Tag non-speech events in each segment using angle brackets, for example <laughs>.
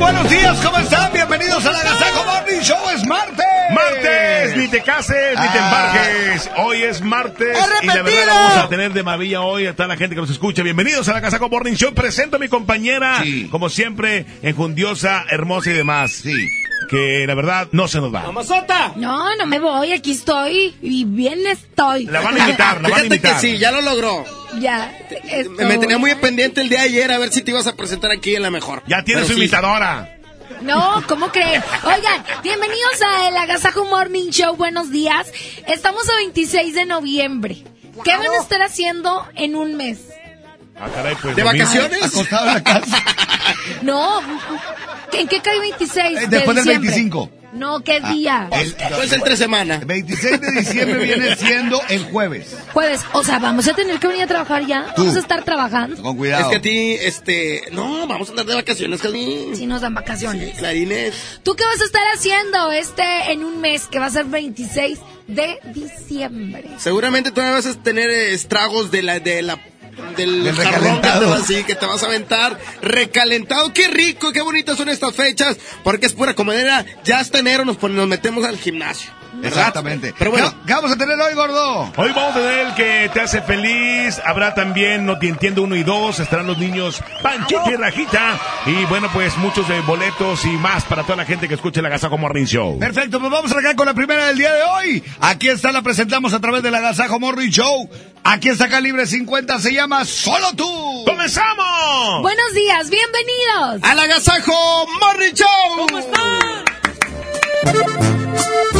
Buenos días, ¿cómo están? Bienvenidos a la Gazaco Morning Show, es martes. Martes, ni te cases, ni te Ah. embarques. Hoy es martes ¡Es y la verdad vamos a tener de maravilla hoy a toda la gente que nos escucha. Bienvenidos a la Casa con Morning Show. Presento a mi compañera, Sí. como siempre, enjundiosa, hermosa y demás. Sí. Que la verdad no se nos va. No, no me voy, aquí estoy y bien estoy. La van a invitar, la van a Fíjate que invitar. sí, ya lo logró. Ya. Me, estoy. me tenía muy pendiente el día de ayer a ver si te ibas a presentar aquí en la mejor. Ya tiene Pero su sí. imitadora. No, ¿cómo creen? Oigan, bienvenidos a el Agasajo Morning Show, buenos días. Estamos a 26 de noviembre. ¿Qué van a estar haciendo en un mes? Ah, caray, pues, ¿De vacaciones? Acostado en la casa. <laughs> No, ¿en qué cae 26 Eh, de después del diciembre? 25. No, ¿qué día? El, Pues entre semana. el 26 de diciembre viene <laughs> siendo el jueves. Jueves, o sea, vamos a tener que venir a trabajar ya. Tú. Vamos a estar trabajando. Con cuidado. Es que a ti, este... No, vamos a andar de vacaciones, Jasmine. Si nos dan vacaciones. Clarines. ¿Tú qué vas a estar haciendo este en un mes que va a ser 26 de diciembre? Seguramente todavía vas a tener eh, estragos de la... De la del, Del jarrón que recalentado. te vas- así que te vas a aventar recalentado. Qué rico, qué bonitas son estas fechas, porque es pura comedera. Ya hasta enero nos, nos metemos al gimnasio. Exactamente. Pero bueno, ¿Qué, qué vamos a tener hoy, gordo? Hoy vamos a tener el que te hace feliz. Habrá también No Te Entiendo uno y dos. Estarán los niños Panchita y Rajita. Y bueno, pues muchos de boletos y más para toda la gente que escuche la Gazaco Morning Show. Perfecto, pues vamos a arrancar con la primera del día de hoy. Aquí está, la presentamos a través del Agasajo Morning Show. Aquí está Calibre 50, se llama Solo Tú. ¡Comenzamos! Buenos días, bienvenidos. al Agasajo Morning Show. ¿Cómo Solo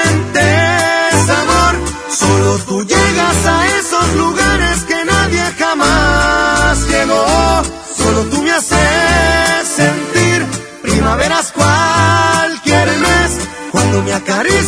Solo tú me haces sentir primaveras cualquier mes. Cuando me acaricias,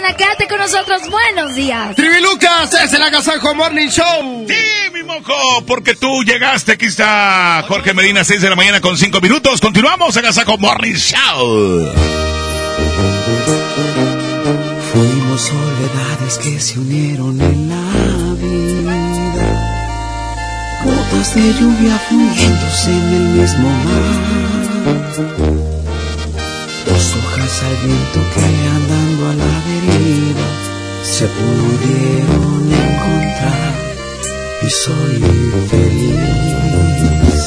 mañana. Quédate con nosotros. Buenos días. Trivilucas, es el Agasajo Morning Show. Sí, mi moco, porque tú llegaste. Aquí está Jorge Medina, 6 de la mañana con 5 minutos. Continuamos en Gasaco Morning Show. Fuimos soledades que se unieron en la vida. Gotas de lluvia fundiéndose en el mismo mar. Dos hojas al viento que andando a la deriva se pudieron encontrar y soy feliz.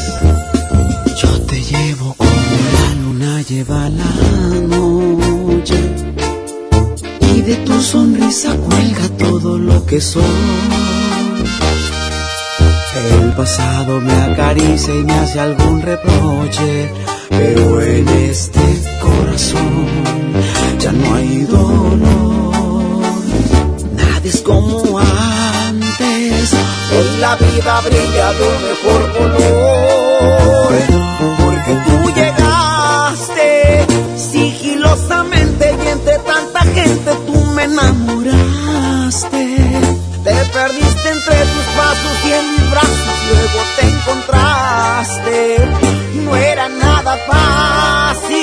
Yo te llevo como la luna lleva la noche y de tu sonrisa cuelga todo lo que soy. El pasado me acaricia y me hace algún reproche, pero en este corazón ya no hay dolor. Es como antes, hoy la vida brilla de un mejor color, porque tú llegaste sigilosamente y entre tanta gente tú me enamoraste. Te perdiste entre tus pasos y en mis brazos, luego te encontraste. No era nada fácil,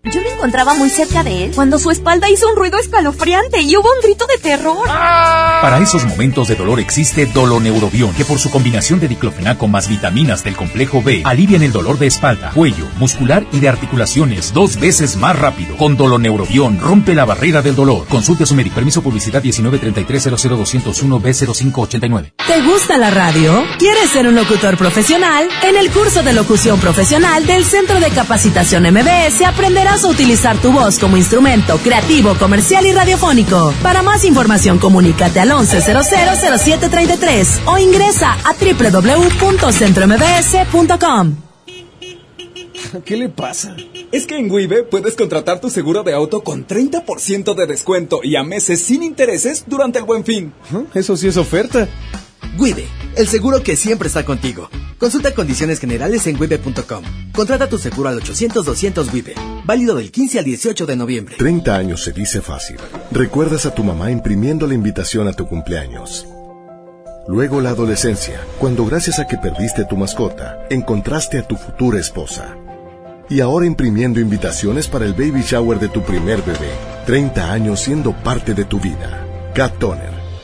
Yo me encontraba muy cerca de él cuando su espalda hizo un ruido escalofriante y hubo un grito de terror. Para esos momentos de dolor existe Doloneurobión, que por su combinación de diclofenaco más vitaminas del complejo B, alivian el dolor de espalda, cuello, muscular y de articulaciones dos veces más rápido. Con Doloneurobión rompe la barrera del dolor. Consulte a su médico. Permiso publicidad 1933-00201-B0589. ¿Te gusta la radio? ¿Quieres ser un locutor profesional? En el curso de locución profesional del Centro de Capacitación MBS aprenderás a utilizar tu voz como instrumento creativo, comercial y radiofónico. Para más información, comunícate al 11000733 o ingresa a www.centrombs.com. <laughs> ¿Qué le pasa? Es que en Wibe puedes contratar tu seguro de auto con 30% de descuento y a meses sin intereses durante el buen fin. Eso sí es oferta. Wibe, el seguro que siempre está contigo. Consulta condiciones generales en wibe.com. Contrata tu seguro al 800-200 Wibe. Válido del 15 al 18 de noviembre. 30 años se dice fácil. Recuerdas a tu mamá imprimiendo la invitación a tu cumpleaños. Luego la adolescencia, cuando gracias a que perdiste tu mascota, encontraste a tu futura esposa. Y ahora imprimiendo invitaciones para el baby shower de tu primer bebé. 30 años siendo parte de tu vida. Cat Toner,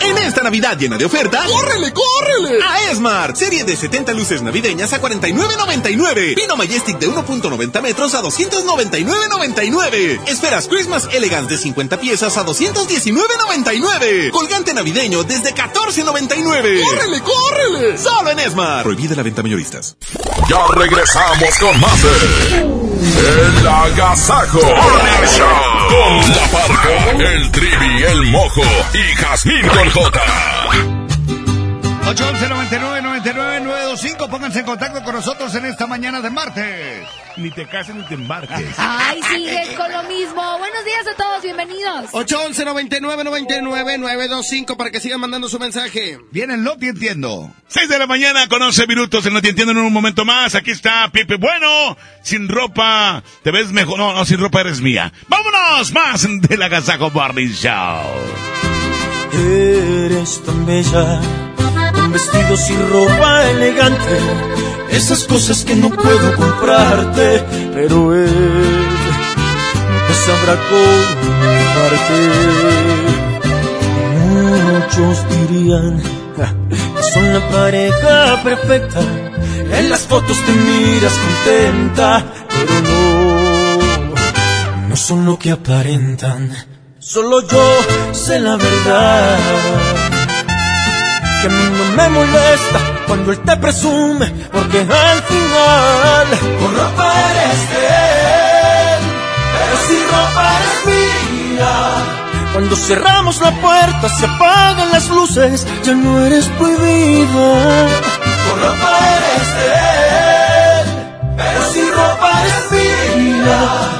En esta Navidad llena de ofertas, ¡córrele, córrele! A Esmart, serie de 70 luces navideñas a 49.99. Pino Majestic de 1.90 metros a 299.99. Esferas Christmas Elegance de 50 piezas a 219.99. Colgante navideño desde 14.99. ¡Córrele, córrele! Solo en Esmart. Prohibida la venta mayoristas. Ya regresamos con más de El Agasajo Morning Show. Con la parca, el trivi, el mojo y Jazmín con J. 811-99-99-925. Pónganse en contacto con nosotros en esta mañana de martes. Ni te cases ni te embarques. Ay, sigue con lo mismo. Buenos días a todos, bienvenidos. 811-99-99-925 para que sigan mandando su mensaje. Viene el No Te Entiendo. 6 de la mañana con 11 minutos en No Te Entiendo en un momento más. Aquí está Pipe. Bueno, sin ropa te ves mejor. No, no, sin ropa eres mía. Vámonos más de la Gazaco Morning Show. Eres tan bella, con vestidos y ropa elegante, esas cosas que no puedo comprarte, pero él te sabrá. Muchos dirían que son la pareja perfecta, en las fotos te miras contenta, pero no, no son lo que aparentan. Solo yo sé la verdad. Que a mí no me molesta cuando él te presume, porque al final con ropa eres de él, pero si ropa eres mía. Cuando cerramos la puerta, se apagan las luces, ya no eres prohibida. Con ropa eres de él, pero si ropa eres mía.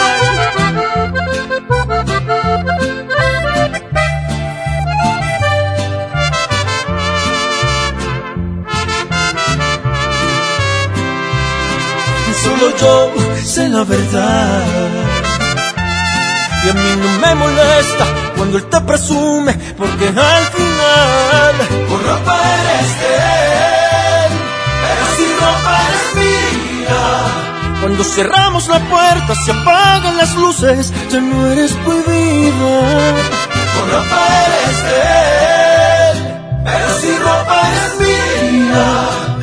Yo sé la verdad. Y a mí no me molesta cuando él te presume, porque al final con ropa eres de él, pero si ropa eres mía. Cuando cerramos la puerta, se apagan las luces, ya no eres prohibida. Con ropa eres de él, pero si ropa eres mía.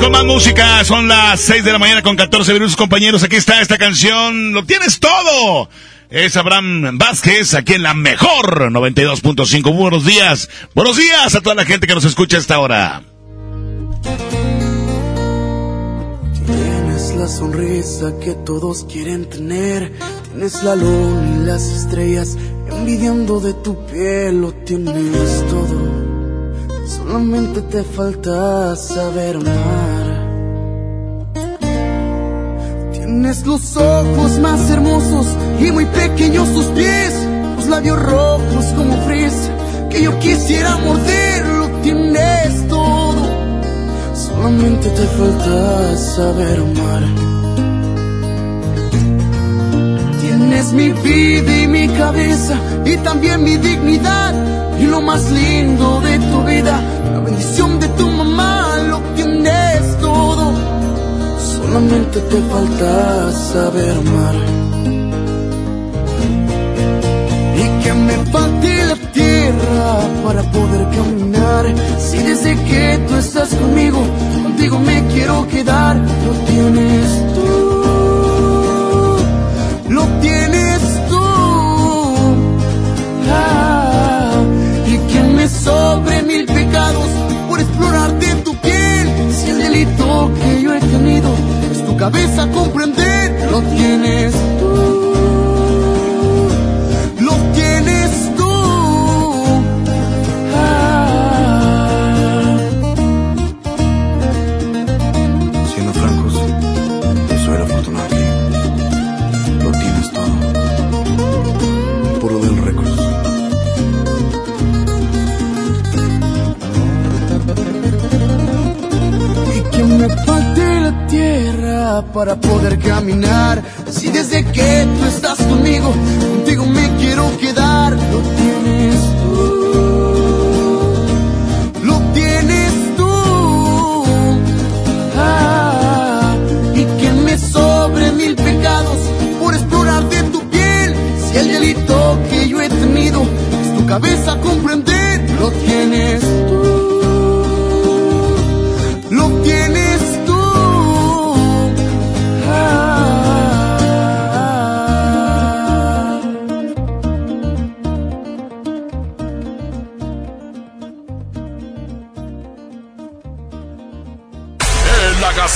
Con más música. Son las 6 de la mañana con 14 minutos, compañeros. Aquí está esta canción. Lo tienes todo. Es Abraham Vázquez, aquí en la mejor 92.5. Buenos días. Buenos días a toda la gente que nos escucha a esta hora. Tienes la sonrisa que todos quieren tener. Tienes la luna y las estrellas envidiando de tu piel. Lo tienes todo. Solamente te falta saber amar. Tienes los ojos más hermosos y muy pequeños tus pies. Los labios rojos como fresa que yo quisiera morder. Lo tienes todo. Solamente te falta saber amar. Tienes mi vida y mi cabeza y también mi dignidad y lo más lindo de tu vida, la bendición de tu mamá, lo tienes todo. Solamente te falta saber amar. Y que me falte la tierra para poder caminar. Si desde que tú estás conmigo, contigo me quiero quedar, lo tienes. Lo tienes tú. Ah, y que me sobre mil pecados por explorar de tu piel. Si el delito que yo he tenido es tu cabeza comprender, lo tienes para poder caminar. Si desde que tú estás conmigo, contigo me quiero quedar, lo tienes tú. Lo tienes tú. Ah, y que me sobre mil pecados por explorar de tu piel. Si el delito que yo he tenido es tu cabeza comprender, lo tienes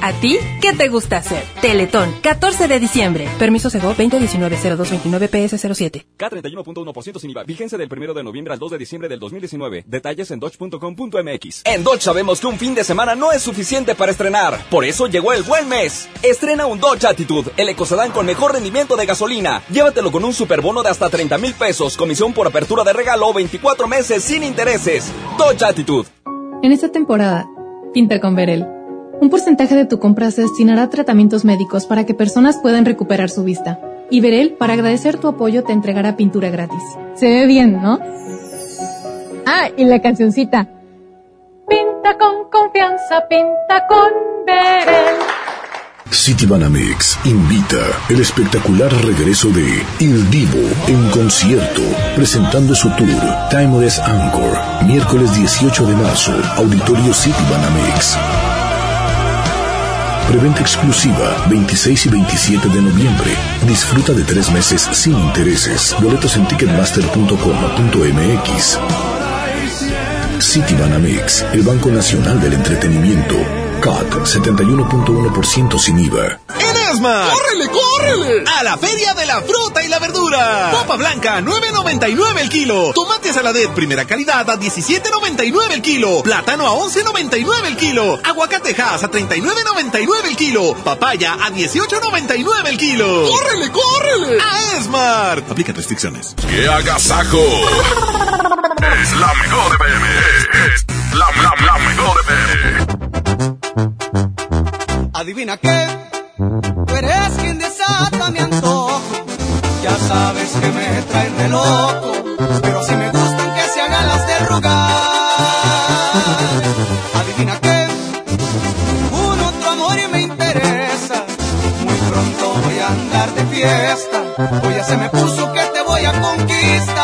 ¿A ti qué te gusta hacer? Teletón, 14 de diciembre. Permiso Sego 2019-0229 PS07. K31.1% sin IVA. Vigencia del 1 de noviembre al 2 de diciembre del 2019. Detalles en dodge.com.mx. En Dodge sabemos que un fin de semana no es suficiente para estrenar. Por eso llegó el buen mes. Estrena un Dodge Attitude, el ecocedán con mejor rendimiento de gasolina. Llévatelo con un superbono de hasta 30 mil pesos, comisión por apertura de regalo, 24 meses sin intereses. Dodge Attitude. En esta temporada, pinta con Verel. Un porcentaje de tu compra se destinará a tratamientos médicos para que personas puedan recuperar su vista. Y Verel, para agradecer tu apoyo, te entregará pintura gratis. Se ve bien, ¿no? Ah, y la cancioncita. Pinta con confianza, pinta con Verel. Citibanamex invita el espectacular regreso de Il Divo en concierto, presentando su tour Timeless Anchor, miércoles 18 de marzo, Auditorio Citibanamex. Preventa exclusiva 26 y 27 de noviembre. Disfruta de tres meses sin intereses. Boletos en ticketmaster.com.mx. Citibanamex, el Banco Nacional del Entretenimiento. CAT 71.1% sin IVA. ¡Córrele, córrele! A la Feria de la Fruta y la Verdura. Papa blanca, 9.99 el kilo. Tomate saladet primera calidad a 17.99 el kilo. Plátano a 11.99 el kilo. Aguacate Hass a 39.99 el kilo. Papaya a 18.99 el kilo. ¡Córrele, córrele! A Esmar. Aplica restricciones. ¡Qué agasajo! es la mejor de PM. Es la, la, la mejor de PM. Adivina qué, tú eres quien desata mi antojo. Ya sabes que me trae de loco, pero si me gustan que se hagan las de rogar. Adivina qué, un otro amor y me interesa. Muy pronto voy a andar de fiesta, hoy ya se me puso que te voy a conquistar.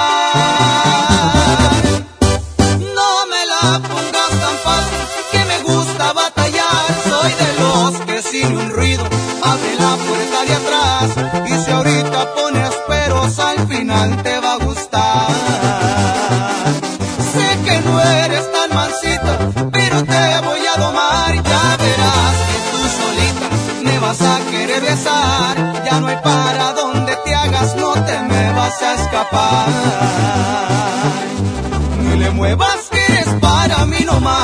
Ya no hay para donde te hagas, no te me vas a escapar. Ni le muevas que eres para mí nomás.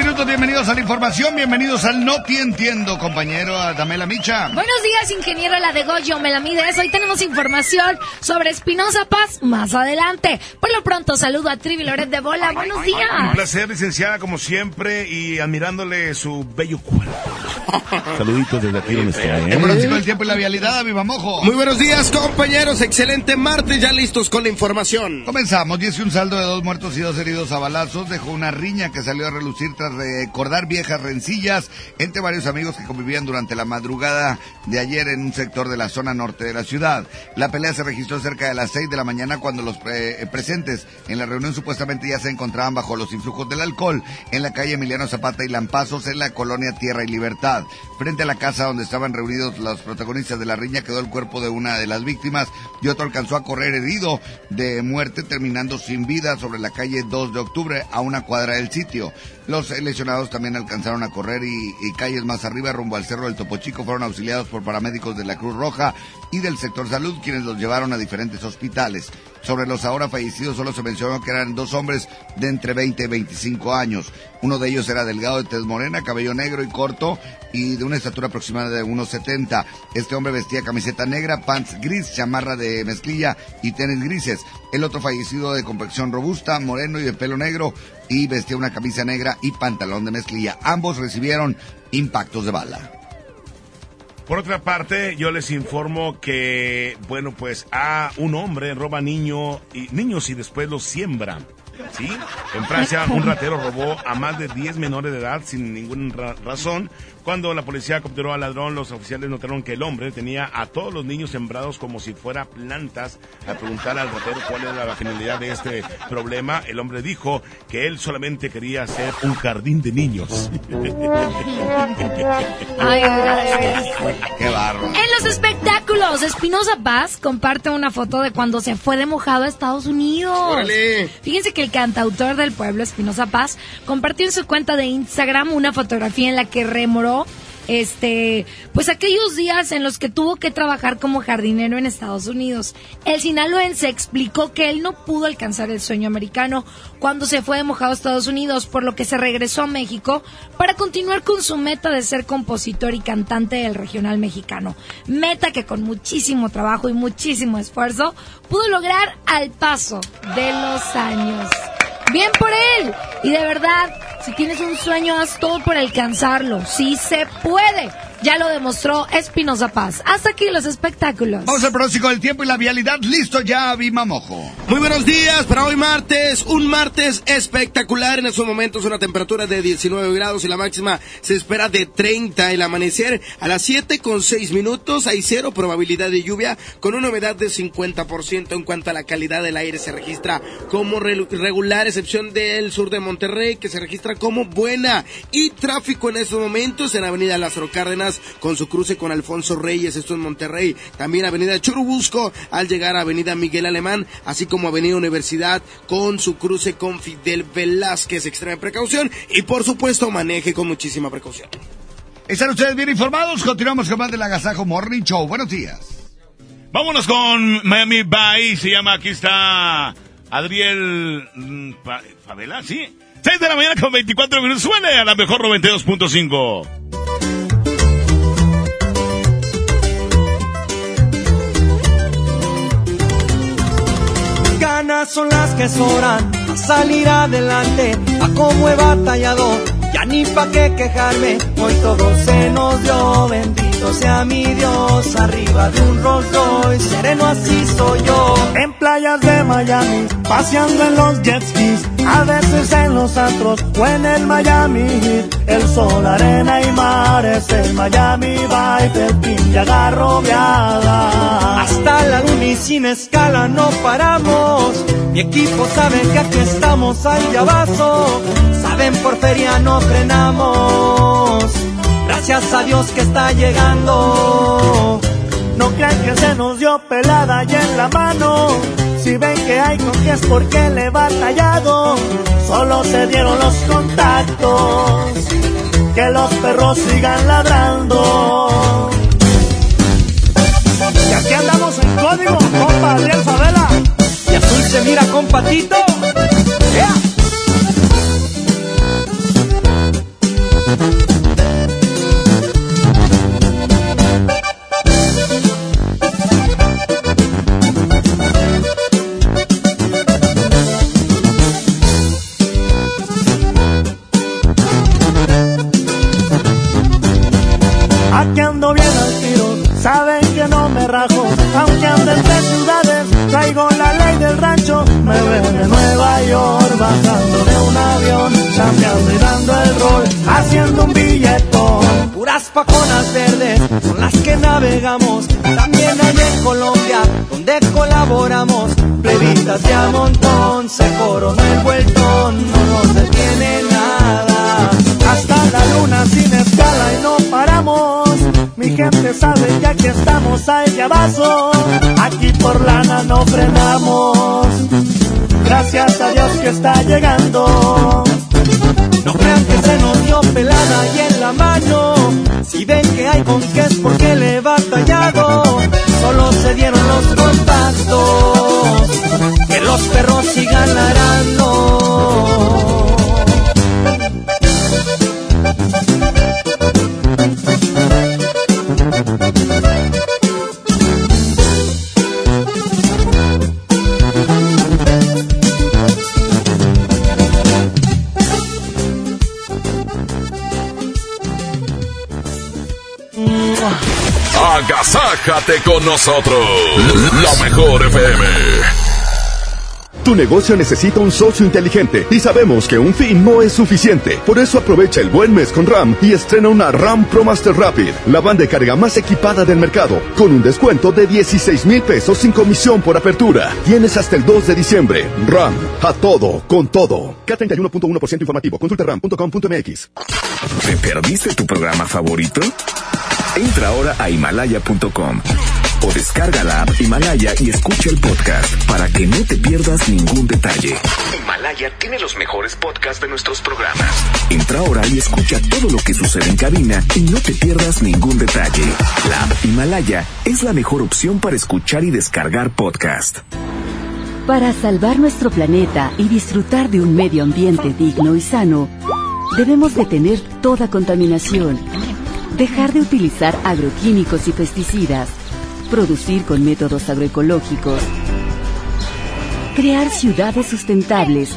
bienvenidos a la información, bienvenidos al No Te Entiendo, compañero Damela Micha. Buenos días, ingeniero La de Goyo, me la mides. Hoy tenemos información sobre Espinosa Paz más adelante. Por lo pronto, saludo a Trivi Loret de Bola. Buenos Un días. placer, licenciada, como siempre, y admirándole su bello cuerpo. <laughs> Saluditos desde aquí donde está, El ¿eh? pronóstico del tiempo y la vialidad, viva mojo. Muy buenos días, compañeros. Excelente martes, ya listos con la información. Comenzamos. Que un saldo de dos muertos y dos heridos a balazos dejó una riña que salió a relucir tras recordar viejas rencillas entre varios amigos que convivían durante la madrugada de ayer en un sector de la zona norte de la ciudad. La pelea se registró cerca de las seis de la mañana cuando los pre- eh, presentes en la reunión supuestamente ya se encontraban bajo los influjos del alcohol en la calle Emiliano Zapata y Lampazos en la colonia Tierra y Libertad. Frente a la casa donde estaban reunidos los protagonistas de la riña quedó el cuerpo de una de las víctimas y otro alcanzó a correr herido de muerte terminando sin vida sobre la calle 2 de octubre a una cuadra del sitio. Los lesionados también alcanzaron a correr y, calles más arriba rumbo al Cerro del Topo Chico fueron auxiliados por paramédicos de la Cruz Roja y del sector salud quienes los llevaron a diferentes hospitales. Sobre los ahora fallecidos solo se mencionó que eran dos hombres de entre 20 y 25 años. Uno de ellos era delgado de tez morena, cabello negro y corto y de una estatura aproximada de unos 70. Este hombre vestía camiseta negra, pants gris, chamarra de mezclilla y tenis grises. El otro fallecido de complexión robusta, moreno y de pelo negro y vestía una camisa negra y pantalón de mezclilla. Ambos recibieron impactos de bala. Por otra parte, yo les informo que, bueno, pues a un hombre roba niño y, niños y después los siembra. ¿Sí? En Francia, un ratero robó a más de 10 menores de edad sin ninguna ra- razón. Cuando la policía capturó al ladrón, los oficiales notaron que el hombre tenía a todos los niños sembrados como si fuera plantas. Al preguntar al ratero cuál era la finalidad de este problema, el hombre dijo que él solamente quería hacer un jardín de niños. Ay, <laughs> ay, ay. Qué barro. En los espectáculos, Espinosa Paz comparte una foto de cuando se fue de mojado a Estados Unidos. Órale. Fíjense que el cantautor del pueblo, Espinosa Paz, compartió en su cuenta de Instagram una fotografía en la que remoró este, pues aquellos días en los que tuvo que trabajar como jardinero en Estados Unidos. El sinaloense explicó que él no pudo alcanzar el sueño americano cuando se fue de mojado a Estados Unidos, por lo que se regresó a México para continuar con su meta de ser compositor y cantante del regional mexicano. Meta que con muchísimo trabajo y muchísimo esfuerzo pudo lograr al paso de los años. Bien por él. Y de verdad, Si tienes un sueño, haz todo por alcanzarlo. Sí se puede. Ya lo demostró Espinosa Paz. Hasta aquí los espectáculos. Vamos al pronóstico del tiempo y la vialidad. Listo ya, Vima Mojo. Muy buenos días para hoy martes, un martes espectacular. En estos momentos una temperatura de 19 grados y la máxima se espera de 30. El amanecer a las 7 con 6 minutos. Hay cero probabilidad de lluvia con una humedad de 50%. En cuanto a la calidad del aire se registra como re- regular, excepción del sur de Monterrey que se registra como buena. Y tráfico en estos momentos en Avenida Lázaro Cárdenas con su cruce con Alfonso Reyes, esto en Monterrey. También Avenida Churubusco al llegar a Avenida Miguel Alemán, así como Avenida Universidad con su cruce con Fidel Velázquez. Extrema precaución y por supuesto maneje con muchísima precaución. ¿Están ustedes bien informados? Continuamos con más del Agasajo Morning Show. Buenos días. Vámonos con Miami Vice. Se llama, aquí está Adriel mm, Fa- Favela, ¿sí? 6 de la mañana con 24 minutos. Suene a la mejor 92.5. Ganas son las que sobran. A salir adelante, a como he batallado, ya ni pa' qué quejarme, hoy todo se nos dio, bendito sea mi Dios, arriba de un Rolls Royce, sereno así soy yo. En playas de Miami, paseando en los jet skis, a veces en los antros o en el Miami Heat, el sol, arena y mares, el Miami Vibe, el pin y agarrobeada. Hasta la luna y sin escala no paramos, mi equipo sabe que aquí estamos al llavazo, saben por feria no frenamos, gracias a Dios que está llegando. No crean que se nos dio pelada y en la mano. Si ven que hay con que es porque le he batallado. Solo se dieron los contactos. Que los perros sigan ladrando. Y aquí andamos en código, compa Adriel Favela. Y azul se mira con patito. ¡Ea! Ando bien al tiro, saben que no me rajo, aunque ande entre ciudades, traigo la ley del rancho, me veo de Nueva York, bajando de un avión, chambeando y dando el rol, haciendo un billetón. Puras paconas verdes son las que navegamos, también hay en Colombia, donde colaboramos, plebitas de a montón, se coronó el vueltón, no nos detiene nada, hasta la luna sin escala y no paramos. Mi gente sabe que aquí estamos al llavazo. Aquí por lana no frenamos. Gracias a Dios que está llegando. No crean que se nos dio pelada y en la mano. Si ven que hay con porque le he batallado. Solo se dieron los contactos. Que los perros sigan ladrando. Agasájate con nosotros. La mejor FM. Tu negocio necesita un socio inteligente y sabemos que un fin no es suficiente. Por eso aprovecha el buen mes con RAM y estrena una RAM Pro Master Rapid, la banda de carga más equipada del mercado, con un descuento de 16 mil pesos sin comisión por apertura. Tienes hasta el 2 de diciembre. RAM, a todo, con todo. K31.1% informativo. Consulta ram.com.mx. ¿Te perdiste tu programa favorito? Entra ahora a himalaya.com o descarga la app Himalaya y escucha el podcast para que no te pierdas ningún detalle. Himalaya tiene los mejores podcasts de nuestros programas. Entra ahora y escucha todo lo que sucede en cabina y no te pierdas ningún detalle. La app Himalaya es la mejor opción para escuchar y descargar podcast. Para salvar nuestro planeta y disfrutar de un medio ambiente digno y sano, debemos detener toda contaminación, dejar de utilizar agroquímicos y pesticidas, producir con métodos agroecológicos, crear ciudades sustentables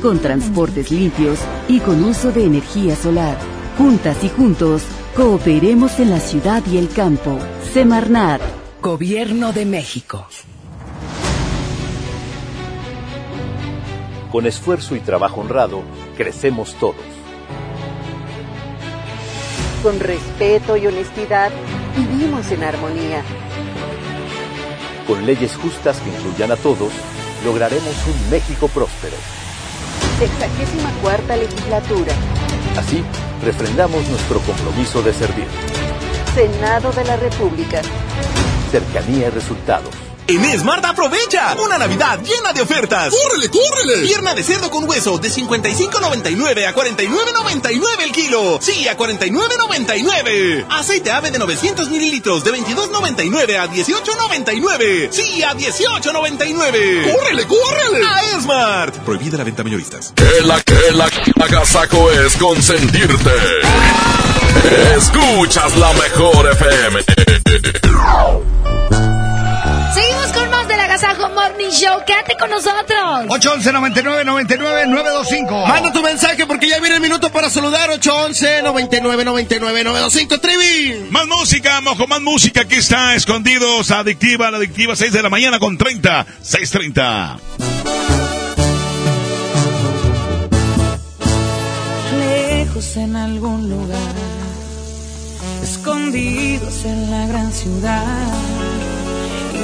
con transportes limpios y con uso de energía solar. Juntas y juntos, cooperemos en la ciudad y el campo. Semarnat. Gobierno de México. Con esfuerzo y trabajo honrado, crecemos todos. Con respeto y honestidad, vivimos en armonía. Con leyes justas que incluyan a todos, lograremos un México próspero. Sexagésima cuarta legislatura. Así, refrendamos nuestro compromiso de servir. Senado de la República. Cercanía y resultados. En Smart aprovecha una Navidad llena de ofertas. ¡Córrele, córrele! Pierna de cerdo con hueso de 55.99 a 49.99 el kilo. Sí, a 49.99. Aceite ave de 900 mililitros de 22.99 a 18.99. Sí, a 18.99. ¡Córrele, córrele! A Smart. Prohibida la venta mayoristas. Que la que la agasaco es consentirte. Escuchas la mejor FM. Agasajo Morning Show. Quédate con nosotros. 811 99 99 925. Manda tu mensaje porque ya viene el minuto para saludar. 811 99 99 925 Trivi. Más música, mojo, más música. Aquí está, escondidos, adictiva, la adictiva, 6 de la mañana con 30, 6.30. Lejos en algún lugar, escondidos en la gran ciudad,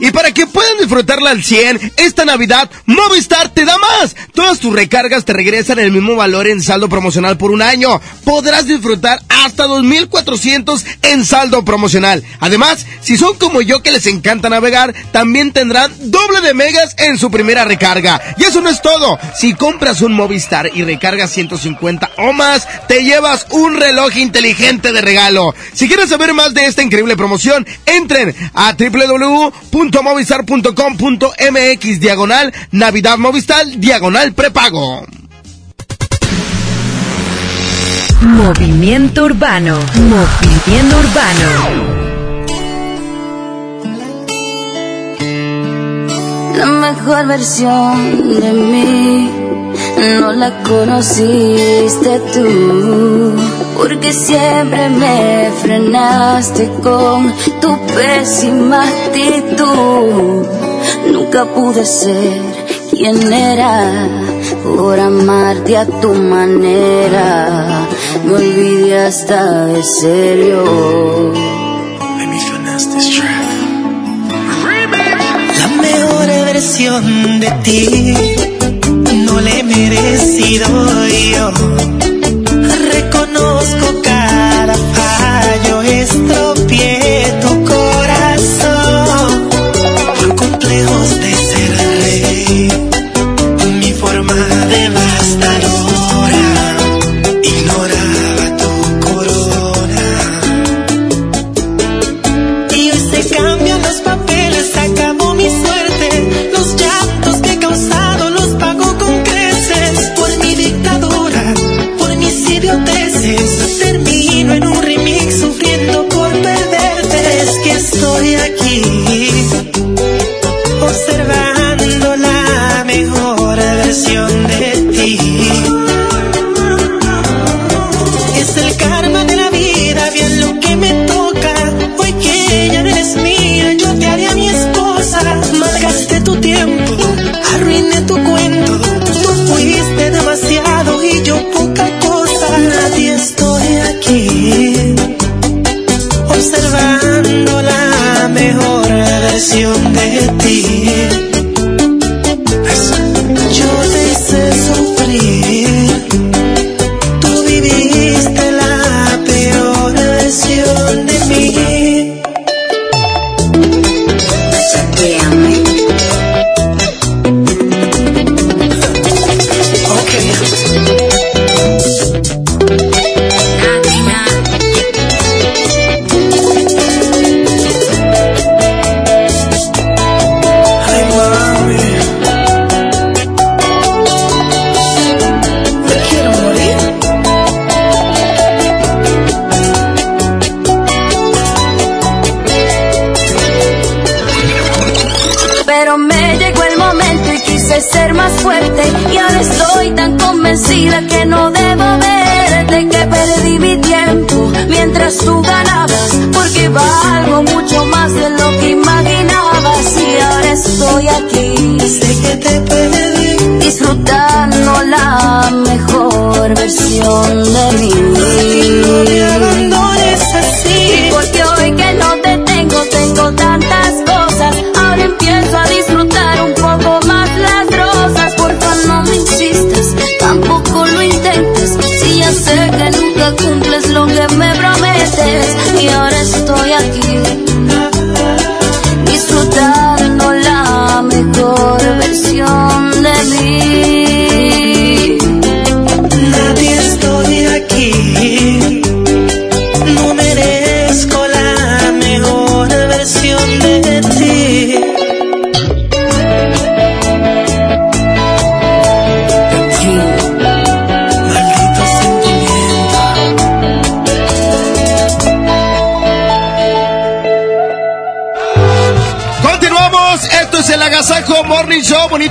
y para que puedan disfrutarla al 100, esta Navidad Movistar te da más. Todas tus recargas te regresan el mismo valor en saldo promocional por un año. Podrás disfrutar hasta 2.400 en saldo promocional. Además, si son como yo que les encanta navegar, también tendrán doble de megas en su primera recarga. Y eso no es todo. Si compras un Movistar y recargas 150 o más, te llevas un reloj inteligente de regalo. Si quieres saber más de esta increíble promoción. Entren a www.movistar.com.mx diagonal Navidad Movistar diagonal prepago. Movimiento Urbano. Movimiento Urbano. La mejor versión de mí no la conociste tú, porque siempre me frenaste con tu pésima actitud. Nunca pude ser quien era por amarte a tu manera. Me olvidé hasta de serio. La mejor versión de ti no le he merecido yo. Reconozco cada versión de ti.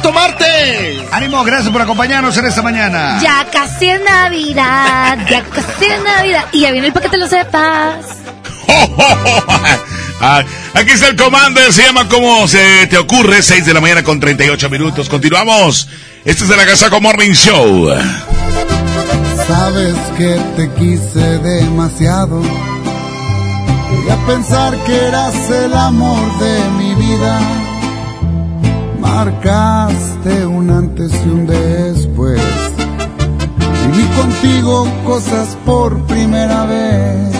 Bonito martes. Ánimo, gracias por acompañarnos en esta mañana. Ya casi es Navidad, ya casi es Navidad. Y ya viene el paquete, lo sepas. <laughs> Ah, aquí está el comando, se llama como se te ocurre, 6 de la mañana con 38 minutos. Continuamos. Este es el Agasaco Morning Show. Sabes que te quise demasiado. Llegué a pensar que eras el amor de mi vida. Marcaste un antes y un después. Viví contigo cosas por primera vez.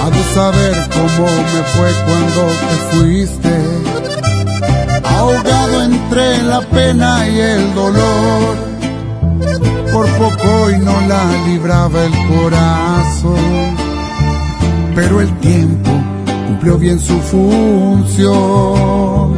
Ha de saber cómo me fue cuando te fuiste. Ahogado entre la pena y el dolor por poco y no la libraba el corazón. Pero el tiempo cumplió bien su función.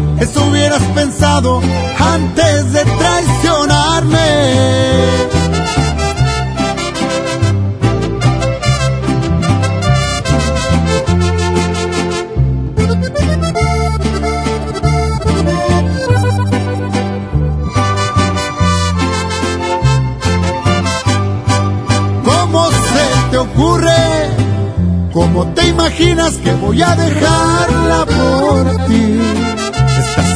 Eso hubieras pensado antes de traicionarme. ¿Cómo se te ocurre? ¿Cómo te imaginas que voy a dejarla por ti?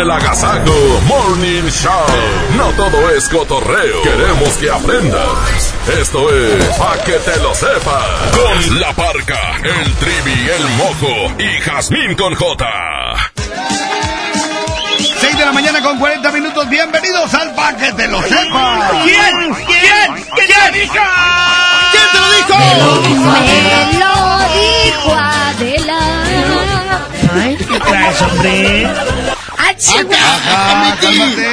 El Agasajo Morning Show. No todo es cotorreo. Queremos que aprendas. Esto es Pa' que te lo sepas. Con la parca, el trivi, el mojo y Jazmín con J. 6 de la mañana con 40 minutos. Bienvenidos al Pa' que te lo sepas. ¿Quién? ¿Quién? ¿Quién te lo dijo? ¿Quién te lo dijo? Me lo dijo Adela. Ay, ¿qué traes, hombre? ¡Ah, chihuahua! Ajá, cálmate.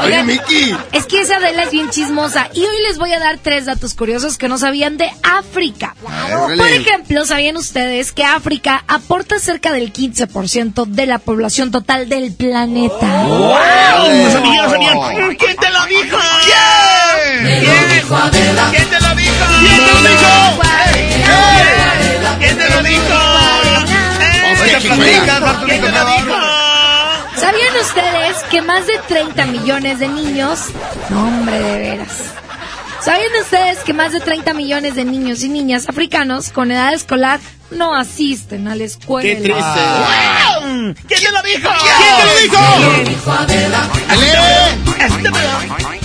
Oigan, Oye, Miki. Es que esa Adela es bien chismosa. Y hoy les voy a dar tres datos curiosos que no sabían de África. órale. Por ejemplo, ¿sabían ustedes que África aporta cerca del 15% de la población total del planeta? ¡Wow! No sabía, no sabía. ¿Quién te lo dijo? ¿Quién? ¿Quién? ¿Quién te lo dijo? ¿Quién te lo dijo? ¿Quién te lo dijo? ¿Quién te lo dijo? ¿Sabían ustedes que más de 30 millones de niños... No, hombre, de veras. ¿Sabían ustedes que más de 30 millones de niños y niñas africanos con edad escolar no asisten a la escuela? Qué triste. ¡Wow! ¿Quién te lo dijo? ¿Quién te lo dijo? Ale. Estúpido.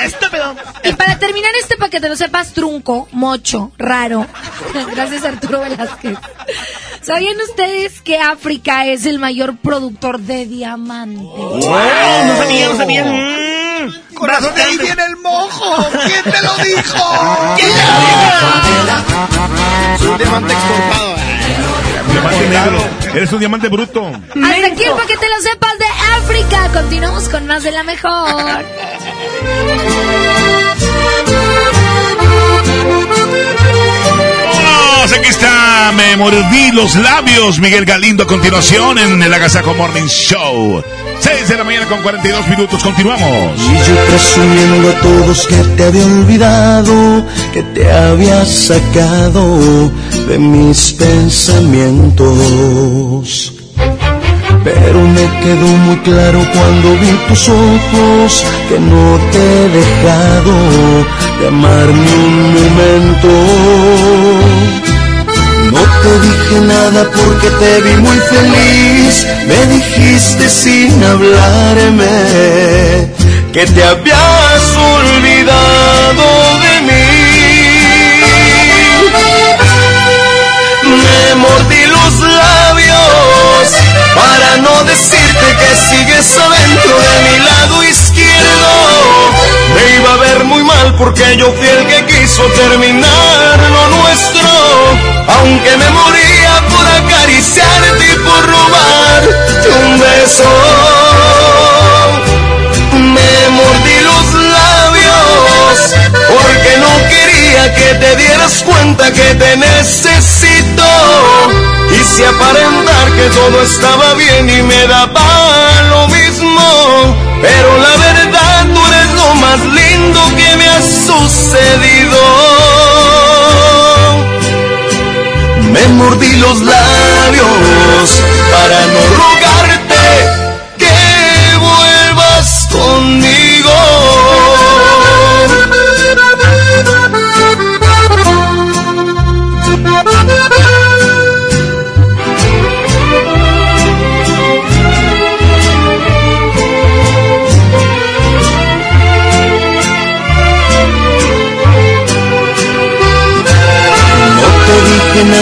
Estúpido. Y para terminar este para que te lo sepas, trunco, mocho, raro. <laughs> Gracias Arturo Velázquez. ¿Sabían ustedes que África es el mayor productor de diamantes? ¡Wow! No sabía, no sabía. Mm, Corazón, de ahí viene el mojo. ¿Quién te lo dijo? <laughs> ¿Quién te lo dijo? Es un diamante exportado. Diamante negro. Eres un diamante bruto. Hasta aquí para que te lo sepas de África. Continuamos con más de la mejor. Aquí está, me mordí los labios, Miguel Galindo a continuación en el Agasajo Morning Show. 6 de la mañana con 42 minutos, continuamos. Y yo presumiendo a todos que te había olvidado, que te había sacado de mis pensamientos. Pero me quedó muy claro cuando vi tus ojos que no te he dejado de amar ni un momento. No te dije nada porque te vi muy feliz. Me dijiste sin hablarme que te habías olvidado de mí. Me mordí los labios para no decirte que sigues adentro de mi lado izquierdo. Me iba a ver muy mal porque yo fui el que quiso terminar lo nuestro. Aunque me moría por acariciarte y por robarte un beso. Me mordí los labios porque no quería que te dieras cuenta que te necesito. Quise aparentar todo estaba bien y me daba lo mismo, pero la verdad tú eres lindo que me ha sucedido. Me mordí los labios para no rogarte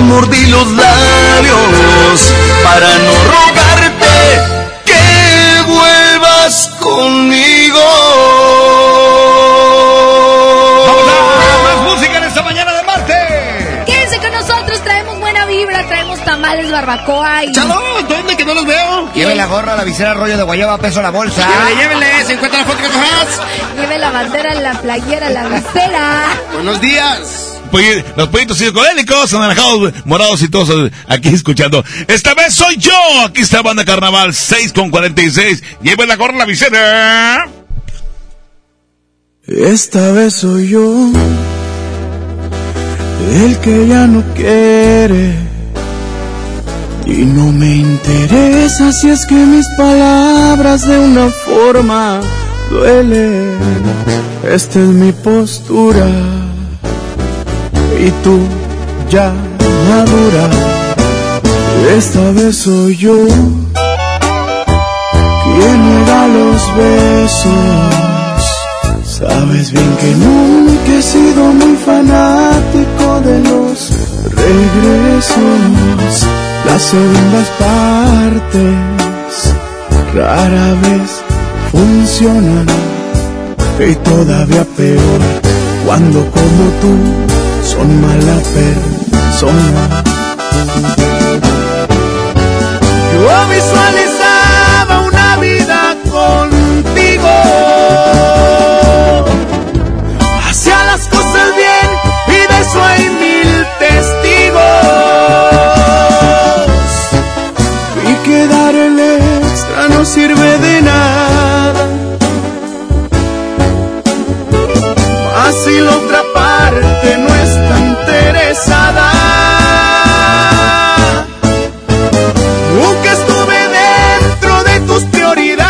Mordí los labios para no rogarte que vuelvas conmigo. Más música en esta mañana de martes. Quédense con nosotros, traemos buena vibra, traemos tamales, barbacoa y... ¡Chalo! ¿Dónde que no los veo? Lleve la gorra, la visera, rollo de guayaba, peso la bolsa. Llévele, llévele, se encuentra la foto que. Lleve la bandera, la playera, la visera. Buenos días. Los pollitos psicodélicos, anaranjados, morados y todos aquí escuchando. Esta vez soy yo. Aquí está Banda Carnaval 6 con 46. Lleve la la visera. Esta vez soy yo el que ya no quiere y no me interesa si es que mis palabras de una forma duelen. Esta es mi postura y tú ya madura. Esta vez soy yo quien niega los besos. Sabes bien que nunca he sido muy fanático de los regresos. Las segundas partes rara vez funcionan. Y todavía peor cuando como tú son mala persona. Yo visualizaba una vida contigo. Nunca estuve dentro de tus prioridades.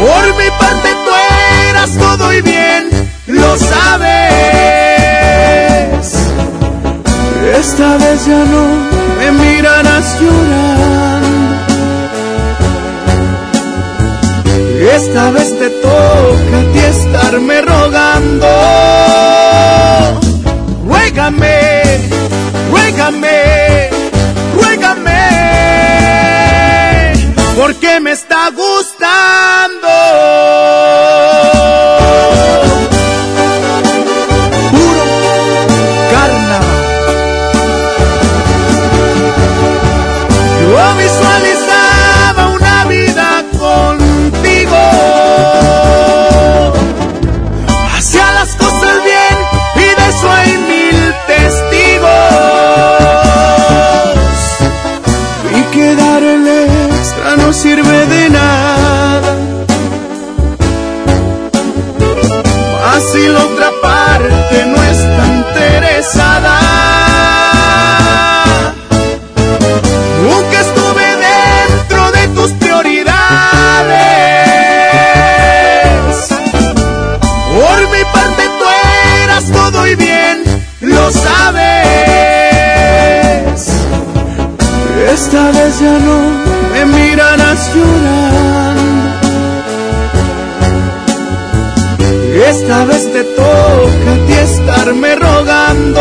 Por mi parte tú eras todo y bien, lo sabes. Esta vez ya no me mirarás llorando. Esta vez te toca a ti estarme rogando. Ruégame, ruégame, ruégame, porque me está gustando. Vez ya no me mirarás llorando. Esta vez te toca a ti estarme rogando.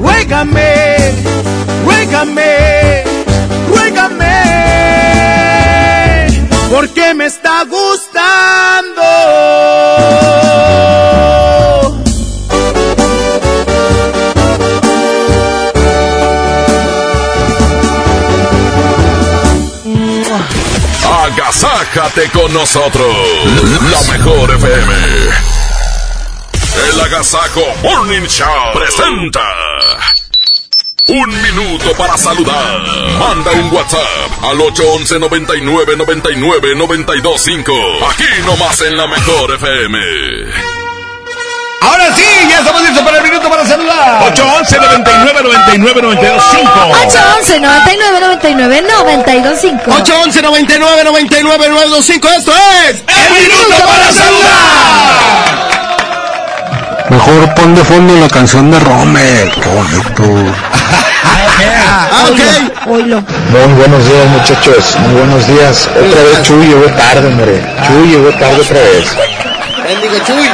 Ruégame, ruégame, ruégame, porque me está gustando. Agasájate con nosotros. La mejor FM. El Agasajo Morning Show presenta. Un minuto para saludar. Manda un WhatsApp al 811 99 99 925. Aquí nomás en la mejor FM. Ahora sí, ya estamos listos para el minuto para saludar. 811 99 99 925. 811 99 99 925 811 99 99 925. Esto es El minuto para saludar. Mejor pon de fondo la canción de Rommel. Qué bonito. Ah, ok. Oilo. Muy buenos días, muchachos. Muy buenos días. Otra vez Chuy llegó tarde, hombre. Chuy llegó tarde otra vez. Bendigo Chuy.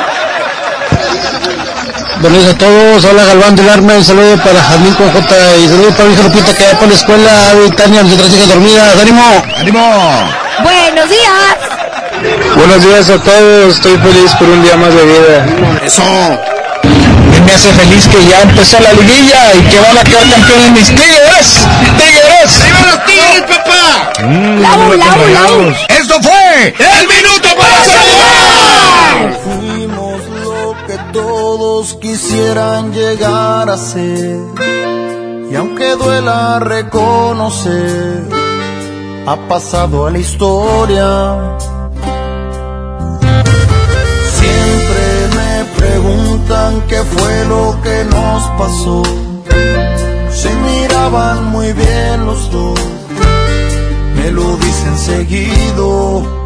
Buenos días a todos. Hola Galván del Arma. Un saludo para Jazmín con J. Y saludo para mi hija Lupita que va por la escuela. Y Tania, mis otras hijas dormidas. ¡Ánimo! ¡Ánimo! Buenos días. Buenos días a todos. Estoy feliz por un día más de vida. Eso. Y me hace feliz que ya empezó la liguilla y que van a quedar campeones mis tigres. ¡Tigres! ¡Arriba los tigres, papá! La U, la U, la U. Esto fue ¡El minuto llegar a ser. Y aunque duela reconocer, ha pasado a la historia. Siempre me preguntan qué fue lo que nos pasó. Se miraban muy bien los dos, me lo dicen seguido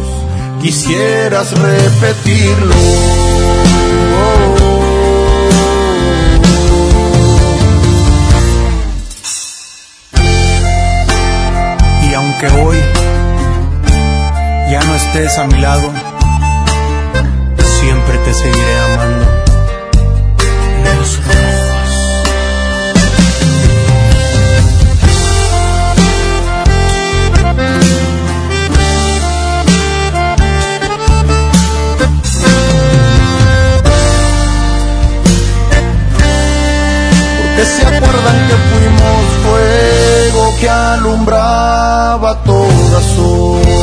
quisieras repetirlo. Y aunque hoy ya no estés a mi lado, siempre te seguiré amando.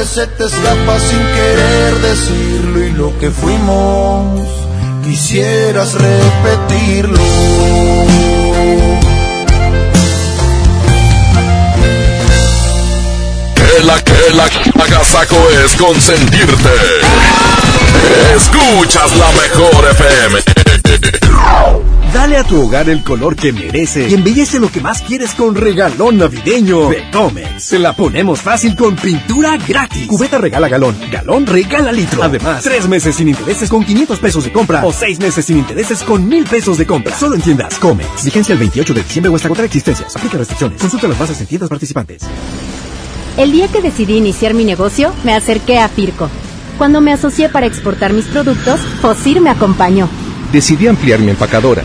nombre se te escapa sin querer decirlo y lo que fuimos quisieras repetirlo. Que la que la agasaco es consentirte. Escuchas la mejor FM. Dale a tu hogar el color que merece y embellece lo que más quieres con regalón navideño de Comex. Se la ponemos fácil con pintura gratis. Cubeta regala galón, galón regala litro. Además, tres meses sin intereses con 500 pesos de compra o seis meses sin intereses con mil pesos de compra. Solo en tiendas Comex. Vigencia el 28 de diciembre o hasta agotar existencias. Aplica restricciones. Consulta las bases en tiendas participantes. El día que decidí iniciar mi negocio, me acerqué a Firco. Cuando me asocié para exportar mis productos, Fosir me acompañó. Decidí ampliar mi empacadora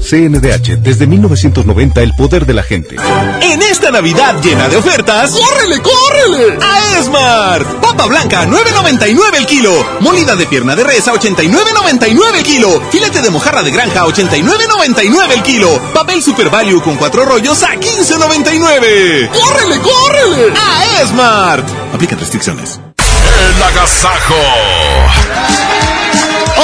CNDH, desde 1990 el poder de la gente. En esta Navidad llena de ofertas, ¡córrele, córrele! A Esmar. Papa blanca, 9.99 el kilo. Molida de pierna de res a 89.99 el kilo. Filete de mojarra de granja a 89.99 el kilo. Papel Super Value con cuatro rollos a 15.99. ¡Córrele, córrele! A Esmar. Aplica restricciones. El agasajo.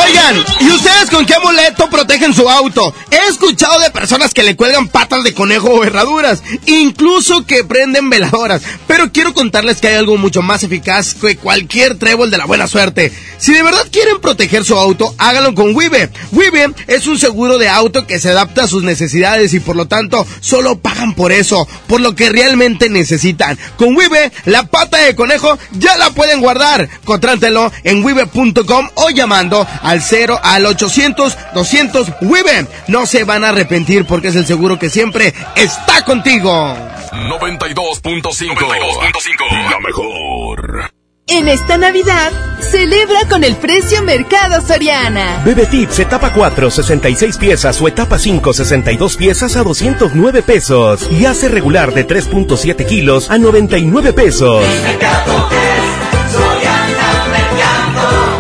Oigan, ¿y ustedes con qué amuleto protegen su auto? He escuchado de personas que le cuelgan patas de conejo o herraduras, incluso que prenden veladoras. Pero quiero contarles que hay algo mucho más eficaz que cualquier trébol de la buena suerte. Si de verdad quieren proteger su auto, háganlo con Wibe. Wibe es un seguro de auto que se adapta a sus necesidades y por lo tanto solo pagan por eso, por lo que realmente necesitan. Con Wibe, la pata de conejo ya la pueden guardar. Contrátelo en wibe.com o llamando al 0 al 800 200 WIBE. No se van a arrepentir porque es el seguro que siempre está contigo. 92.5 La mejor. En esta Navidad, celebra con el precio Mercado Soriana. Bebe Tips etapa 4, 66 piezas o etapa 5, 62 piezas a 209 pesos. Y hace regular de 3.7 kilos a 99 pesos.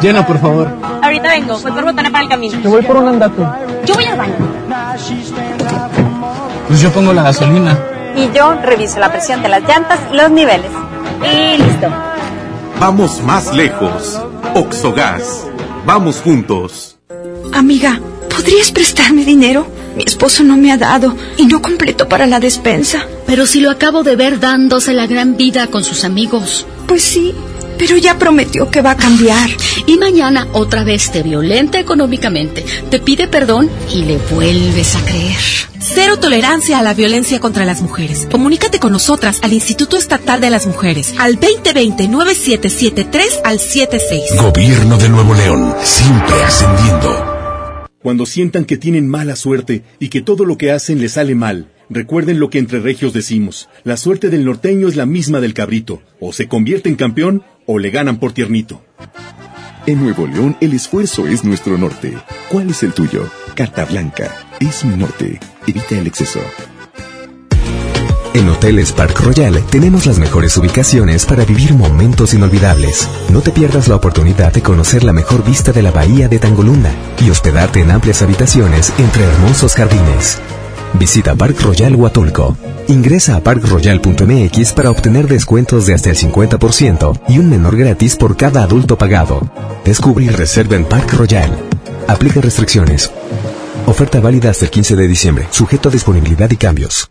Llena, por favor. Ahorita vengo, voy por botana para el camino. Te voy por un andate. Yo voy al baño. Pues yo pongo la gasolina. Y yo reviso la presión de las llantas y los niveles. Y listo. Vamos más lejos. Oxogas. Vamos juntos. Amiga, ¿podrías prestarme dinero? Mi esposo no me ha dado y no completo para la despensa. Pero si lo acabo de ver dándose la gran vida con sus amigos. Pues sí, pero ya prometió que va a cambiar. Y mañana otra vez te violenta económicamente, te pide perdón y le vuelves a creer. Cero tolerancia a la violencia contra las mujeres. Comunícate con nosotras al Instituto Estatal de las Mujeres al 2020-9773 al 76. Gobierno de Nuevo León, siempre ascendiendo. Cuando sientan que tienen mala suerte y que todo lo que hacen les sale mal, recuerden lo que entre regios decimos. La suerte del norteño es la misma del cabrito. O se convierte en campeón o le ganan por tiernito. En Nuevo León el esfuerzo es nuestro norte. ¿Cuál es el tuyo? Carta Blanca. Es mi norte. Evita el exceso. En Hoteles Park Royal tenemos las mejores ubicaciones para vivir momentos inolvidables. No te pierdas la oportunidad de conocer la mejor vista de la bahía de Tangolunda y hospedarte en amplias habitaciones entre hermosos jardines. Visita Park Royal Huatulco. Ingresa a parkroyal.mx para obtener descuentos de hasta el 50% y un menor gratis por cada adulto pagado. Descubre y reserva en Park Royal. Aplica restricciones. Oferta válida hasta el 15 de diciembre, sujeto a disponibilidad y cambios.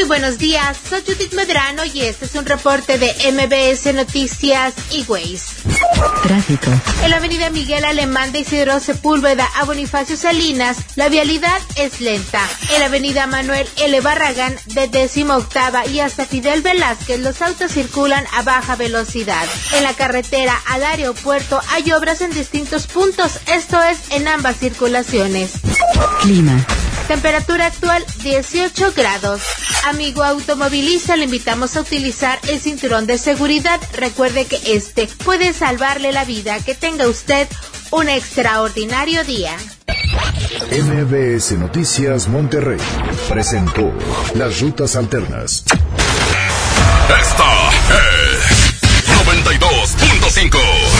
Muy buenos días, soy Judith Medrano y este es un reporte de MBS Noticias y Ways. Tráfico. En la avenida Miguel Alemán de Isidro Sepúlveda a Bonifacio Salinas, la vialidad es lenta. En la avenida Manuel L. Barragán de décima octava y hasta Fidel Velázquez, los autos circulan a baja velocidad. En la carretera al aeropuerto hay obras en distintos puntos, esto es en ambas circulaciones. Clima. Temperatura actual 18 grados. Amigo automovilista, le invitamos a utilizar el cinturón de seguridad. Recuerde que este puede salvarle la vida. Que tenga usted un extraordinario día. MBS Noticias Monterrey presentó Las Rutas Alternas. Esta es 92.5.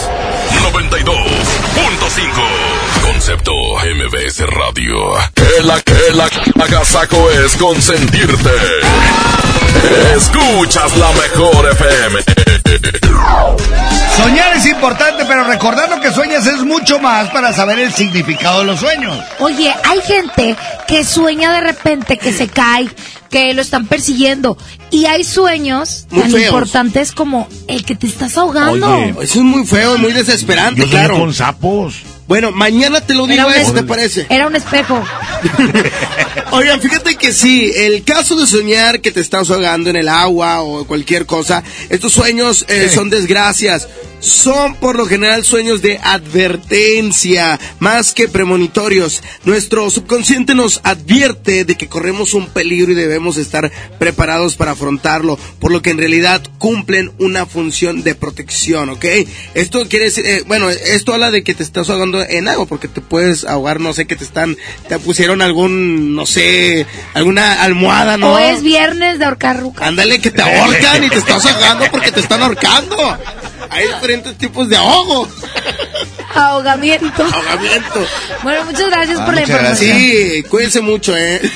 92.5. Concepto MBS Radio. Que la que la agasaco es consentirte. Escuchas la mejor FM. Soñar es importante, pero recordar lo que sueñas es mucho más para saber el significado de los sueños. Oye, hay gente que sueña de repente que se cae, que lo están persiguiendo. Y hay sueños Muy tan feos. importantes como el que te estás ahogando. Oye, eso es muy feo, muy desesperante, Yo claro. con sapos. Bueno, mañana te lo digo un eso, es- ¿te parece? Era un espejo. <laughs> Oigan, fíjate que sí, el caso de soñar que te estás ahogando en el agua o cualquier cosa, estos sueños eh, son desgracias. Son por lo general sueños de advertencia, más que premonitorios. Nuestro subconsciente nos advierte de que corremos un peligro y debemos estar preparados para afrontarlo, por lo que en realidad cumplen una función de protección, ¿ok? Esto quiere decir, eh, bueno, esto habla de que te estás ahogando en agua, porque te puedes ahogar, no sé, que te están, te pusieron algún, no sé, alguna almohada, ¿no? O es viernes de ahorcar ruca. Ándale, que te ahorcan y te estás ahogando porque te están ahorcando. Hay diferentes tipos de ahogo. Ahogamiento. Ahogamiento. Bueno, muchas gracias Ah, por la información. Sí, cuídense mucho, ¿eh? <laughs>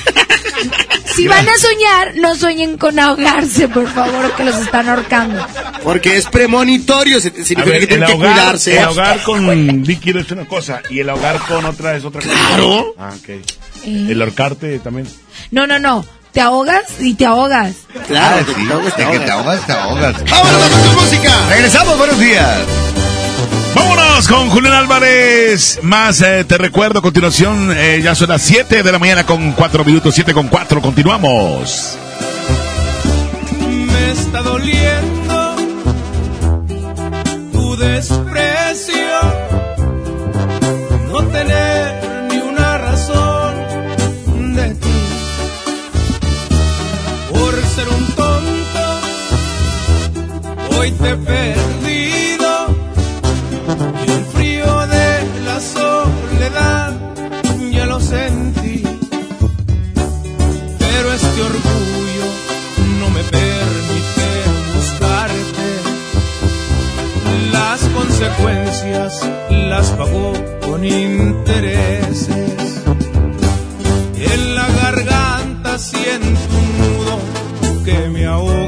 Si van a soñar, no sueñen con ahogarse, por favor, que los están ahorcando. Porque es premonitorio, se- significa ver, que tienen que ahogar, cuidarse. el ahogar con líquido es una cosa y el ahogar con otra es otra cosa. Claro. Ah, ok. Eh. El ahorcarte también. No, no, no. Te ahogas y te ahogas. Claro, Ah, sí, de que te ahogas, te ahogas. ¡Vámonos con música! Regresamos, buenos días. Vámonos con Julián Álvarez. Más eh, te recuerdo a continuación, eh, ya son las 7 de la mañana con 4 minutos, 7 con 4. Continuamos. Me está doliendo tu desprecio, no tener ni una razón de ti. Por ser un tonto, hoy te he orgullo no me permite buscarte. Las consecuencias las pagó con intereses. En la garganta siento un nudo que me ahoga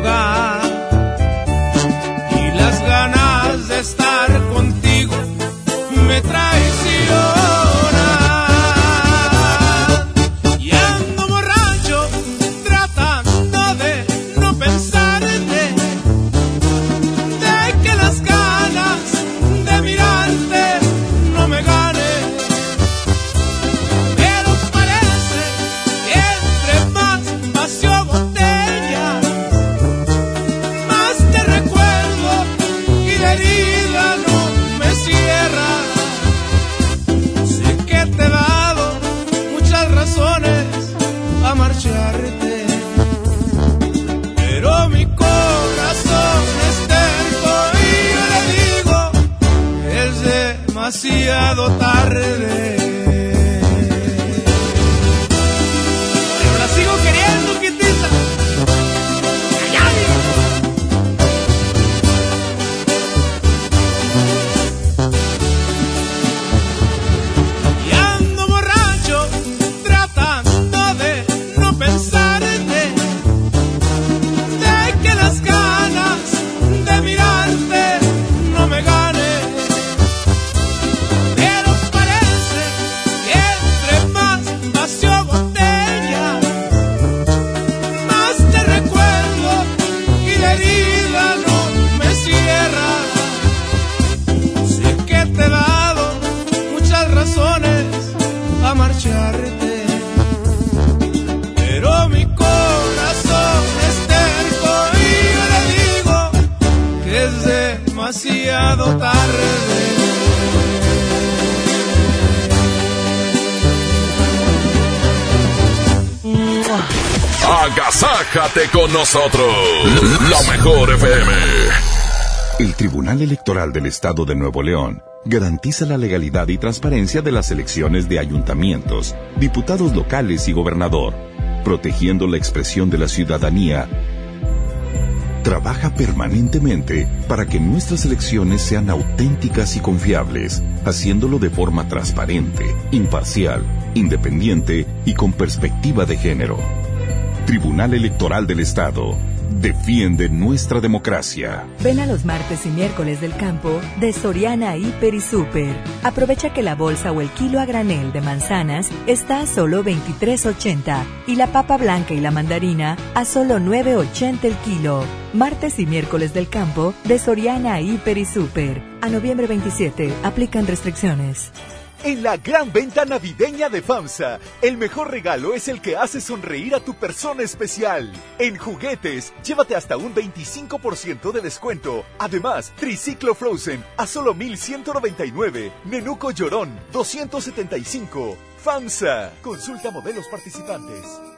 demasiado demasiado tarde. Agasájate con nosotros. La mejor FM. El Tribunal Electoral del Estado de Nuevo León garantiza la legalidad y transparencia de las elecciones de ayuntamientos, diputados locales y gobernador, protegiendo la expresión de la ciudadanía. Trabaja permanentemente para que nuestras elecciones sean auténticas y confiables, haciéndolo de forma transparente, imparcial, independiente y con perspectiva de género. Tribunal Electoral del Estado. Defiende nuestra democracia. Ven a los martes y miércoles del campo de Soriana Hiper y Super. Aprovecha que la bolsa o el kilo a granel de manzanas está a solo 23.80 y la papa blanca y la mandarina a solo 9.80 el kilo. Martes y miércoles del campo de Soriana Hiper y Super. A noviembre 27 aplican restricciones. En la gran venta navideña de FAMSA, el mejor regalo es el que hace sonreír a tu persona especial. En juguetes, llévate hasta un 25% de descuento. Además, Triciclo Frozen a solo 1199. Nenuco Llorón, 275. FAMSA. Consulta modelos participantes.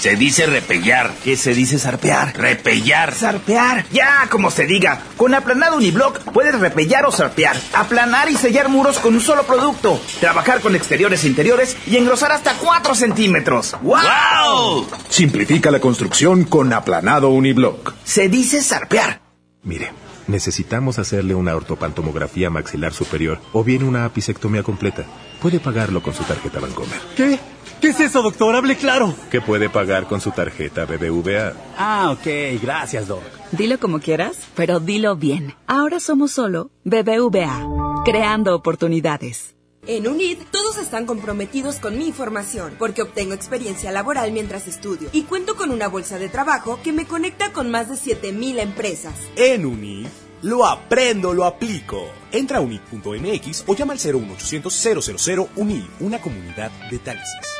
Se dice repellar. ¿Qué se dice zarpear? Repellar. Zarpear. Ya, como se diga. Con aplanado uniblock puedes repellar o zarpear. Aplanar y sellar muros con un solo producto. Trabajar con exteriores e interiores y engrosar hasta 4 centímetros. ¡Wow! Simplifica la construcción con aplanado uniblock. Se dice zarpear. Mire, necesitamos hacerle una ortopantomografía maxilar superior o bien una apicectomía completa. Puede pagarlo con su tarjeta Bancomer. ¿Qué? ¿Qué es eso, doctor? Hable claro. ¿Qué puede pagar con su tarjeta BBVA? Ah, ok. Gracias, doc. Dilo como quieras, pero dilo bien. Ahora somos solo BBVA, creando oportunidades. En UNID, todos están comprometidos con mi formación, porque obtengo experiencia laboral mientras estudio y cuento con una bolsa de trabajo que me conecta con más de 7000 empresas. En UNID, lo aprendo, lo aplico. Entra a unid.mx o llama al 01800 000 UNID, una comunidad de taxis.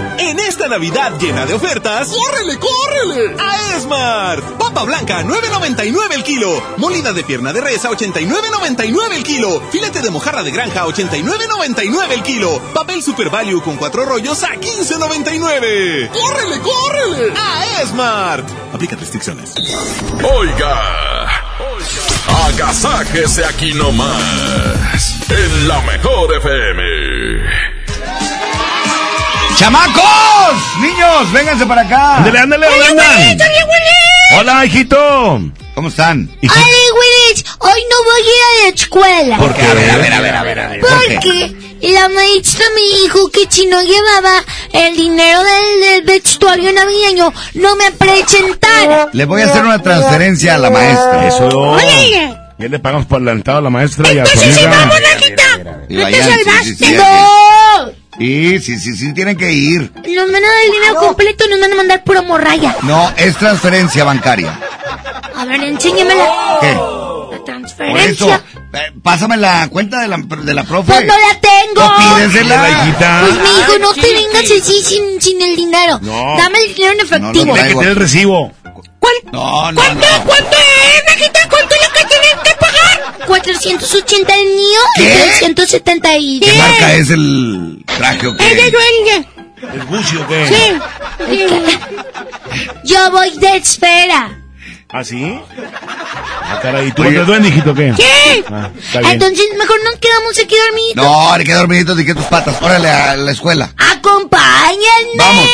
En esta Navidad llena de ofertas, ¡córrele, córrele! A Esmart. Papa blanca, 9.99 el kilo. Molida de pierna de res a 89.99 el kilo. Filete de mojarra de granja a 89.99 el kilo. Papel Super Value con cuatro rollos a 15.99. ¡Córrele, córrele! A Esmart. Aplica restricciones. Oiga, agasáquese aquí nomás, en la mejor FM. ¡Chamacos! ¡Niños! ¡Vénganse para acá! Ándale, ándale, ¡Oye, vengan. Hola, hijito. ¿Cómo están? Oye, Willich, hoy no voy a ir a la escuela. ¿Por qué? A ver, a ver, a ver, a ver. a ver. ¿Por qué? Porque la maestra me dijo que si no llevaba el dinero del, del vestuario navideño, no me presentara. Le voy a hacer una transferencia a la maestra. Eso. Oye, Ya le pagamos por adelantado a la maestra y a su entonces sí, vamos, Najita. No te salvaste. sí, sí, No. Sí, sí, sí, sí, tienen que ir. Nos van a dar el dinero completo, nos van a mandar pura morralla. No, es transferencia bancaria. A ver, enséñamela. ¿Qué? La Por eso, transferencia. eh, pásame la cuenta de la, de la profe. Pues no la tengo. No, pídesela. hijita. Pues me dijo, no te vengas así sin, sin el dinero. No. Dame el dinero en efectivo. No lo tener el recibo. No, no, ¿Cuánto, no. cuánto es, Najita? ¿Cuánto es lo que tienen que pagar? 480 el mío y ¿Qué? 372. ¿Qué marca es el traje o Es de qué? dueña. ¿Es Gucci o qué? Sí. sí. <laughs> Yo voy de esfera. ¿Ah, sí? Ah, caray, ¿y tú hijito, qué? ¿Qué? Ah, está bien. Entonces, mejor nos quedamos aquí dormidos. No, le queda dormidito y que tus patas. Órale a la escuela. Acompáñenme. Vamos,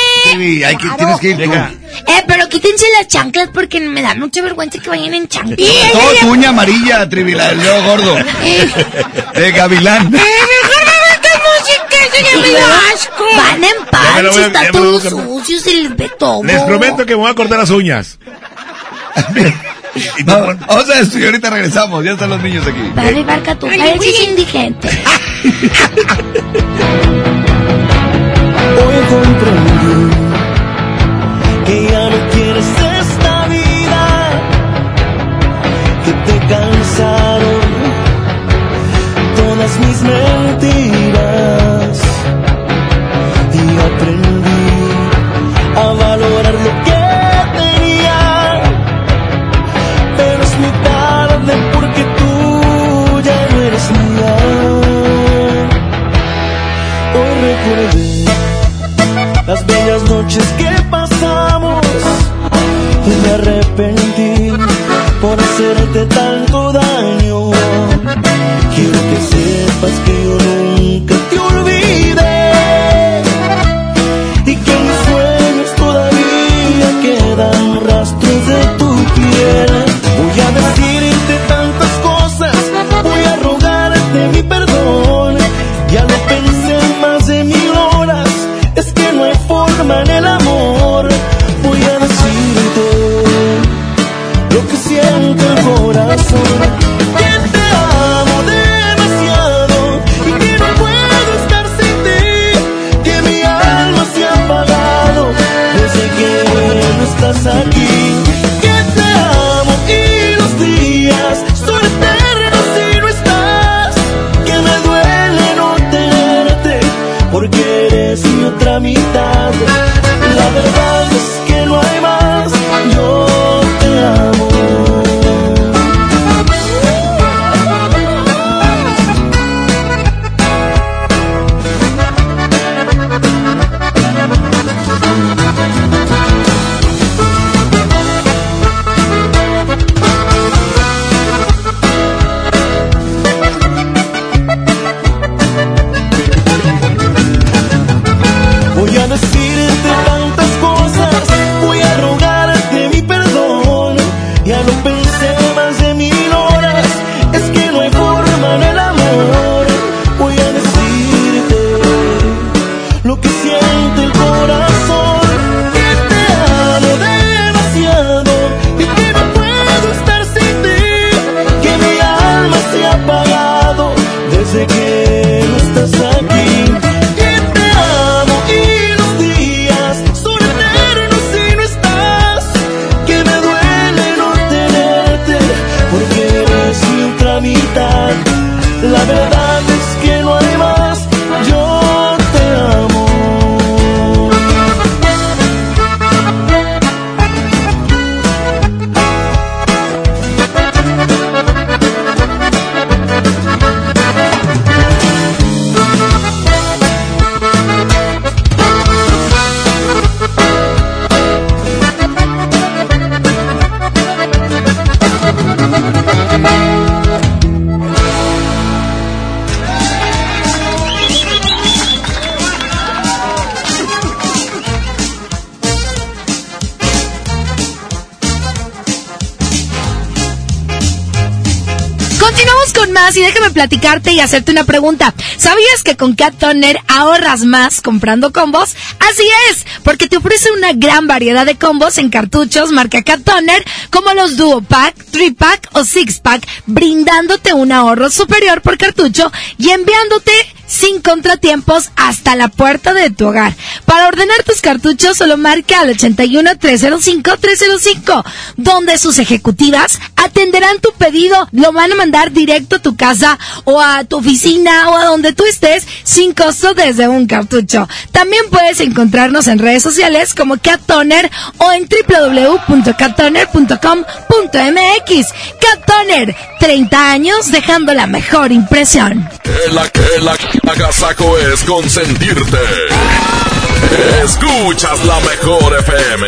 hay que, tienes que ir tú. Eh, pero quítense las chanclas porque me da mucha vergüenza que vayan en chanclas. Todo tu uña amarilla, Trivi, la del dedo gordo. De gavilán. Eh, mejor me esta música, ya me da asco. Van en Ya me lo pancha, voy a- está ya me lo todo voy a- sucio, se les ve todo. Les prometo que me voy a cortar las uñas. <laughs> Vamos, vamos a y ahorita regresamos. Ya están los niños aquí. Vale, barca, tú pareces indigente. <laughs> Hoy comprendí que ya no quieres esta vida, que te cansaron todas mis mentiras noches que pasamos y me arrepentí por hacerte tanto daño. Quiero que sepas que platicarte y hacerte una pregunta. ¿Sabías que con Cat Toner ahorras más comprando combos? Así es, porque te ofrece una gran variedad de combos en cartuchos marca Cat Toner, como los Duo Pack, 3 Pack o 6 Pack, brindándote un ahorro superior por cartucho y enviándote sin contratiempos hasta la puerta de tu hogar. Para ordenar tus cartuchos solo marca al 81 305 305, donde sus ejecutivas atenderán tu pedido, lo van a mandar directo a tu casa o a tu oficina o a donde tú estés sin costo desde un cartucho. También puedes encontrarnos en redes sociales como Cat Toner o en www.cattoner.com.mx. Cat Toner, 30 años dejando la mejor impresión. La que la agasaco es consentirte. Escuchas la mejor FM.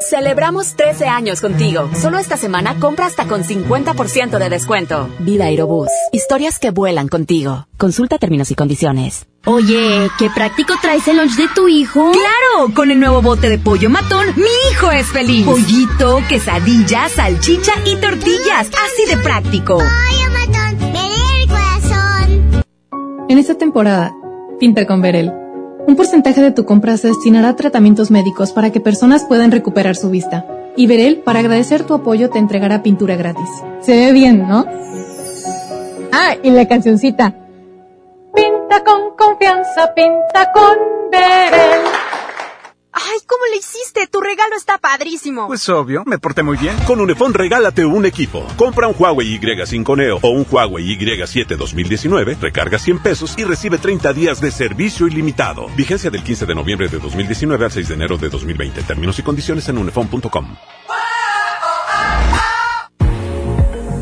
Celebramos 13 años contigo. Solo esta semana compra hasta con 50% de descuento. Vida Aerobús. Historias que vuelan contigo. Consulta términos y condiciones. Oye, qué práctico traes el lunch de tu hijo. Claro, con el nuevo bote de pollo matón, mi hijo es feliz. Pollito, quesadilla, salchicha y tortillas, así de práctico. Pollo matón, el corazón. En esta temporada, pinta con Verel. Un porcentaje de tu compra se destinará a tratamientos médicos para que personas puedan recuperar su vista. Y Verel, para agradecer tu apoyo, te entregará pintura gratis. Se ve bien, ¿no? Ah, y la cancioncita. Pinta con confianza, pinta con Verel. Ay, ¿cómo le hiciste? Tu regalo está padrísimo. Pues obvio, me porté muy bien. Con Unifón regálate un equipo. Compra un Huawei Y5 Neo o un Huawei Y7 2019, recarga 100 pesos y recibe 30 días de servicio ilimitado. Vigencia del 15 de noviembre de 2019 al 6 de enero de 2020. Términos y condiciones en unifón.com.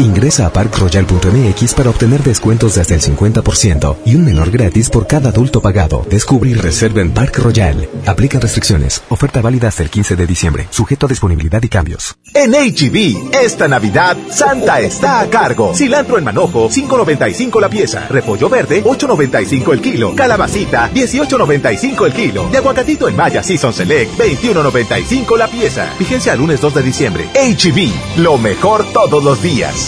Ingresa a parkroyal.mx para obtener descuentos de hasta el 50% y un menor gratis por cada adulto pagado. Descubre y reserva en Park Royal. Aplican restricciones. Oferta válida hasta el 15 de diciembre. Sujeto a disponibilidad y cambios. En HB, esta Navidad, Santa está a cargo. Cilantro en manojo, 5.95 la pieza. Repollo verde, 8.95 el kilo. Calabacita, 18.95 el kilo. Y aguacatito en Maya Season Select, 21.95 la pieza. Vigencia al lunes 2 de diciembre. HB, lo mejor todos los días.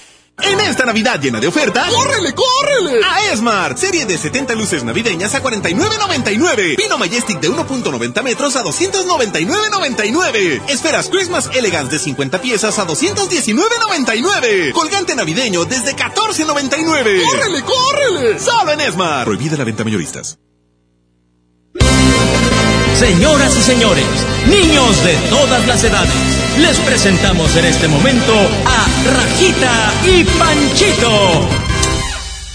En esta Navidad llena de ofertas, ¡córrele, córrele! A Esmart, serie de 70 luces navideñas a 49.99. Pino Majestic de 1.90 metros a 299.99. Esferas Christmas Elegance de 50 piezas a 219.99. Colgante navideño desde 14.99. ¡Córrele, córrele! Solo en Esmart. Prohibida la venta mayoristas. Señoras y señores, niños de todas las edades, les presentamos en este momento a Rajita y Panchito.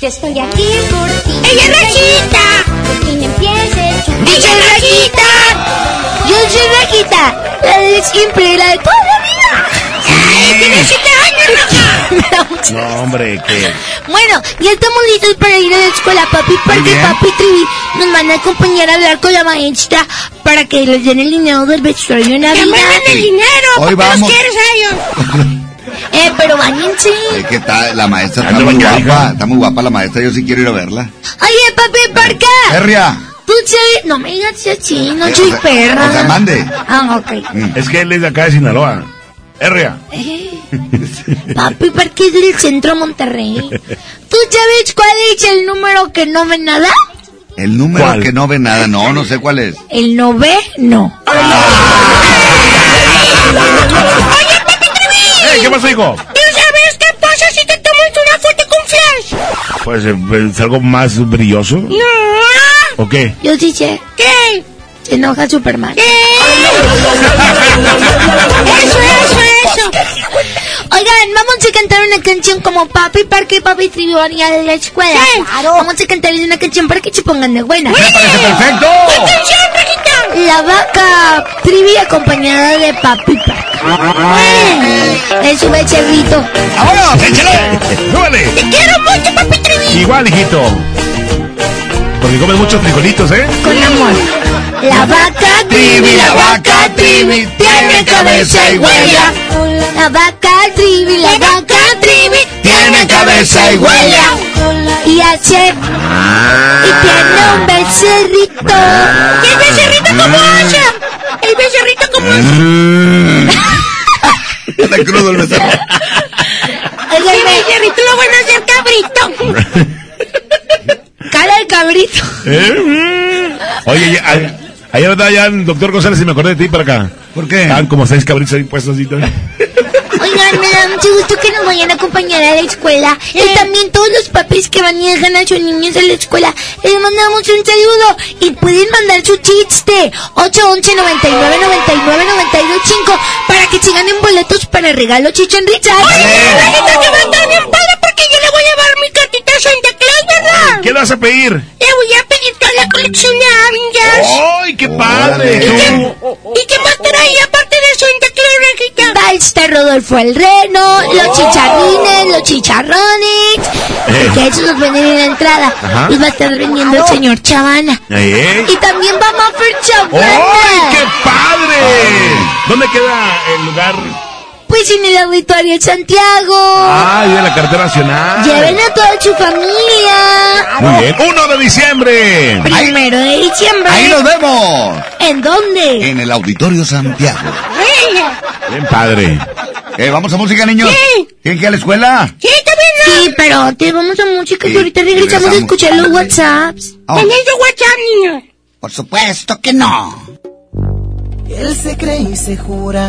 Yo estoy aquí por ti. ¡Ella es Rajita! Por fin empieces. ¡Ella es Rajita! Yo soy Rajita, la de siempre, la de toda la vida. ¡Ay, tiene siete años, <laughs> Raja! No, hombre, que. Bueno, ya estamos listos para ir a la escuela, papi, porque papi y Trivi nos van a acompañar a hablar con la maestra para que les den el dinero del vestuario de Navidad. ¡Que me den el dinero! Hoy vamos. quieres a ellos? <laughs> eh, pero bañense. Es que está, la maestra está muy guapa, hija. está muy guapa la maestra, yo sí quiero ir a verla. Oye, papi, ¿por qué? Herria, Tú no me digas así, no Eh, soy perra. o sea, mande. Ah, ok. Es que él es de acá de Sinaloa. Herria. Eh, <laughs> papi, ¿por qué es del centro de Monterrey? ¿Tú sabes cuál es el número que no ve nada? el número ¿Cuál? que no ve nada, no, no sé cuál es. El no ve, no. Oye, ¿Qué pasó, hijo? ¿Tú sabes qué pasa si te tomas una foto con flash? Pues eh, es algo más brilloso. No. ¿O qué? Yo sé. ¿Qué? Se enoja Superman. ¿Qué? Eso, eso, eso. Oigan, vamos a cantar una canción como Papi Parque y Papi Trivi van a ir a la escuela. Claro. Vamos a cantarles una canción para que se pongan de buena. ¡Me parece perfecto! ¿Qué canción, Rajita? La vaca Trivi acompañada de Papi Parque. Es su becerrito. ¡Vámonos, échale! ¡Súbale! Te quiero mucho, Papi Trivi. Igual, hijito. Porque comes muchos frijolitos, ¿eh? Con amor. La vaca Trivi, la vaca Trivi, tiene cabeza y huella. La vaca Trivi, la vaca Trivi, tiene cabeza y huella. Y hace... Y tiene un becerrito. ¿Y el becerrito cómo hace? El becerrito cómo hace. <laughs> Está crudo el becerro. Oiga, el becerrito lo van a hacer cabrito. Cara de cabrito. ¿Eh? Oye, ya, a- ayer andaba ya el doctor González y me acordé de ti para acá. ¿Por qué? Estaban como seis cabritos ahí puestos así. <laughs> Oigan, me da mucho gusto que nos vayan a acompañar a la escuela. Y también todos los papis que van y dejan a sus niños a la escuela. Les mandamos un saludo. Y pueden mandar su chiste. 811 99 99 92 5 para que sigan en boletos para regalo Chichen Richard. Oye, que va a estar bien padre porque yo le voy a llevar mi a Santa Claus, ¿verdad? ¿Qué le vas a pedir? Le voy a pedir toda la colección de Avengers. ¡Ay, qué padre! ¿Y qué! ¿Y qué más trae aparte de eso Ahí está Rodolfo el Reno, los chicharrines, los chicharrones. Eh. Que esos los venden en la entrada. Ajá. Los va a estar vendiendo el señor Chavana. ¿Eh? Y también va Maffer Chavana. ¡Ay, qué padre! ¿Dónde queda el lugar? Pues en el auditorio de Santiago. Ah, y de la cartera nacional. Lleven a toda su familia. Muy bien. 1 de diciembre. Primero de diciembre. Ahí nos vemos. ¿En dónde? En el Auditorio Santiago. Bien padre. Eh, ¿Vamos a música, niños? Sí. ¿Tienen que ir a la escuela? Sí, también Sí, pero te vamos a música y ahorita regresamos a escuchar los WhatsApps. Vamos. ¿Tenés tu WhatsApp, niño? Por supuesto que no. Él se cree y se jura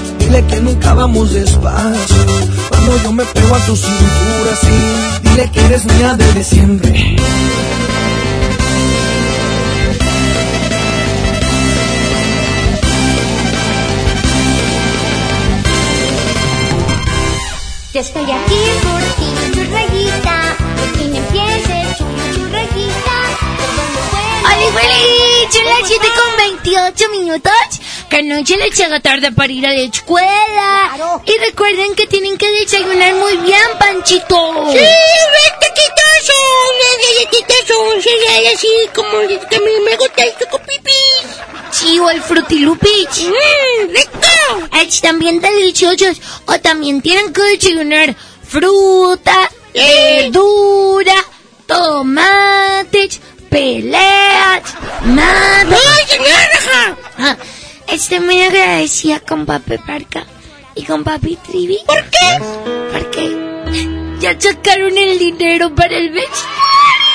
Dile que nunca vamos despacio. Cuando yo me pego a tu cintura, sí. Dile que eres mía desde siempre. Yo estoy aquí por ti, churrayita. Y me empieces, churri, churrayita. ¡Hola, güey! Son las 7 con 28 minutos. Que no se les haga tarde para ir a la escuela. Y recuerden que tienen que desayunar muy bien, Panchito. Sí, unas galletitas o un cereal así como que a mí me gusta el chocopipi. Sí, o el frutilupich. ¡Mmm, rico! Bien deliciosos. O también tienen que desayunar fruta, verdura, tomates, peleas, nada. Ah, Estoy muy agradecida con papi Parca y con papi Trivi. ¿Por qué? Porque ya sacaron el dinero para el vestuario.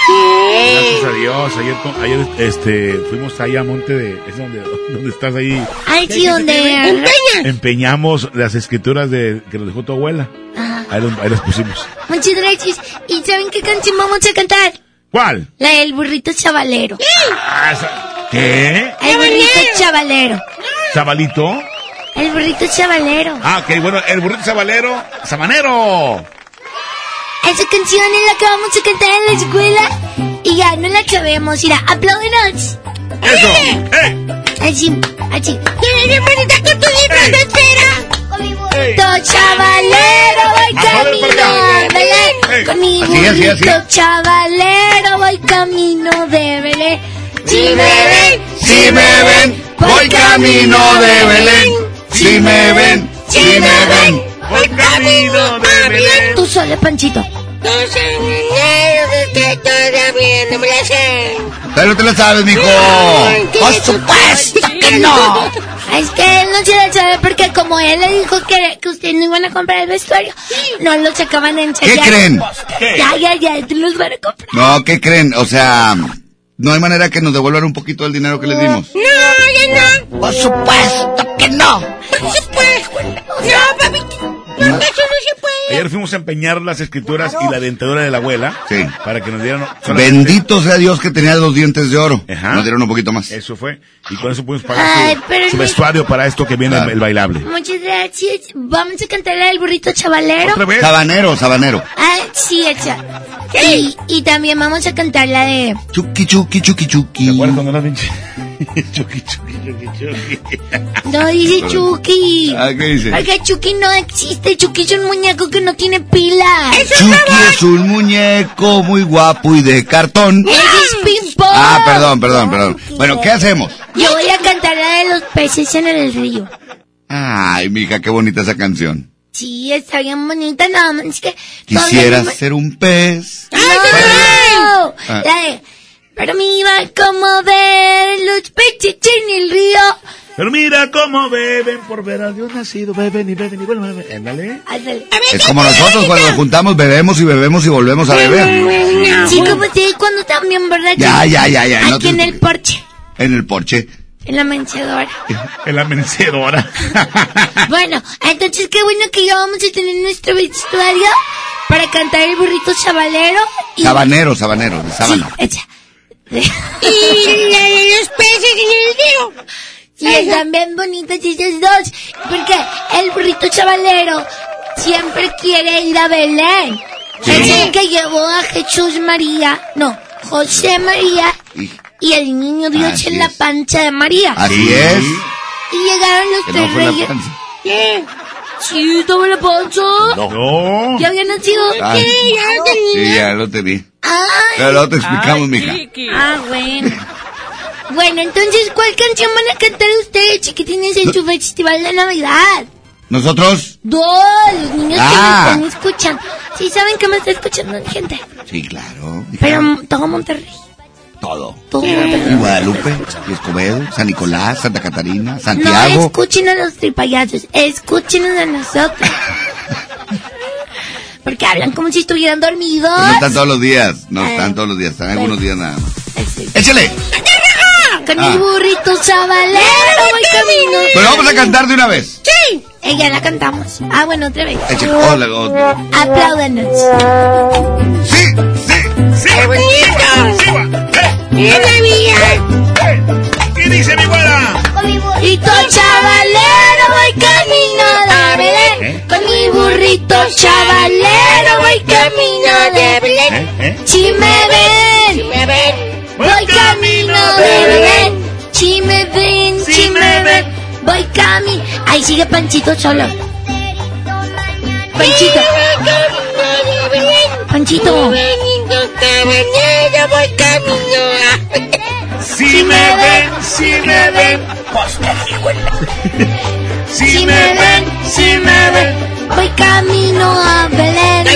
Gracias a Dios. Ayer, con- ayer este, fuimos ahí a Monte de... Es donde, donde estás ahí. Ay, sí, donde... Empeñamos las escrituras de, que nos dejó tu abuela. Ajá. Ahí, los- ahí las pusimos. Muchas gracias. ¿Y saben qué canción vamos a cantar? ¿Cuál? La del burrito chavalero. Ah, esa- ¿Qué? El burrito chavalero. ¿Chavalito? El burrito chavalero. Ah, ok, bueno, el burrito sabalero, sabanero. Esa canción es la que vamos a cantar en la escuela y ya no la sabemos. Mira, apláudenos. Eso. Así, así. ¡Qué bonita con tu disfraz de cera! Burrito chavalero, voy camino de Belén. Con mi burrito chavalero, voy camino de Belén. Si me ven, si me ven, voy camino de Belén. Si me ven, si me ven, voy camino de Belén. Tú solo, Panchito. Dos años que todavía no me la sé. Pero te lo sabes, mijo. Por supuesto que no. Es que él no se la sabe porque como él le dijo que, que ustedes no iban a comprar el vestuario, no los acaban de ensayar. ¿Qué creen? Ya, ya, ya, te los van a comprar. No, ¿qué creen? O sea, no hay manera que nos devuelvan un poquito del dinero que les dimos. No, ya no. Por supuesto que no. Por supuesto. No, papi. No, eso no se puede. Ayer fuimos a empeñar las escrituras y la dentadura de la abuela. Sí. Para que nos dieran. solamente- Bendito sea Dios que tenía los dientes de oro. Nos dieron un poquito más. Eso fue. Y con eso pudimos pagar Ay, su, vestuario para esto que viene el, el bailable. Muchas gracias. Vamos a cantar el burrito chavalero. Sabanero, sabanero. Ah, sí, hecha. Y, y también vamos a cantar la de... Chucky, chucky, chucky, chucky. ¿Te acuerdas cuando la pinche? <laughs> Chucky, chucky, chucky, chucky. No dice <laughs> Chucky. Ah, ¿qué dice? Porque Chucky no existe. Chucky es un muñeco que no tiene pilas. Chucky es un muñeco muy guapo y de cartón. Ese es ping pong. Ah, perdón, perdón, perdón. Bueno, ¿qué hacemos? Yo voy a cantar la de los peces en el río. Ay, mija, qué bonita esa canción. Sí, está bien bonita, nada más es que... Quisiera ser un pez. ¡No! Ah. La de... Pero me iba como ver los peces en el río. Pero mira cómo beben por ver a Dios nacido. Beben y beben y vuelven a beber. Ándale. Es como nosotros cuando nos juntamos, bebemos y bebemos y volvemos a beber. Sí, como ustedes cuando también, ¿verdad? Ya, ya, ya, ya, no Aquí te- en el porche, En el porche. en la mecedora. <laughs> En la mencedora. <laughs> <laughs> bueno, entonces qué bueno que ya vamos a tener nuestro vestuario para cantar el burrito chavalero. Y... Sabanero, sabanero, de sábana. Y la de los peces en el río. Y están bien bonitas esas dos. Porque el burrito chavalero siempre quiere ir a Belén. Sí. Es el que llevó a Jesús María, no, José María y el niño Dios Así en la es. pancha de María. Así es. Y llegaron los Que tres no la reyes. Sí, estaba en la panza. No. ¿Ya había nacido? Ay. ¿Qué? Ya lo Sí, tenía. ya lo te vi. Ay. Pero luego te explicamos, mija. Ah, bueno. Bueno, entonces, ¿cuál canción van a cantar ustedes, chiquitines, en su festival de Navidad? ¿Nosotros? Dos, los niños Ah. que me están escuchando. Sí saben que me está escuchando gente. Sí, claro. Pero todo Monterrey. Todo. Todo Y. Guadalupe, y Escobedo, San Nicolás, Santa Catarina, No Santiago. escuchen a los tripayazos, escúchenos a nosotros. <laughs> Porque hablan como si estuvieran dormidos. Pues no están todos los días. No Ah. están todos los días. Están algunos días nada más. Ese. ¡Échale! Con Ah. el burrito chavalero voy camino. Pero vamos a cantar de una vez. Sí. Ella la cantamos. Ah, bueno, otra vez. Échale. Hola, hola. Apláudanos. Sí, sí, ¡Qué bonito! ¡Es Navidad! ¿Qué dice mi mi burrito chavalero voy camino de Belén. Con mi burrito chavalero voy camino de Belén. ¿Eh? ¿Eh? Si me ven, Si me ven, voy camino de Belén. Si me ven, si me ven, voy camino. Ahí sigue Panchito solo. Panchito, camino. Panchito. Cabanero, voy camino a... Si me ven, si me ven. <laughs> Si me ven, si me ven, voy camino a Belén.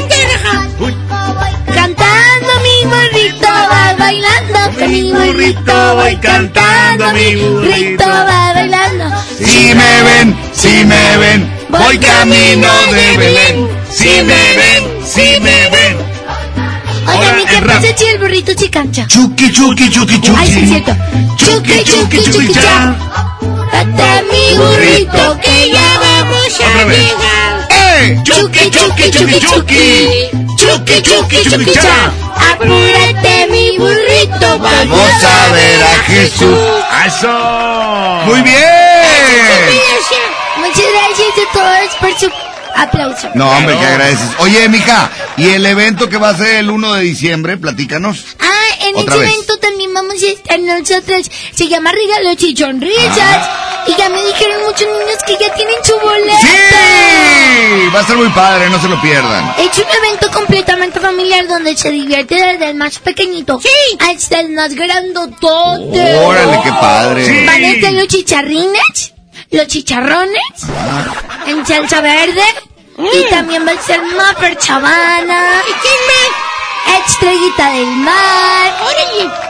Cantando mi burrito va bailando, mi burrito voy cantando, mi burrito va bailando. Si me ven, si me ven, voy camino de Belén. Si me ven, si me ven. Oigan, ¿y qué pasa si el burrito se cancha? Chucky, chucky, chucky, Ay, sí, es cierto. Chucky, chucky, chucky, cha. Date mi burrito que ya vamos a llegar. ¡Eh! Chucky, chucky, chucky. Chucky, chucky, chucky, cha. Apúrate mi burrito, Vamos a ver a Jesús. ¡Eso! ¡Muy bien! Muchas gracias a todos por su aplauso. No, hombre, que agradeces. Oye, mija, ¿y el evento que va a ser el 1 de diciembre? Platícanos. Ah, en Otra ese vez. evento también vamos a estar nosotros. Se llama Regalo Chichón Richards. Ah. Y ya me dijeron muchos niños que ya tienen su boleto. ¡Sí! Va a ser muy padre, no se lo pierdan. Es un evento completamente familiar donde se divierte desde el más pequeñito hasta el más grandotote. Órale, qué padre. Van a estar los chicharrines, los chicharrones, en salsa verde. Y también va a ser Mapper Chavana. ¿Y quién más? Estrellita del Mar.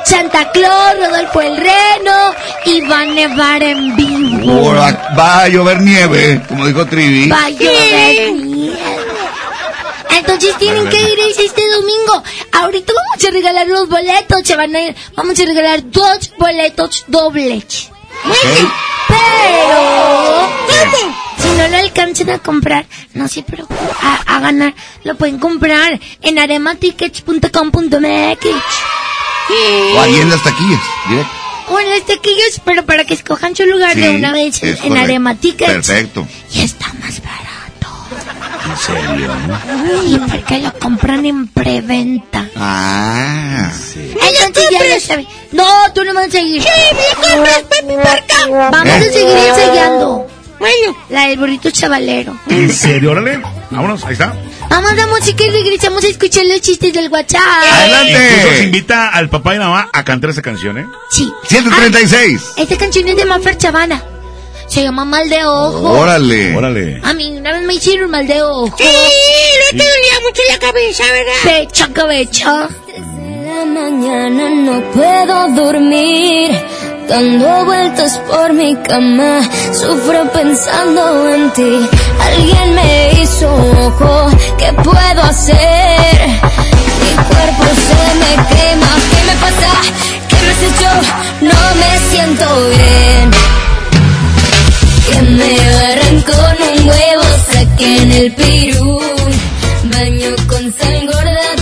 Santa Claus, Rodolfo el Reno. Y va a nevar en vivo. Va a llover nieve, como dijo Trivi. Va a llover nieve. Entonces tienen que ir ese- este domingo. Ahorita vamos a regalar los boletos. Se van a ir- vamos a regalar dos boletos dobles. Pero no lo alcanzan a comprar, no se preocupen. A, a ganar, lo pueden comprar en arematickets.com.mx. O ahí en las taquillas, directo. O en las taquillas, pero para que escojan su lugar de Sí, una vez en correcto. Arema Tickets. Perfecto. Y está más barato. ¿En serio? Y porque lo compran en preventa. Ah. Entonces ya lo saben. No, tú no vas a seguir. Vamos a ¿Eh? seguir ensayando. Bueno, la del burrito chavalero. ¿En serio? Órale. Vámonos, ahí está. Vamos a música y regresamos a escuchar los chistes del WhatsApp. Incluso se invita al papá y la mamá a cantar esa canción, ¿eh? Sí. 136. Esta canción es de Maffer Chavana. Se llama Mal de Ojo. Órale. Órale. A mí una vez me hicieron mal de ojo. Sí, no te dolía mucho la cabeza, ¿verdad? Pecha, cabeza. la mañana no puedo dormir, dando vueltas por mi cama, sufro pensando en ti. Alguien me hizo ojo, ¿qué puedo hacer? Mi cuerpo se me quema, ¿qué me pasa? ¿Qué me has hecho? No me siento bien. Que me agarran con un huevo, saquen el pirú. Baño con sal gorda,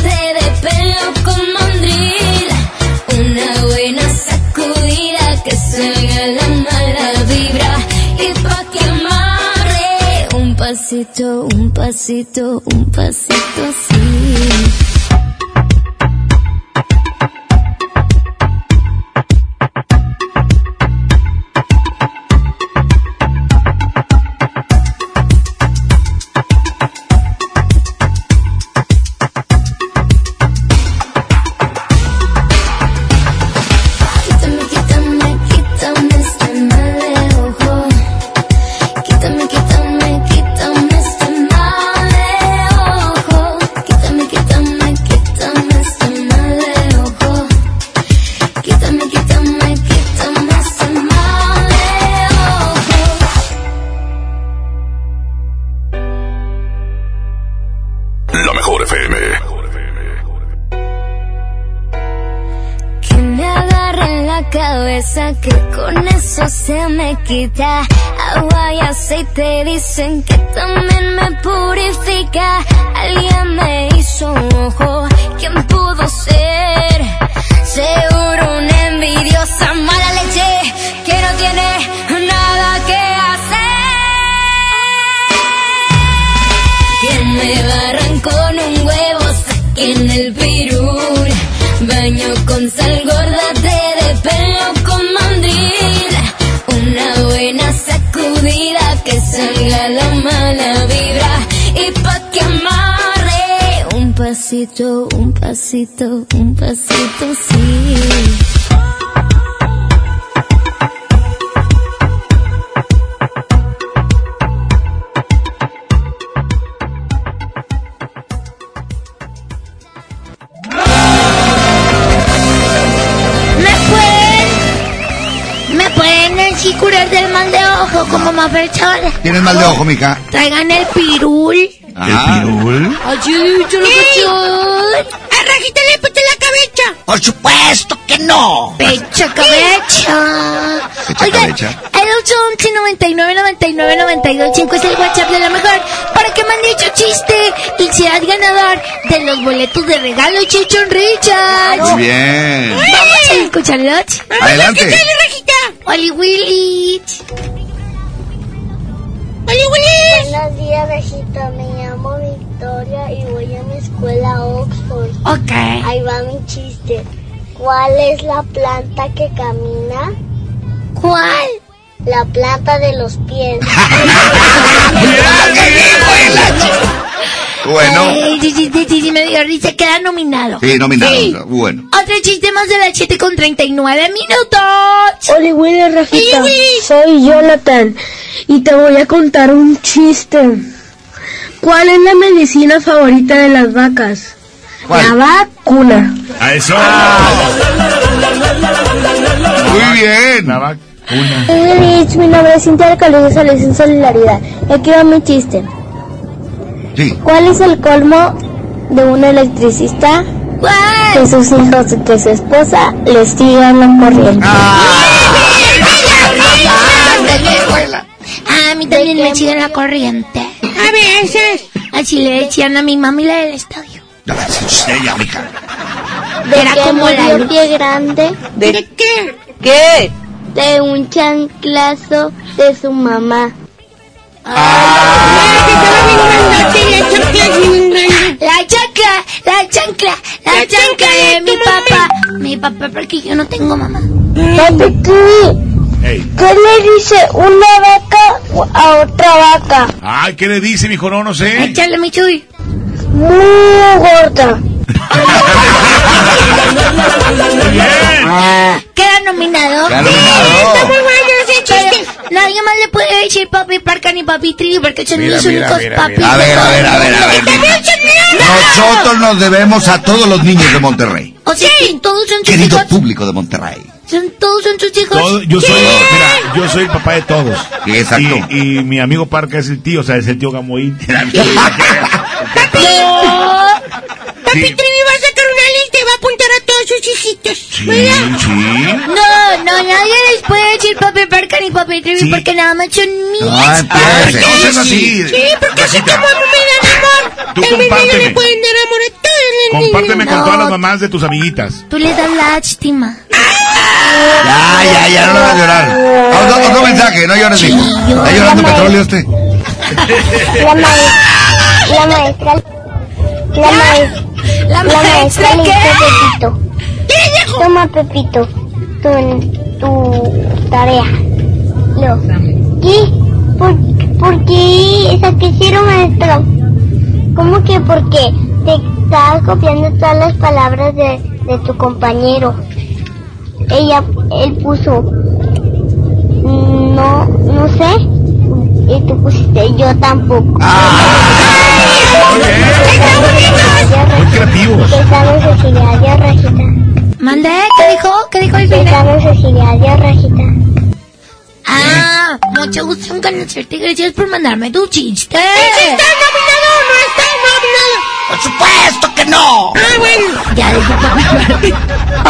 pasito, un pasito, un pasito así. Me quita. Agua y aceite dicen que pasito, un pasito, un pasito, sí. ¿Me pueden? ¿Me pueden así curar del mal de ojo como Maffer Chavana? Tienes mal de ojo, mija. Traigan el pirul. ¿El pirul? Ayú, yo lo cachón. A Rajita le puse la cabeza. Por supuesto que no. Pecha cabeza. Pecha Oigan, cabeza. el 811 99 99 92 5 es el WhatsApp de la mejor para que mande su chiste y seas ganador de los boletos de regalo Chichon Richards. Muy bien. Vamos a escucharlos. Adelante. ¿Qué tal, Rajita? Oli Willis. Willis. Buenos días, Regita. Me llamo Victoria y voy a mi escuela Oxford. Ok. Ahí va mi chiste. ¿Cuál es la planta que camina? ¿Cuál? La planta de los pies. Bueno. Sí, sí, sí, sí, sí, me dio risa. Queda nominado. Sí, nominado. Sí. Bueno. Otro chiste más de las 7 con 39 minutos. Oli Willy Rafita, Oli, Willy. soy Jonathan y te voy a contar un chiste. ¿Cuál es la medicina favorita de las vacas? La vacuna. A eso. Muy bien. Feliz, mi nombre es Cintia del Colegio Salud en Solidaridad. Y aquí va mi chiste. Sí. ¿Cuál es el colmo de un electricista? Que sus hijos, que su esposa les sigan la corriente. A mí también me siguen la corriente. A veces. Así le decían a mi mami la del estadio. Ella, mija. ¿De Era qué como la pie grande? ¿De qué? ¿Qué? De un chanclazo de su mamá. La chancla, la chancla, la chancla de mi papá. Mi papá, porque yo no tengo mamá. Papi, ¿qué, ¿qué le dice una vaca a otra vaca? Ay, ¿qué le dice, mijo? No, no sé. Échale, mi chuy. Muy gorda. <laughs> Queda nominado. Queda nominado. Está muy bueno ese chiste. Nadie más le puede decir papi parca ni papi trivi porque son Mira, mis mira, únicos mira, papis. mira. A ver, a ver, a ver, a ver. Nosotros nos debemos a todos los niños de Monterrey. O sea, que todos son sus Querido hijos. público de Monterrey. Son, todos son sus hijos. Todo- yo soy, Sí. mira, yo soy el papá de todos. exacto. Y, y mi amigo Parca es el tío, o sea, es el tío Gamoín. <laughs> <laughs> Papi Trivi va a sacar una lista y va a apuntar a todos sus hijitos. ¿Verdad? sí. No, no, nadie les puede decir papi parca ni papi trivi Sí. porque nada más son mis Ah, así. Sí, porque así como a mí me dan amor, Tú ellos compárteme. le pueden dar amor a todos los niños. Compárteme con No. todas las mamás de tus amiguitas. Tú les das lástima. Ya, ya, ya, no lo vas a llorar. Otro, otro mensaje, no llores, hijo. ¿Está llorando petróleo usted? <laughs> La, maestra, la maestra. La, maestra. ¿La La maestra maestra le dice a Pepito. Toma, Pepito, tu, tu tarea. Luego, ¿qué? ¿Por, ¿Por qué? ¿Esa que hicieron, maestro? ¿Cómo que por qué? Te estabas copiando todas las palabras de, de tu compañero. Ella, él puso, "Mm, no, no sé. Y tú pusiste, yo tampoco. Muy creativos. ¿Mandé? ¿Qué dijo? ¿Qué dijo el final? sabes Cecilia, adiós, Rajita. Ah, mucho gusto en conocerte. Gracias por mandarme tu chiste. ¿Está nominado o no está nominado? Por supuesto que no. Ah, bueno. Ya dije papi.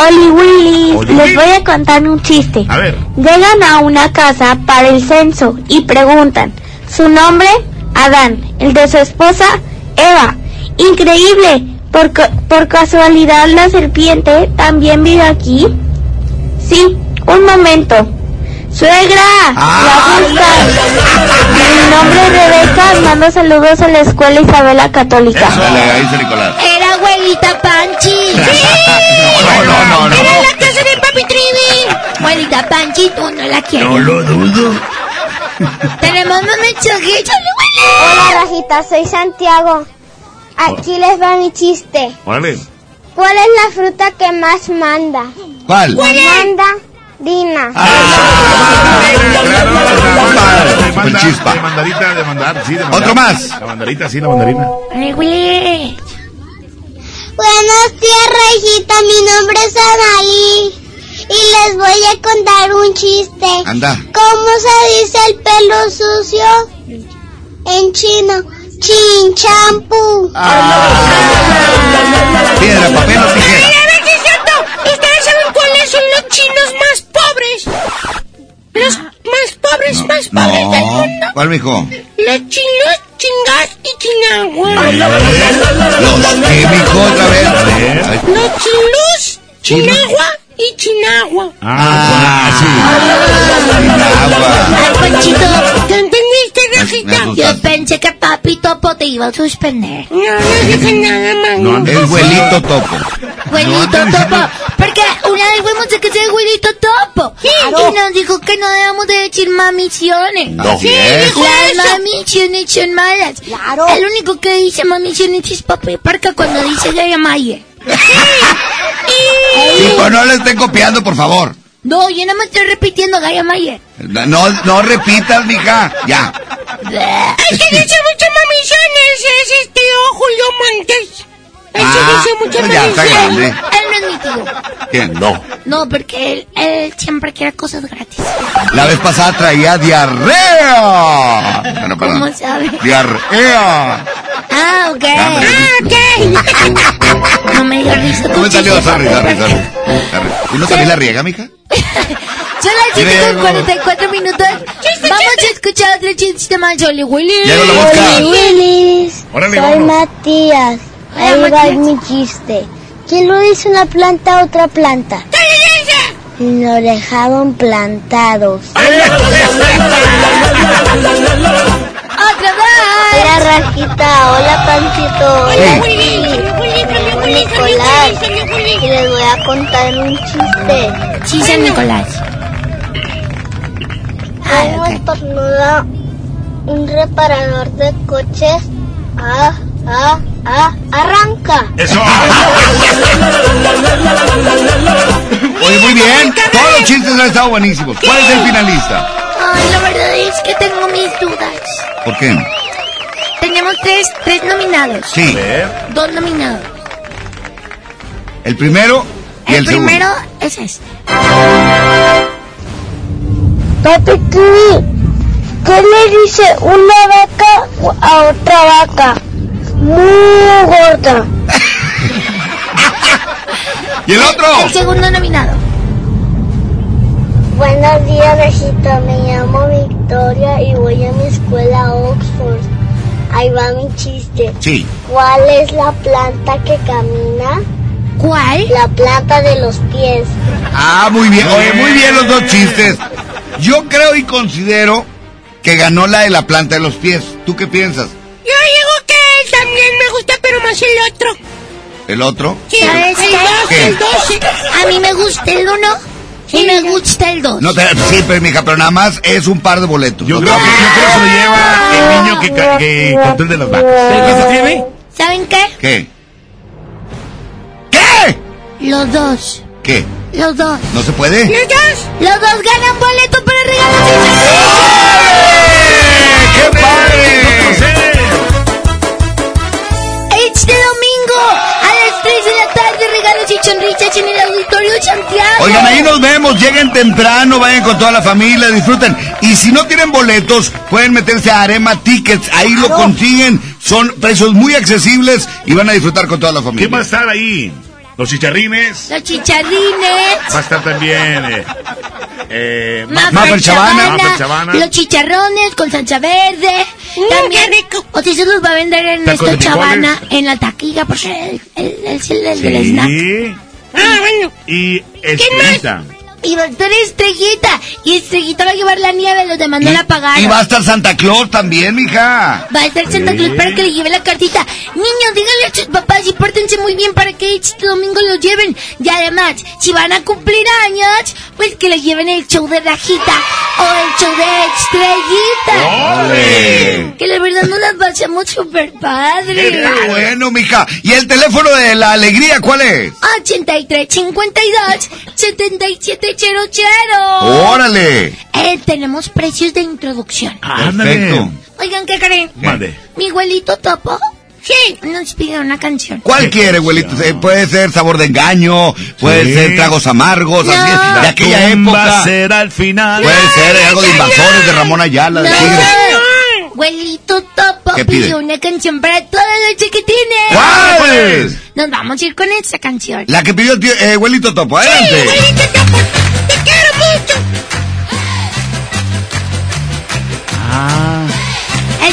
Oli Willy, Oli. les voy a contar un chiste. A ver. Llegan a una casa para el censo y preguntan, ¿su nombre? Adán, el de su esposa, Eva. Increíble, por, por casualidad la serpiente también vive aquí. Sí, un momento. Suegra, la busca. Mi nombre es Rebeca, mando saludos a la escuela Isabela Católica. Dale, ahí dice Nicolás. Era abuelita Panchi. <laughs> No, no, no, no. Era la casa de Papi Trivi. Abuelita Panchi, tú no la quieres. No lo dudo. Tenemos más mensajes. Hola, Rajita, soy Santiago. Aquí les va mi chiste. ¿Cuál es la fruta que más manda? ¿Cuál? La manda Dina. Chispa. de mandarita, de mandar, sí, de mandar. Otro más. La mandarita, sí, la mandarina. Ay, güey. Buenos días, Rajita. Mi nombre es Anaí. Y les voy a contar un chiste. Anda. ¿Cómo se dice el pelo sucio? En chino. Chin champú. Piedra, papel o tijera. A ver si es cierto. ¿Ustedes saben cuáles son los chinos más pobres? Los más pobres, más pobres del mundo. ¿Cuál, mijo? Los chinos, chingas y chinagua. Los que, mijo, otra vez. A ver. Ay. Los chinos, chinagua y Chinagua. Ah, ah, ah, sí. Chinagua. Ay, Panchito, ¿te entendiste, Rajita? Yo pensé que papi Topo te iba a suspender. No, no dije nada, mano. No, el güelito Topo. Güelito no, Topo. Porque una vez fuimos a que sea güelito Topo. Sí. Y nos dijo que no debemos de decir mamisiones. No, sí, dijo Las mamisiones son malas. Claro. El único que dice mamisiones es papi Parca cuando dice de Mayer. Sí, pues no le estén copiando, por favor. No, yo no me estoy repitiendo Gaya Mayer. No, no repitas, mija. Ya. El que dice muchas mamisiones es este oh, Julio Montes. Él sí Ah, dice muchas pues ya está grande. Él no es mi tío. ¿Quién? No. No, porque él, él siempre quiere cosas gratis. La vez pasada traía diarrea. Bueno, perdón. ¿Cómo sabe? Diarrea. Ah, ok. Ah, <laughs> No me digas risa. ¿Cómo salió? porque- sorry. Sorry. ¿Y no también la riega, mija? Son las 7 Riego. con 44 minutos. Vamos a escuchar otro chiste más, Jolly Willy. Llegó la mosca. Willis, soy. Matías. Ahí va mi chiste. ¿Quién lo dice una planta a otra planta? Y nos dejaron plantados. ¡Otra vez! Hola Rajita, hola Pancito, hola Nicolás y les voy a contar un chiste. San Nicolás. ¿Cómo estornuda un reparador de coches? Ah, ah, ah, arranca. Eso. Oye, muy bien. Todos los chistes han estado buenísimos. ¿Cuál es el finalista? Ay, la verdad es que tengo mis dudas. ¿Por qué? Tenemos tres, tres nominados. Sí. Dos nominados. El primero y el, El primero segundo. es este. Papi Kiwi, ¿qué le dice una vaca a otra vaca? Muy gorda. ¿Y el otro? El segundo nominado. Buenos días, Rejita. Me llamo Victoria y voy a mi escuela Oxford. Ahí va mi chiste. Sí. ¿Cuál es la planta que camina? ¿Cuál? La planta de los pies. Ah, muy bien. Oye, muy bien los dos chistes. Yo creo y considero que ganó la de la planta de los pies. ¿Tú qué piensas? Yo digo que también me gusta, pero más el otro. ¿El otro? Sí, ¿Sabes el qué? dos, ¿Qué? el dos. A mí me gusta el uno y me gusta el dos. No te, sí, pero mija, pero nada más es un par de boletos. Yo No creo que, yo creo que se lo lleva el niño que, ca- que el de las vacas. ¿Qué se tiene? ¿Saben qué? ¿Qué? ¿Qué? Los dos. ¿Qué? Los dos. ¿No se puede? Los dos. Los dos ganan boleto para regalos. ¡Qué padre! Este domingo a las 3 de la tarde regalos y en el Auditorio Santiago. Oigan, ahí nos vemos, lleguen temprano, vayan con toda la familia, disfruten. Y si no tienen boletos, pueden meterse a Arema Tickets, ahí lo consiguen. Son precios muy accesibles y van a disfrutar con toda la familia. ¿Quién va a estar ahí? Los chicharrines. Los chicharrines. Va a estar también. Eh, eh, Maffer Chavana, Maffer Chavana. los chicharrones con salsa verde. Mm, También, o si se los va a vender en de Chavana en la taquilla, por ser el, el, el, el del snack. Sí. Ah, bueno. Y Estrellita. Y va a estar Estrellita. Y Estrellita va a llevar la nieve, los no la pagaron. Y va a estar Santa Claus también, mija. Va a estar Santa Claus para que le lleve la cartita. Niños, díganle a sus papás y pórtense muy bien para que este domingo lo lleven. Y además, si van a cumplir años, pues que le lleven el show de Rajita o el show de Estrellita. ¡Ole! Que la verdad nos las pasamos súper padre. Qué bueno, mija. ¿Y el teléfono de la alegría cuál es? 83 52 77 00. ¡Órale! Eh, tenemos precios de introducción. Perfecto. Oigan, ¿qué creen? Mande. Mi abuelito Topo. Sí. Nos pidió una canción. ¿Cuál quiere, abuelito? Eh, Puede ser sabor de engaño, puede Sí. ser tragos amargos, así es, de La aquella época. será al final. Puede ser algo de invasores de Ramón Ayala, de No, Tigres. Abuelito Topo ¿Qué pide? pidió una canción para toda la chiquitines. ¿Cuál es? Nos vamos a ir con esta canción. La que pidió el tío, eh, abuelito Topo, adelante. Te quiero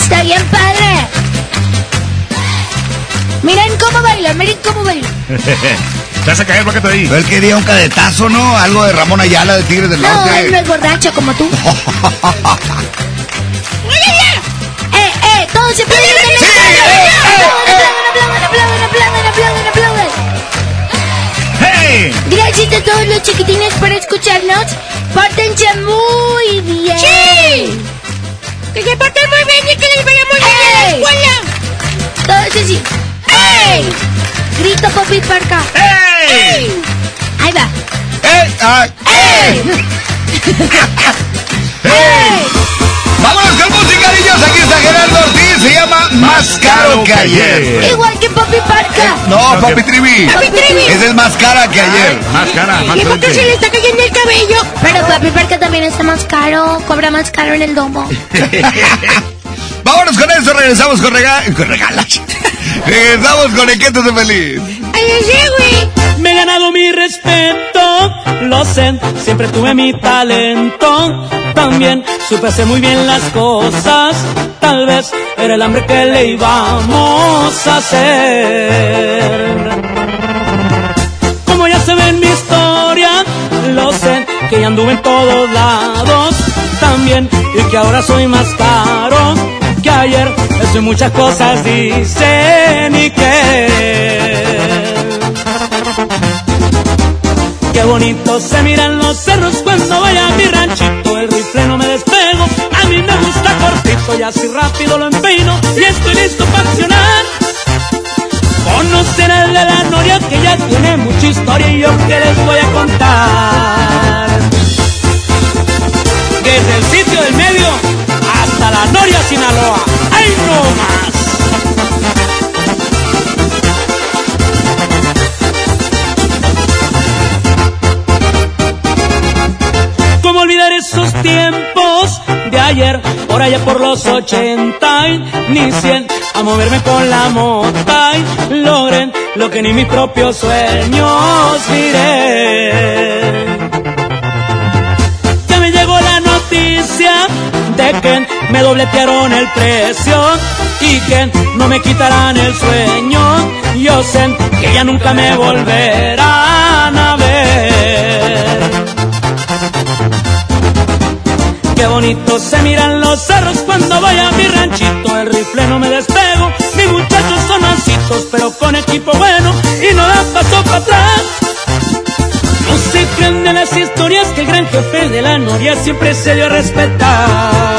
Está bien padre. Miren cómo baila, miren cómo baila. <laughs> Te vas a caer, ¿por qué te ahí? Él quería un cadetazo, ¿no? Algo de Ramón Ayala, de Tigres del No, él no Norte. es borracho como tú. <laughs> ¡Eh, eh! ¡Eh! ¡Todos se aplauden! ¡Aplauden, aplauden, aplauden, aplauden, aplauden! ¡Hey! Gracias a todos los chiquitines por escucharnos. Pórtense muy bien. ¡Sí! Que se porten muy bien y que les vaya muy bien en la escuela. Todos así. ¡Ey! Grito Poppy Parca. ¡Ey! Ahí va. ¡Eh! ¡Ay! ¡Ey! <laughs> ¡Vámonos con música, niños! Aquí está Gerardo Ortiz. Se llama Más Caro que Ayer. Igual que Poppy Parca. No, Papi Trivi. Papi Trivi. Esa es más cara que ayer. Más cara, más ¿Y por qué se le está cayendo el cabello? Pero Poppy Parca también está más caro. Cobra más caro en el domo. <laughs> Vámonos con eso. Regresamos con, rega con regalas. <laughs> regresamos con Equetos de Feliz. Me he ganado mi respeto, lo sé, siempre tuve mi talento. También supe hacer muy bien las cosas, tal vez era el hambre que le íbamos a hacer. Como ya se ve en mi historia, lo sé, que ya anduve en todos lados. También, y que ahora soy más caro que ayer. Eso y muchas cosas dicen y que. Qué bonito se miran los cerros cuando vaya a mi ranchito. El rifle no me despego, a mí me gusta cortito y así rápido lo empeino y estoy listo para accionar. Conocer al de la noria que ya tiene mucha historia y yo que les voy a contar. Desde el sitio del medio noria Sinaloa. ¡Ay no más! ¿Cómo olvidar esos tiempos de ayer? Por allá por los ochenta y ni cien a moverme con la mota y logren lo que ni mis propios sueños miré. Ya me llegó la noticia de que me dobletearon el precio y que no me quitarán el sueño. Yo sé que ya nunca me volverán a ver. Qué bonito se miran los cerros cuando voy a mi ranchito. El rifle no me despego. Mis muchachos son mancitos, pero con equipo bueno y no dan paso para atrás. De las historias que el gran jefe de la noria siempre se dio a respetar.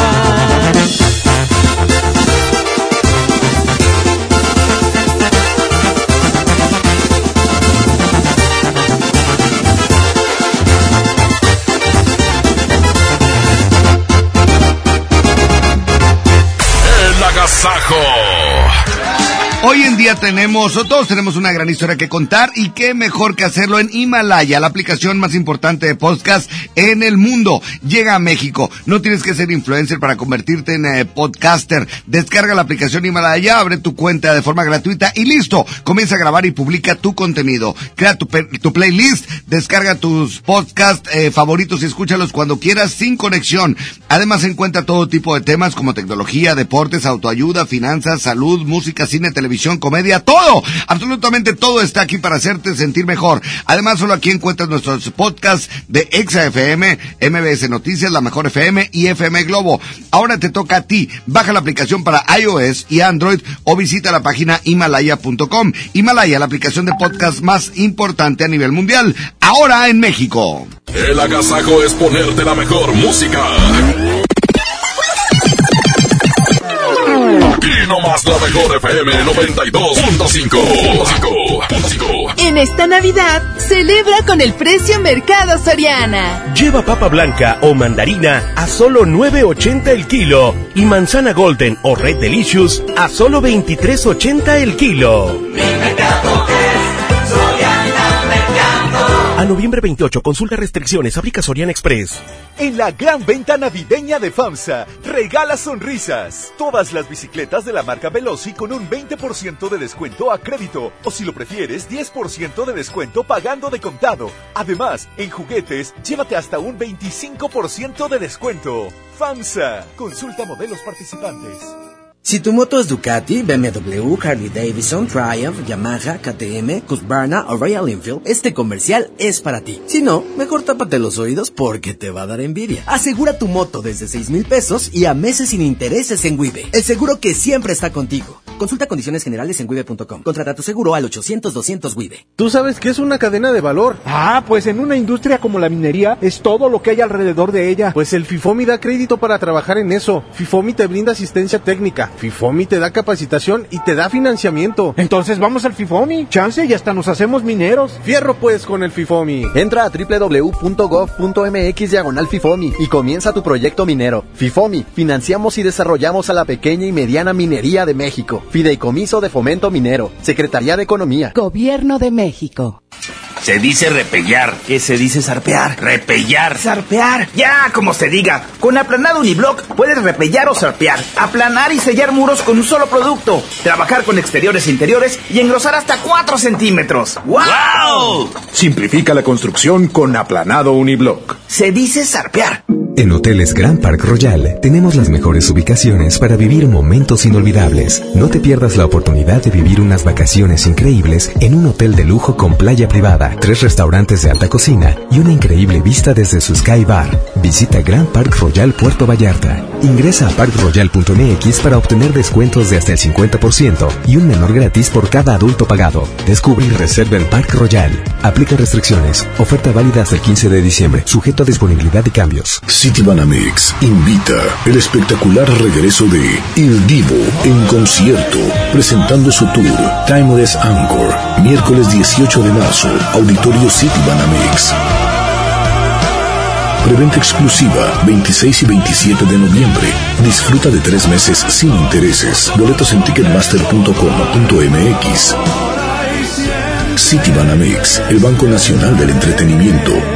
Agasajo. Hoy en día tenemos, todos tenemos una gran historia que contar y qué mejor que hacerlo en Himalaya, la aplicación más importante de podcast en el mundo. Llega a México. No tienes que ser influencer para convertirte en eh, podcaster. Descarga la aplicación Himalaya, abre tu cuenta de forma gratuita y listo. Comienza a grabar y publica tu contenido. Crea tu, tu playlist, descarga tus podcasts eh, favoritos y escúchalos cuando quieras sin conexión. Además encuentra todo tipo de temas como tecnología, deportes, autoayuda, finanzas, salud, música, cine, televisión, comedia, todo. Absolutamente todo está aquí para hacerte sentir mejor. Además, solo aquí encuentras nuestros podcasts de Exa FM, MBS Noticias, La Mejor FM y FM Globo. Ahora te toca a ti. Baja la aplicación para iOS y Android o visita la página himalaya.com. Himalaya, la aplicación de podcast más importante a nivel mundial. Ahora en México. El agasajo es ponerte la mejor música. Aquí nomás la mejor FM 92.5. En esta Navidad, celebra con el precio Mercado Soriana. Lleva papa blanca o mandarina a solo 9.80 el kilo y manzana golden o red delicious a solo 23.80 el kilo. A noviembre 28, consulta restricciones, aplica Soriana Express. En la gran venta navideña de FAMSA, regala sonrisas. Todas las bicicletas de la marca Veloci con un 20% de descuento a crédito. O si lo prefieres, 10% de descuento pagando de contado. Además, en juguetes, llévate hasta un 25% de descuento. FAMSA. Consulta modelos participantes. Si tu moto es Ducati, BMW, Harley Davidson, Triumph, Yamaha, KTM, Husqvarna o Royal Enfield, este comercial es para ti. Si no, mejor tápate los oídos porque te va a dar envidia. Asegura tu moto desde 6 mil pesos y a meses sin intereses en Wibe. El seguro que siempre está contigo. Consulta condiciones generales en wibe.com. Contrata tu seguro al 800-200 Wibe. ¿Tú sabes qué es una cadena de valor? Ah, pues en una industria como la minería es todo lo que hay alrededor de ella. Pues el FIFOMI da crédito para trabajar en eso. FIFOMI te brinda asistencia técnica. FIFOMI te da capacitación y te da financiamiento. Entonces vamos al FIFOMI. Chance y hasta nos hacemos mineros. Fierro pues con el FIFOMI. Entra a www.gov.mx diagonal FIFOMI y comienza tu proyecto minero. FIFOMI, financiamos y desarrollamos a la pequeña y mediana minería de México. Fideicomiso de Fomento Minero. Secretaría de Economía. Gobierno de México. Se dice repellar. ¿Qué se dice zarpear? Repellar. Zarpear. Ya, como se diga. Con aplanado uniblock puedes repellar o zarpear. Aplanar y sellar muros con un solo producto. Trabajar con exteriores e interiores y engrosar hasta 4 centímetros. ¡Wow! Simplifica la construcción con aplanado uniblock. Se dice zarpear. En Hoteles Grand Park Royal tenemos las mejores ubicaciones para vivir momentos inolvidables. No te pierdas la oportunidad de vivir unas vacaciones increíbles en un hotel de lujo con playa privada, tres restaurantes de alta cocina y una increíble vista desde su Sky Bar. Visita Grand Park Royal Puerto Vallarta. Ingresa a parkroyal.mx para obtener descuentos de hasta el 50% y un menor gratis por cada adulto pagado. Descubre y reserva en Park Royal. Aplica restricciones. Oferta válida hasta el 15 de diciembre. Sujeto a disponibilidad y cambios. Citibanamex invita el espectacular regreso de Il Divo en concierto, presentando su tour Timeless Anchor, miércoles 18 de marzo, Auditorio Citibanamex. Preventa exclusiva 26 y 27 de noviembre. Disfruta de tres meses sin intereses. Boletos en ticketmaster.com.mx. Citibanamex, el Banco Nacional del Entretenimiento.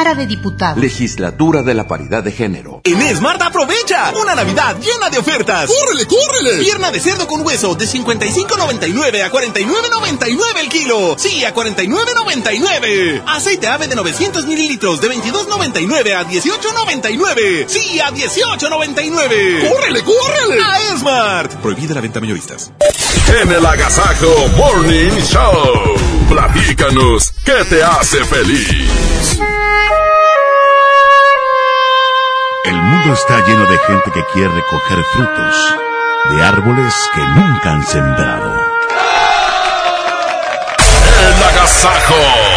de Diputados. Legislatura de la Paridad de Género. En Smart aprovecha una Navidad llena de ofertas. ¡Córrele, córrele! Pierna de cerdo con hueso de 55.99 a 49.99 el kilo. Sí, a 49.99. Aceite ave de 900 mililitros de 22.99 a 18.99. Sí, a 18.99. ¡Córrele, córrele! A Smart. Prohibida la venta a mayoristas. En el Agasajo Morning Show. Platícanos, ¿qué te hace feliz? El mundo está lleno de gente que quiere recoger frutos de árboles que nunca han sembrado. El agasajo.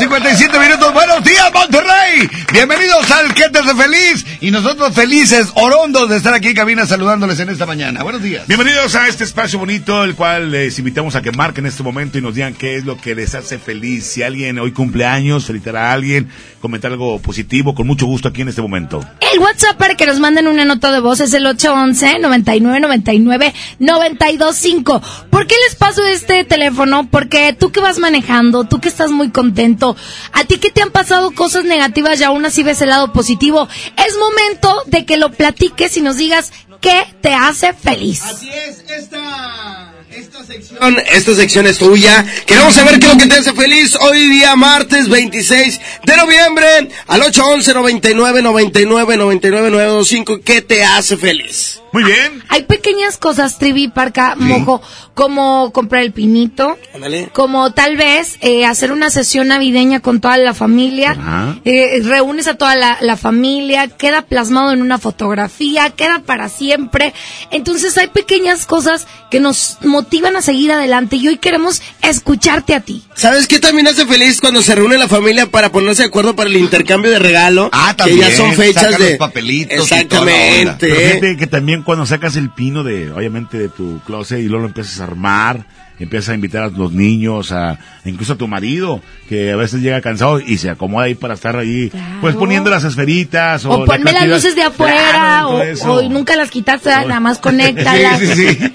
57 minutos. Buenos días, Monterrey. Bienvenidos al Que te hace feliz. Y nosotros felices, orondos, de estar aquí en cabina saludándoles en esta mañana. Buenos días. Bienvenidos a este espacio bonito, el cual les invitamos a que marquen este momento y nos digan qué es lo que les hace feliz. Si alguien hoy cumple años, felicitar a alguien, comentar algo positivo, con mucho gusto aquí en este momento. El WhatsApp para que nos manden una nota de voz es el 811-9999-925. ¿Por qué les paso este teléfono? Porque tú que vas manejando, tú que estás muy contento, a ti que te han pasado cosas negativas y aún así ves el lado positivo, es momento de que lo platiques y nos digas qué te hace feliz. Así es, esta, esta sección, esta sección es tuya. Queremos saber qué es lo que te hace feliz hoy día, martes 26 de noviembre, al 811 99 99 99 925. ¿Qué te hace feliz? Muy bien. Hay pequeñas cosas, Trivi, Parca, Mojo, como comprar el pinito, Ándale. como tal vez eh, hacer una sesión navideña con toda la familia, eh, reúnes a toda la, la familia, queda plasmado en una fotografía, queda para siempre. Entonces hay pequeñas cosas que nos motivan a seguir adelante y hoy queremos escucharte a ti. ¿Sabes qué también hace feliz cuando se reúne la familia para ponerse de acuerdo para el intercambio de regalo? Ah, Que también. ya son fechas sacan de... los papelitos y toda la onda. Exactamente. Pero fíjate que también también cuando sacas el pino de, obviamente, de tu closet y luego lo empiezas a armar, empiezas a invitar a los niños, a incluso a tu marido, que a veces llega cansado y se acomoda ahí para estar ahí, pues poniendo las esferitas o, O la ponme las luces de afuera, Claro, o, o nunca las quitaste, nada más <laughs> conéctalas. Sí, sí, <laughs> sí.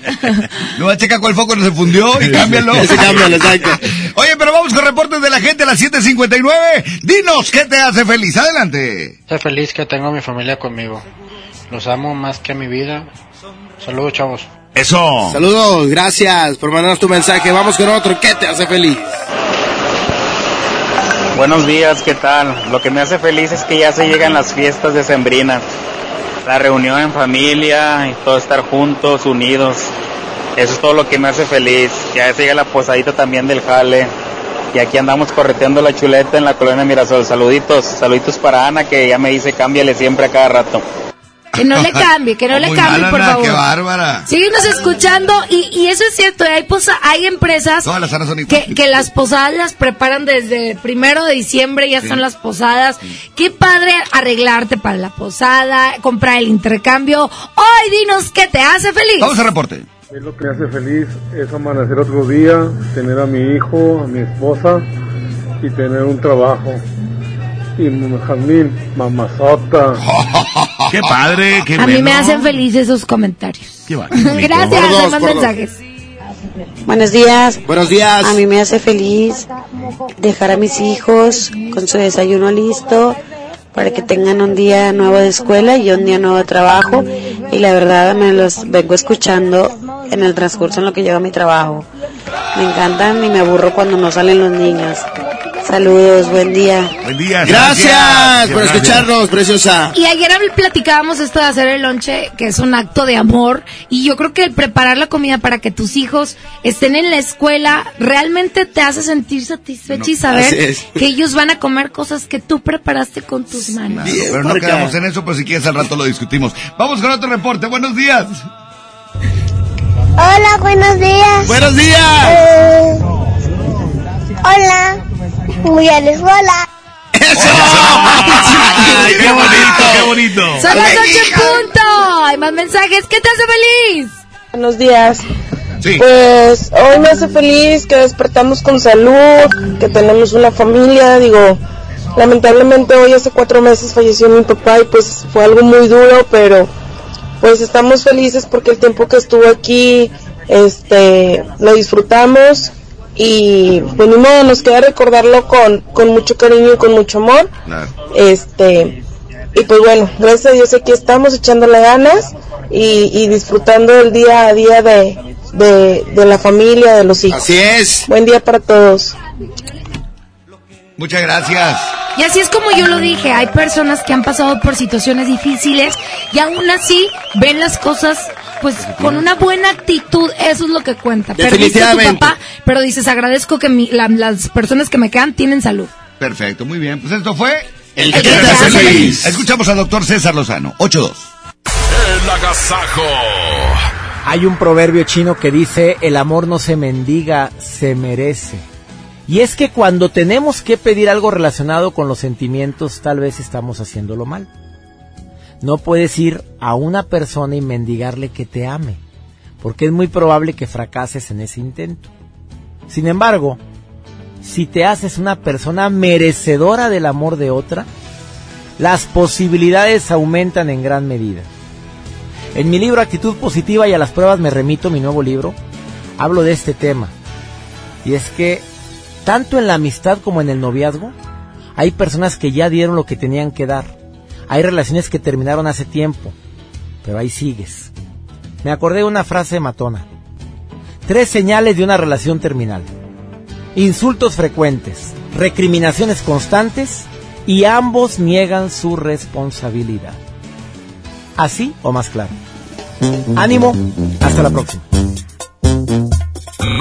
No, checa cuál foco no se fundió y cámbialo. Ese cámbialo, exacto. Oye, pero vamos con reportes de la gente a las 7.59. Dinos, ¿qué te hace feliz? Adelante. Estoy feliz que tengo a mi familia conmigo. Los amo más que a mi vida. Saludos, chavos. Eso. Saludos, gracias por mandarnos tu mensaje. Vamos con otro. ¿Qué te hace feliz? Buenos días, ¿qué tal? Lo que me hace feliz es que ya se llegan las fiestas de Sembrina. La reunión en familia y todo estar juntos, unidos. Eso es todo lo que me hace feliz. Ya se llega la posadita también del jale. Y aquí andamos correteando la chuleta en la colonia Mirasol. Saluditos, saluditos para Ana que ya me dice cámbiale siempre a cada rato. Que no le cambie, que no <laughs> le cambie, por favor. Qué bárbara. Síguenos escuchando y, y eso es cierto, hay, posa, hay empresas Todas las son que, iguales. que las posadas las preparan desde el primero de diciembre, ya Sí. son las posadas. Qué padre arreglarte para la posada, comprar el intercambio. Hoy dinos qué te hace feliz. Vamos al reporte. Es lo que me hace feliz es amanecer otro día, tener a mi hijo, a mi esposa y tener un trabajo. Y Jazmín, mamazota. <laughs> Qué padre, qué A mí me bueno. hacen feliz esos comentarios. Qué Gracias, Por dos, mensajes. Buenos días. Buenos días. A mí me hace feliz dejar a mis hijos con su desayuno listo para que tengan un día nuevo de escuela y un día nuevo de trabajo. Y la verdad me los vengo escuchando en el transcurso en lo que llevo a mi trabajo. Me encantan y me aburro cuando no salen los niños. Saludos, buen día. Buen día. Gracias por escucharnos, preciosa. Y ayer habl- platicábamos esto de hacer el lonche, que es un acto de amor, y yo creo que el preparar la comida para que tus hijos estén en la escuela realmente te hace sentir satisfecho y saber que ellos van a comer cosas que tú preparaste con tus manos. Claro, pero no quedamos en eso, pero si quieres al rato lo discutimos. Vamos con otro reporte. Buenos días. Hola, buenos días. Buenos días. Eh, hola. Muy bien, hola. <laughs> Ay, qué bonito, qué bonito. Son las ocho en punto. Hay más mensajes. ¿Qué te hace feliz? Buenos días. Sí. Pues hoy me hace feliz que despertamos con salud, que tenemos una familia, digo, lamentablemente hoy hace cuatro meses falleció mi papá y pues fue algo muy duro, pero pues estamos felices porque el tiempo que estuvo aquí, este, lo disfrutamos y pues ni modo, nos queda recordarlo con, con mucho cariño y con mucho amor. Este, y pues bueno, gracias a Dios aquí estamos echándole ganas y, y disfrutando el día a día de, de, de la familia, de los hijos. Así es. Buen día para todos. Muchas gracias. Y así es como yo lo dije, hay personas que han pasado por situaciones difíciles y aún así ven las cosas pues con una buena actitud, eso es lo que cuenta. Perdiste a tu papá, pero dices, agradezco que mi- la- las personas que me quedan tienen salud. Perfecto, muy bien. Pues esto fue El que te hace feliz. Escuchamos al doctor César Lozano. 8-2. El agasajo. Hay un proverbio chino que dice, el amor no se mendiga, se merece. Y es que cuando tenemos que pedir algo relacionado con los sentimientos, tal vez estamos haciéndolo mal. No puedes ir a una persona y mendigarle que te ame, porque es muy probable que fracases en ese intento. Sin embargo, si te haces una persona merecedora del amor de otra, las posibilidades aumentan en gran medida. En mi libro Actitud Positiva y a las pruebas me remito, mi nuevo libro, hablo de este tema. Y es que, tanto en la amistad como en el noviazgo, hay personas que ya dieron lo que tenían que dar. Hay relaciones que terminaron hace tiempo, pero ahí sigues. Me acordé de una frase matona. Tres señales de una relación terminal. Insultos frecuentes, recriminaciones constantes y ambos niegan su responsabilidad. Así o más claro. Ánimo, hasta la próxima.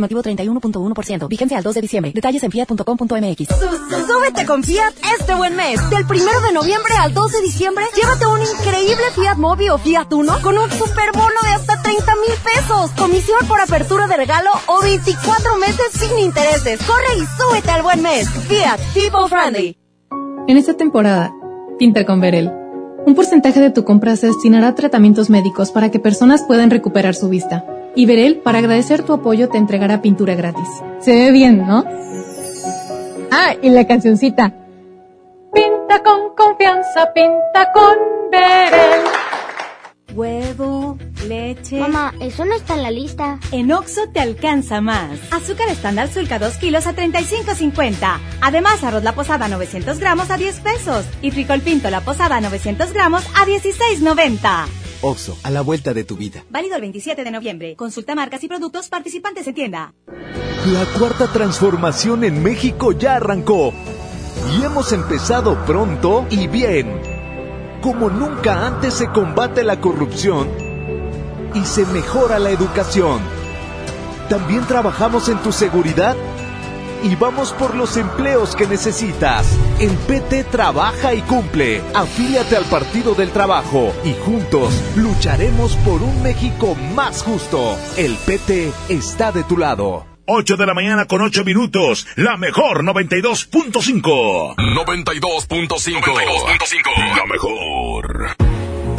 Informativo 31.1%. Vigencia al 2 de diciembre. Detalles en fiat.com.mx. Súbete con Fiat este buen mes. Del primero de noviembre al 2 de diciembre, llévate un increíble Fiat Mobi o Fiat Uno con un super bono de hasta 30 mil pesos. Comisión por apertura de regalo o 24 meses sin intereses. Corre y súbete al buen mes. Fiat, people friendly. En esta temporada, pinta con Verel. Un porcentaje de tu compra se destinará a tratamientos médicos para que personas puedan recuperar su vista. Y Verel, para agradecer tu apoyo, te entregará pintura gratis. Se ve bien, ¿no? Ah, y la cancioncita. Pinta con confianza, pinta con Verel. Huevo, leche. Mamá, eso no está en la lista. En Oxo te alcanza más. Azúcar estándar Sulca 2 kilos a 35.50. Además, arroz la posada 900 gramos a 10 pesos. Y frijol pinto la posada 900 gramos a 16.90. Oxo, a la vuelta de tu vida. Válido el 27 de noviembre. Consulta marcas y productos participantes en tienda. La cuarta transformación en México ya arrancó. Y hemos empezado pronto y bien. Como nunca antes se combate la corrupción y se mejora la educación. También trabajamos en tu seguridad y vamos por los empleos que necesitas. El PT trabaja y cumple. Afíliate al Partido del Trabajo y juntos lucharemos por un México más justo. El PT está de tu lado. 8 de la mañana con 8 minutos. La mejor 92.5. 92.5. La mejor.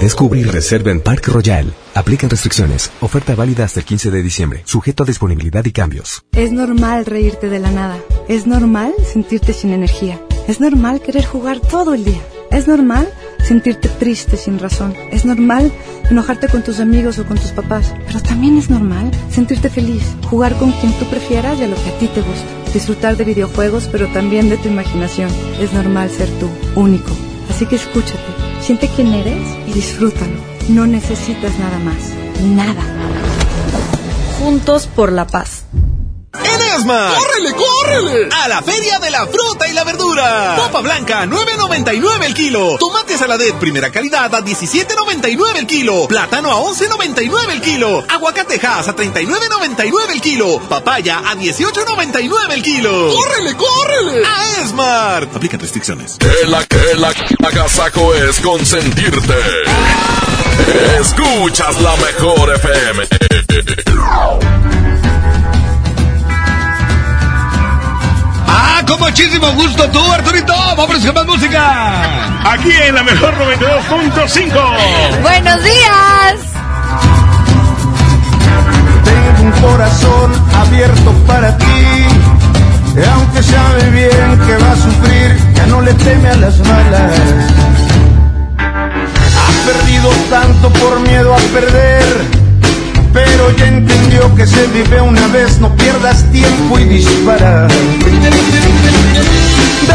Descubre y reserva en Park Royal. Aplican restricciones. Oferta válida hasta el 15 de diciembre. Sujeto a disponibilidad y cambios. Es normal reírte de la nada. Es normal sentirte sin energía. Es normal querer jugar todo el día. Es normal sentirte triste sin razón. Es normal enojarte con tus amigos o con tus papás. Pero también es normal sentirte feliz, jugar con quien tú prefieras y a lo que a ti te gusta. Disfrutar de videojuegos, pero también de tu imaginación. Es normal ser tú, único. Así que escúchate, siente quién eres y disfrútalo. No necesitas nada más. Nada. Juntos por la paz. En Esmar. ¡Córrele, córrele! A la Feria de la Fruta y la Verdura. Papa blanca, 9.99 el kilo. Tomate saladet primera calidad a 17.99 el kilo. Plátano a 11.99 el kilo. Aguacatejas a 39.99 el kilo. Papaya a 18.99 el kilo. ¡Córrele, córrele! A Esmar. Aplica restricciones. Que la que la agasajo es consentirte. Escuchas la mejor FM. Con muchísimo gusto tú, Arturito. Vamos con más música. Aquí en la mejor 92.5. Buenos días. Tengo un corazón abierto para ti. Y aunque sabe bien que va a sufrir, ya no le teme a las malas. Ha perdido tanto por miedo a perder, pero ya entendió que se vive una vez, no pierdas tiempo y dispara. De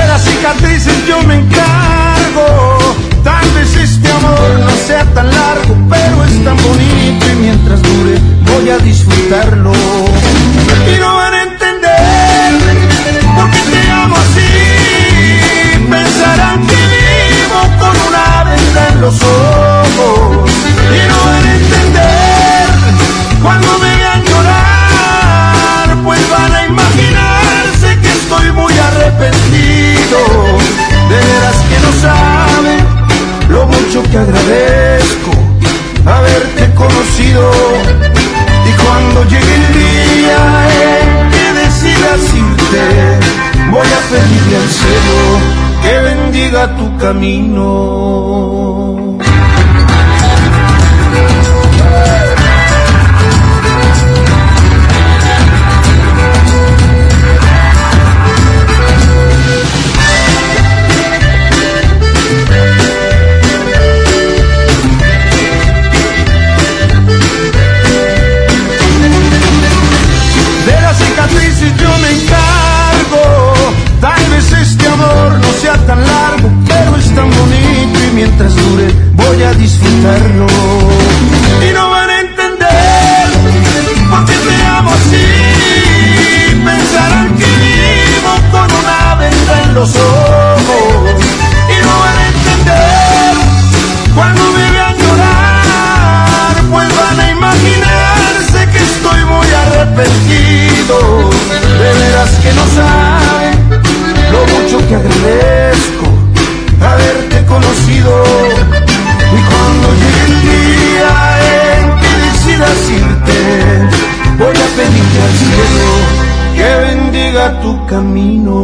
las cicatrices yo me encargo, tal vez este amor no sea tan largo, pero es tan bonito y mientras dure voy a disfrutarlo. Y no van a entender por qué te amo así, pensarán que vivo con una venda en los ojos. Arrepentido. De veras que no saben lo mucho que agradezco haberte conocido. Y cuando llegue el día en que decidas irte, voy a pedirle al cielo que bendiga tu camino. Voy a disfrutarlo. Y no van a entender por qué te amo así. Pensarán que vivo con una venda en los ojos. Y cuando llegue el día en que decidas irte, voy a pedirte al cielo que bendiga tu camino.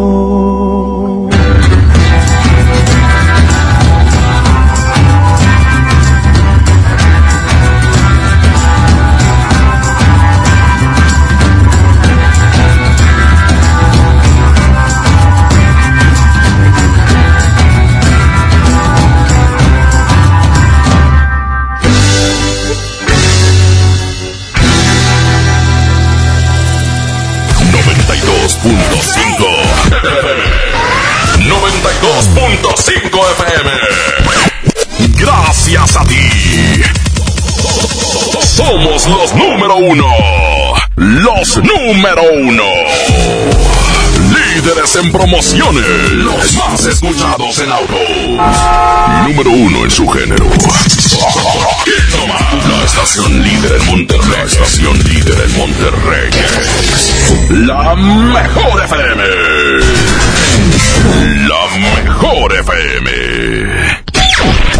Número uno. Líderes en promociones. Los más escuchados en auto. Número uno en su género. La estación líder en Monterrey. La estación líder en Monterrey. La mejor FM. La mejor FM.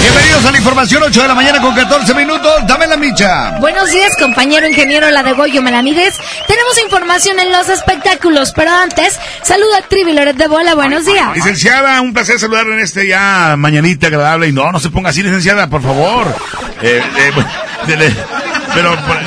Bienvenidos a la información 8 de la mañana con 14 minutos. Dame la micha. Buenos días, compañero ingeniero La de Goyo Melamides. Tenemos información en los espectáculos, pero antes, saluda a Trivi Loret de Bola. Buenos días. Licenciada, un placer saludarla en este ya mañanita agradable. Y no, no se ponga así, licenciada, por favor. Eh, eh, <laughs> pero por-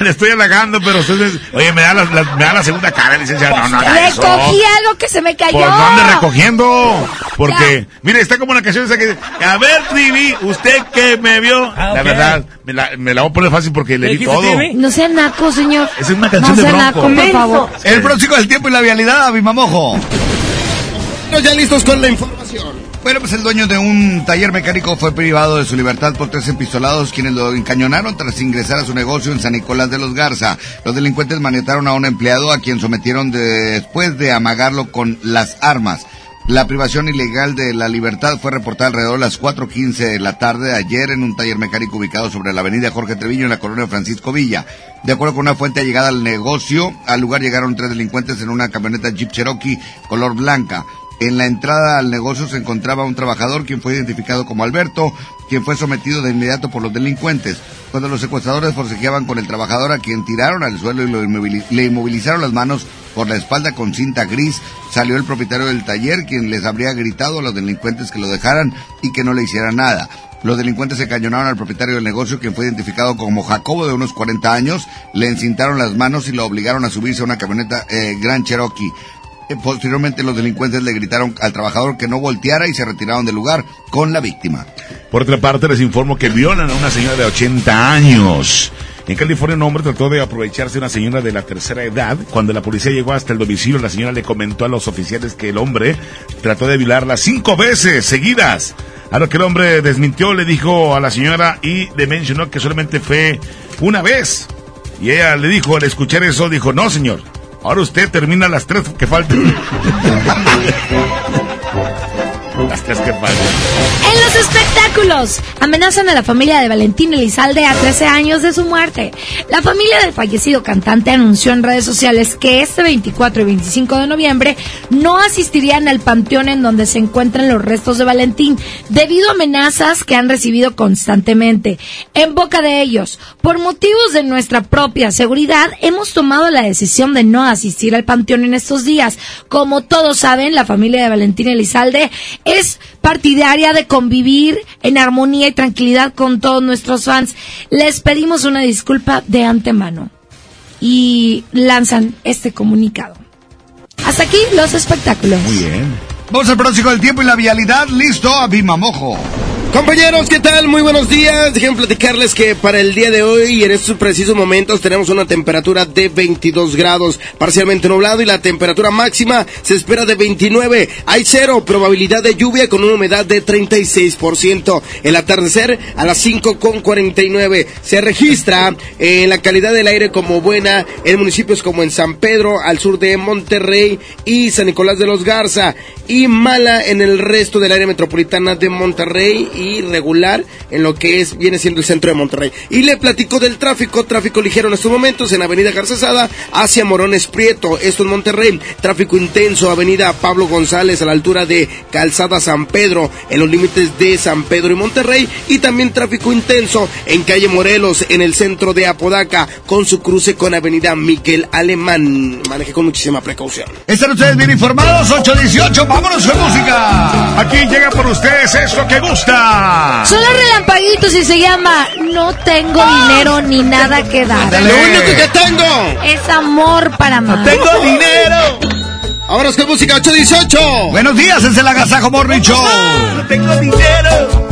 <laughs> le estoy, halagando, pero ustedes, oye, me da la, la- me da la segunda cara, licenciada. No, no haga eso. Recogí algo que se me cayó. Pues no ande recogiendo. Porque, mire, está como una canción esa que dice, a ver, Trivi, usted que me vio. Ah, La verdad, me la, me la voy a poner fácil porque le vi todo. No sea naco, señor. Esa es una canción no de sea Bronco. naco, por favor. El próximo del tiempo y la vialidad, Abimamojo. Ya listos con la información. Bueno, pues el dueño de un taller mecánico fue privado de su libertad por tres empistolados quienes lo encañonaron tras ingresar a su negocio en San Nicolás de los Garza. Los delincuentes maniataron a un empleado a quien sometieron después de amagarlo con las armas. La privación ilegal de la libertad fue reportada alrededor de las 4.15 de la tarde de ayer en un taller mecánico ubicado sobre la avenida Jorge Treviño en la colonia Francisco Villa. De acuerdo con una fuente llegada al negocio, al lugar llegaron tres delincuentes en una camioneta Jeep Cherokee color blanca. En la entrada al negocio se encontraba un trabajador quien fue identificado como Alberto, quien fue sometido de inmediato por los delincuentes. Cuando los secuestradores forcejeaban con el trabajador a quien tiraron al suelo y lo le inmovilizaron las manos por la espalda con cinta gris, salió el propietario del taller quien les habría gritado a los delincuentes que lo dejaran y que no le hicieran nada. Los delincuentes se cañonaron al propietario del negocio, quien fue identificado como Jacobo de unos 40 años, le encintaron las manos y lo obligaron a subirse a una camioneta eh, Gran Cherokee. Eh, Posteriormente los delincuentes le gritaron al trabajador que no volteara y se retiraron del lugar con la víctima. Por otra parte, les informo que violan a una señora de 80 años. En California, un hombre trató de aprovecharse de una señora de la tercera edad. Cuando la policía llegó hasta el domicilio, la señora le comentó a los oficiales que el hombre trató de violarla cinco veces seguidas. A lo que el hombre desmintió, le dijo a la señora y le mencionó que solamente fue una vez. Y ella le dijo, al escuchar eso, dijo, no, señor, ahora usted termina las tres que faltan. <laughs> En los espectáculos, amenazan a la familia de Valentín Elizalde a 13 años de su muerte. La familia del fallecido cantante anunció en redes sociales que este 24 y 25 de noviembre no asistirían al panteón en donde se encuentran los restos de Valentín, debido a amenazas que han recibido constantemente. En boca de ellos, por motivos de nuestra propia seguridad, hemos tomado la decisión de no asistir al panteón en estos días. Como todos saben, la familia de Valentín Elizalde es partidaria de convivir en armonía y tranquilidad con todos nuestros fans. Les pedimos una disculpa de antemano. Y lanzan este comunicado. Hasta aquí los espectáculos. Muy bien. Vamos al próximo del tiempo y la vialidad. Listo, Abimamojo. Compañeros, ¿qué tal? Muy buenos días. Dejen platicarles que para el día de hoy en estos precisos momentos tenemos una temperatura de 22 grados, parcialmente nublado y la temperatura máxima se espera de 29. Hay cero probabilidad de lluvia con una humedad de 36%. El atardecer a las 5 con 49. Se registra eh, la calidad del aire como buena en municipios como en San Pedro, al sur de Monterrey y San Nicolás de los Garza y mala en el resto del área metropolitana de Monterrey y regular en lo que es viene siendo el centro de Monterrey. Y le platico del tráfico, tráfico ligero en estos momentos en Avenida Garcesada hacia Morones Prieto, esto en Monterrey, tráfico intenso, Avenida Pablo González a la altura de Calzada San Pedro, en los límites de San Pedro y Monterrey, y también tráfico intenso en calle Morelos, en el centro de Apodaca, con su cruce con Avenida Miguel Alemán. Maneje con muchísima precaución. Están ustedes bien informados, 818, vámonos con música. Aquí llega por ustedes esto que gusta. Son los relampaguitos y se llama No tengo dinero ni nada que dar. Lo único que tengo es amor para más. tengo dinero. Vámonos con música 818. Buenos días, es el Agasajo Morning Show. No tengo dinero.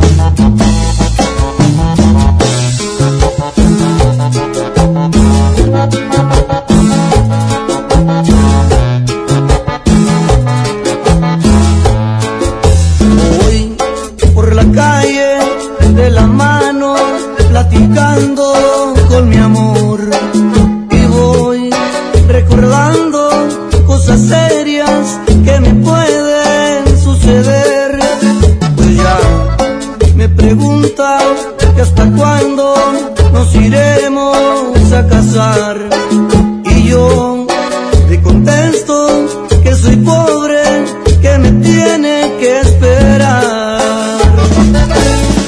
Nos iremos a casar. Y yo le contesto que soy pobre que me tiene que esperar.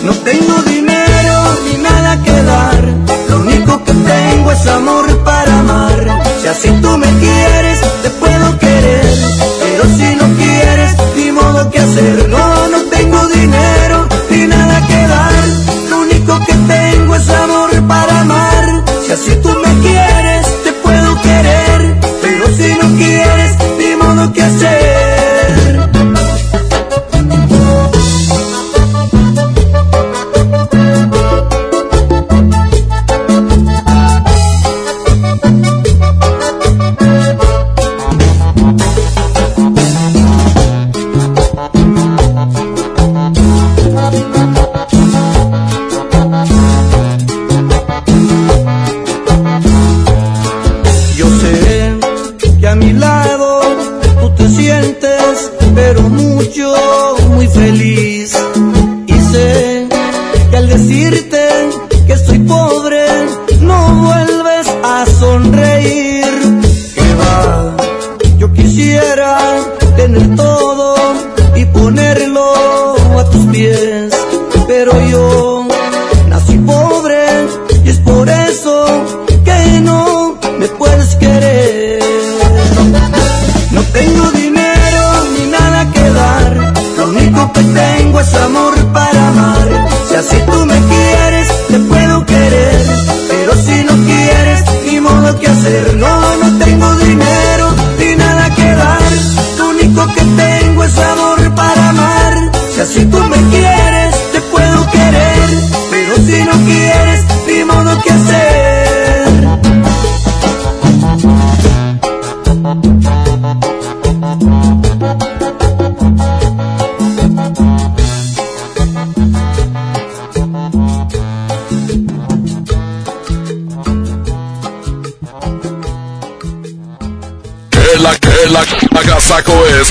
No tengo dinero ni nada que dar. Lo único que tengo es amor para amar. Si así tú me quieres te puedo querer. Pero si no quieres ni modo que hacer. No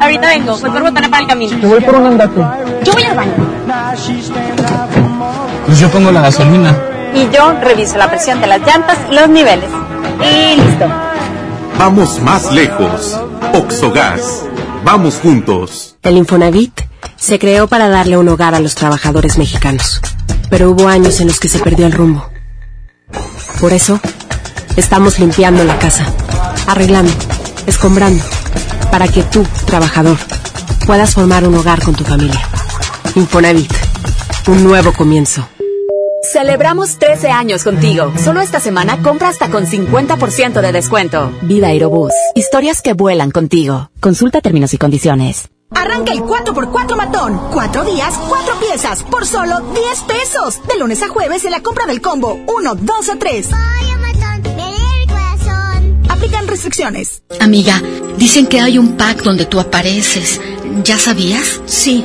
Ahorita vengo, voy por botana para el camino. Te voy por un andate. Yo voy al baño. Pues yo pongo la gasolina. Y yo reviso la presión de las llantas y los niveles. Y listo. Vamos más lejos. Oxogas. Vamos juntos. El Infonavit se creó para darle un hogar a los trabajadores mexicanos, pero hubo años en los que se perdió el rumbo. Por eso, estamos limpiando la casa, arreglando, escombrando, para que tú, trabajador, puedas formar un hogar con tu familia. Infonavit, un nuevo comienzo. Celebramos 13 años contigo. Solo esta semana compra hasta con 50% de descuento. Vida Aerobús. Historias que vuelan contigo. Consulta términos y condiciones. Arranca el 4x4 matón. Cuatro días, cuatro piezas, por solo 10 pesos. De lunes a jueves en la compra del combo 1, 2 o 3. Restricciones. Amiga, dicen que hay un pack donde tú apareces. ¿Ya sabías? Sí.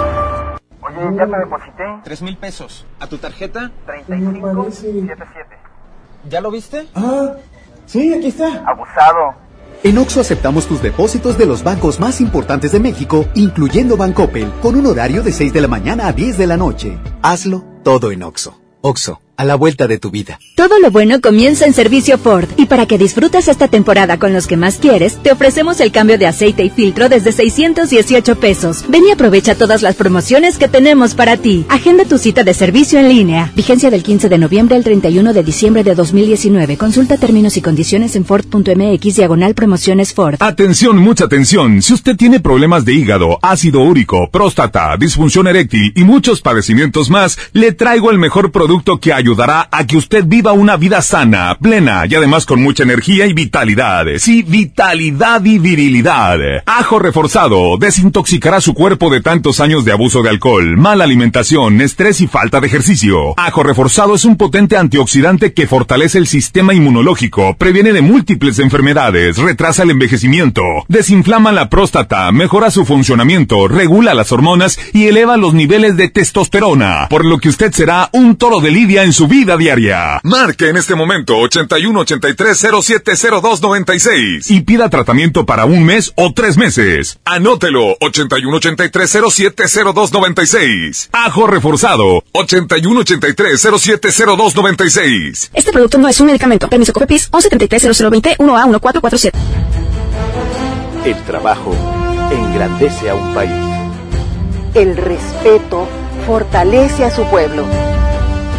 Ya te deposité. Tres mil pesos. ¿A tu tarjeta? 3577. ¿Ya lo viste? Ah, sí, aquí está. Abusado. En Oxo aceptamos tus depósitos de los bancos más importantes de México, incluyendo Bancoppel, con un horario de 6 de la mañana a 10 de la noche. Hazlo todo en Oxo. Oxo, a la vuelta de tu vida. Todo lo bueno comienza en servicio Ford y para que disfrutes esta temporada con los que más quieres, te ofrecemos el cambio de aceite y filtro desde 618 pesos. Ven y aprovecha todas las promociones que tenemos para ti. Agenda tu cita de servicio en línea. Vigencia del 15 de noviembre al 31 de diciembre de 2019. Consulta términos y condiciones en Ford.mx diagonal promociones Ford. Atención, mucha atención. Si usted tiene problemas de hígado, ácido úrico, próstata, disfunción eréctil y muchos padecimientos más, le traigo el mejor producto que ayudará a que usted viva una vida sana, plena y además con mucha energía y vitalidad. Sí, vitalidad y virilidad. Ajo reforzado desintoxicará su cuerpo de tantos años de abuso de alcohol, mala alimentación, estrés y falta de ejercicio. Ajo reforzado es un potente antioxidante que fortalece el sistema inmunológico, previene de múltiples enfermedades, retrasa el envejecimiento, desinflama la próstata, mejora su funcionamiento, regula las hormonas y eleva los niveles de testosterona, por lo que usted será un toro de lidia en su vida diaria. Marque en este momento 81 83 0702 96 y pida tratamiento para un mes o tres meses. Anótelo 81 83 0702 96. Ajo reforzado 81 83 0702 96. Este producto no es un medicamento. Permiso COFEPIS 1133 0020 1A 1447. El trabajo engrandece a un país. El respeto fortalece a su pueblo.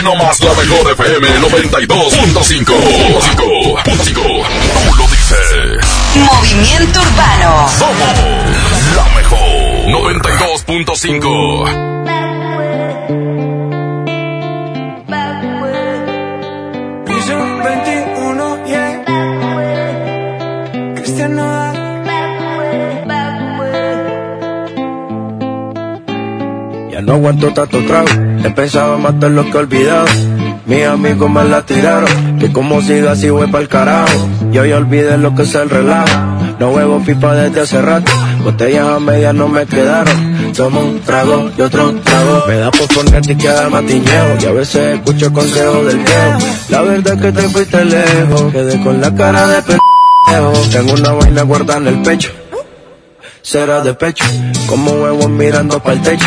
Y no más la mejor FM 92.5. Tú lo dices. Movimiento Urbano. Somos la mejor 92.5. No aguanto tanto trago, he pensado matar lo que he olvidado. Mis amigos me la tiraron, que como siga así voy pa'l carajo. Yo ya olvidé lo que es el relajo, no huevo pipa desde hace rato. Botellas a medias no me quedaron, tomo un trago y otro trago. Me da por ponerte que haga matiñeo, y a veces escucho consejos del viejo. La verdad es que te fuiste lejos, quedé con la cara de pendejo. Tengo una vaina guardada en el pecho, será de pecho, como huevos mirando pa'l techo.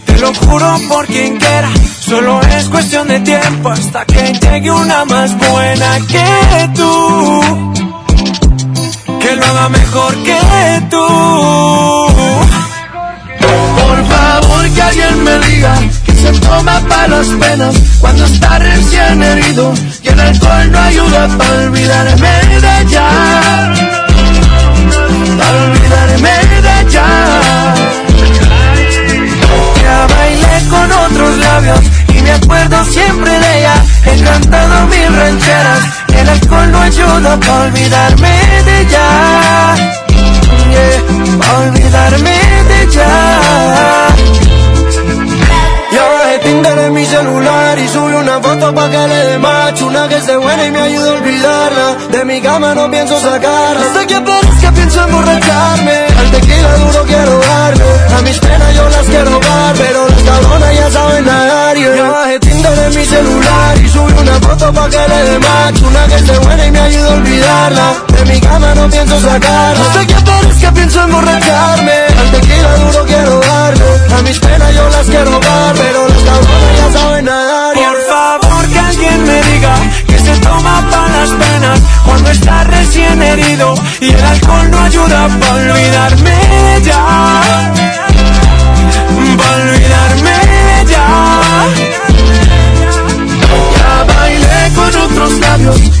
te lo juro por quien quiera. Solo es cuestión de tiempo hasta que llegue una más buena que tú. Que lo haga mejor que tú. Por favor que alguien me diga que se toma para las penas cuando está recién herido y el alcohol no ayuda para olvidarme de ella. Para olvidarme de. Ya otros labios y me acuerdo siempre de ella. He cantado mil rancheras, el alcohol no ayuda para olvidarme de ella. Yeah, olvidarme de ella. Tinder en mi celular y subí una foto pa' que le dé Una que esté buena y me ayude a olvidarla. De mi cama no pienso sacarla. Hasta que aparezca pienso emborracharme. Al tequila duro quiero darle. A mis penas yo las quiero dar Pero las cabronas ya saben nadar. Yeah. Ya bajé Tinder en mi celular y subí una foto pa' que le dé macho Una que esté buena y me ayude a olvidarla De mi cama no pienso sacarla Hasta que aparezca pienso emborracharme Al tequila duro quiero darle A mis penas yo las quiero dar Pero las cabronas ya saben nadar Por favor que alguien me diga que se toma para las penas cuando está recién herido y el alcohol no ayuda para olvidarme ella. Para olvidarme ella. Ya bailé con otros labios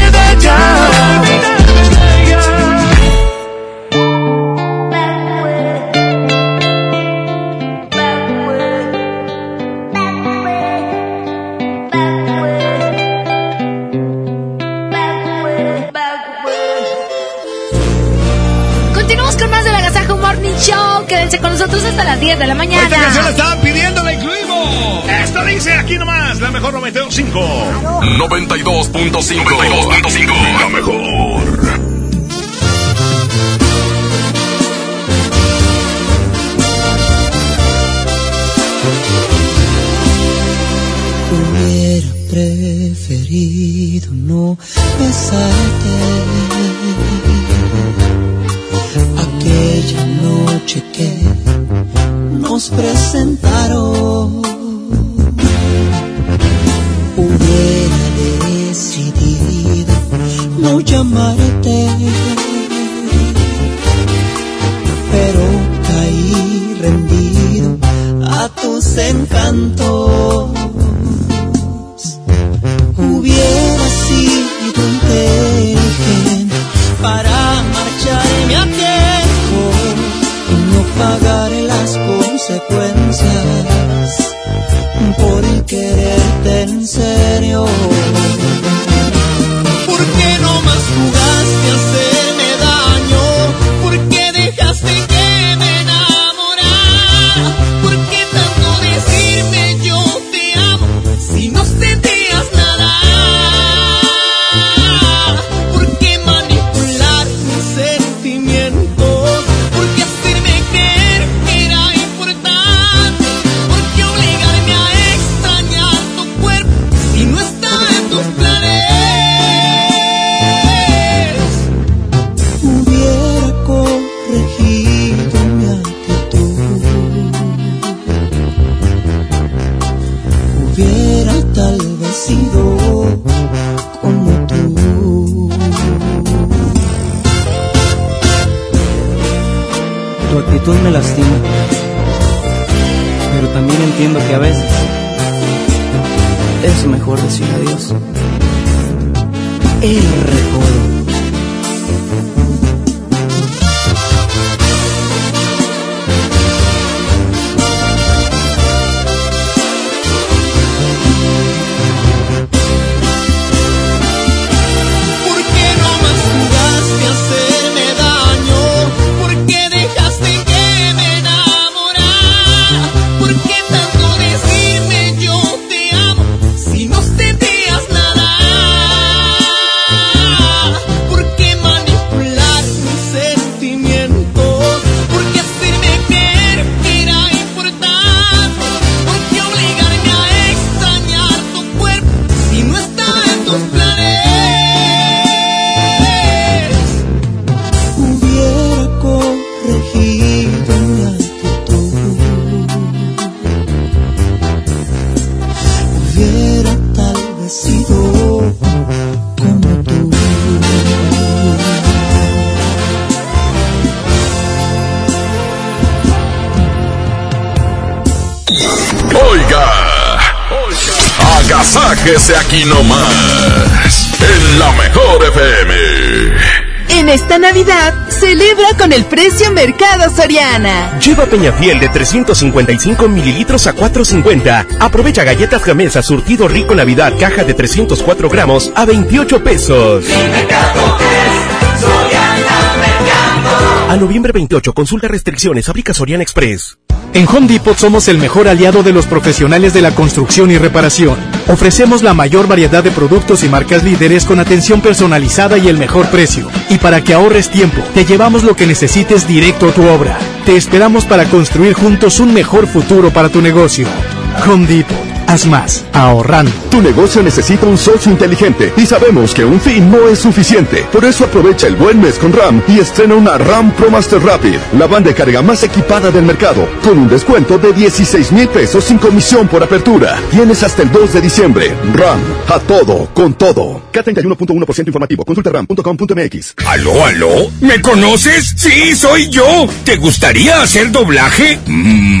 Quédense con nosotros hasta las 10 de la mañana. Esta canción la estaban pidiendo, la incluimos. Esto dice aquí nomás, la mejor 92.5. 92.5. 92.5. La mejor. Hubiera preferido no besarte presentaron. Hubiera decidido no llamarte, pero caí rendido a tus encantos. Con el precio Mercado Soriana. Lleva Peñafiel de 355 mililitros a 4.50. Aprovecha galletas Gamesa surtido rico Navidad, caja de 304 gramos a 28 pesos. A noviembre 28, consulta restricciones, aplica Soriana Express. En Home Depot somos el mejor aliado de los profesionales de la construcción y reparación. Ofrecemos la mayor variedad de productos y marcas líderes con atención personalizada y el mejor precio. Y para que ahorres tiempo, te llevamos lo que necesites directo a tu obra. Te esperamos para construir juntos un mejor futuro para tu negocio. Home. Haz más, ahorrando. Tu negocio necesita un socio inteligente y sabemos que un fin no es suficiente. Por eso aprovecha el buen mes con RAM y estrena una RAM Pro Master Rapid, la banda de carga más equipada del mercado, con un descuento de 16 mil pesos sin comisión por apertura. Tienes hasta el 2 de diciembre. RAM, a todo, con todo. K31.1% informativo. Consulta ram.com.mx. ¿Aló, aló? ¿Me conoces? Sí, soy yo. ¿Te gustaría hacer doblaje? Mmm,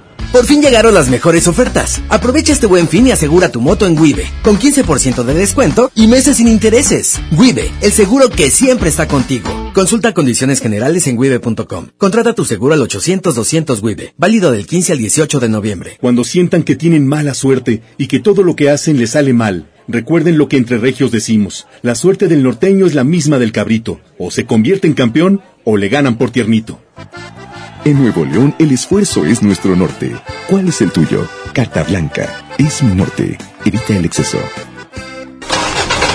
Por fin llegaron las mejores ofertas. Aprovecha este buen fin y asegura tu moto en Wibe, con 15% de descuento y meses sin intereses. Wibe, el seguro que siempre está contigo. Consulta condiciones generales en wibe.com. Contrata tu seguro al 800-200 Wibe, válido del 15 al 18 de noviembre. Cuando sientan que tienen mala suerte y que todo lo que hacen les sale mal, Recuerden lo que entre regios decimos. La suerte del norteño es la misma del cabrito. O se convierte en campeón o le ganan por tiernito. En Nuevo León el esfuerzo es nuestro norte. ¿Cuál es el tuyo? Carta Blanca. Es mi norte. Evita el exceso.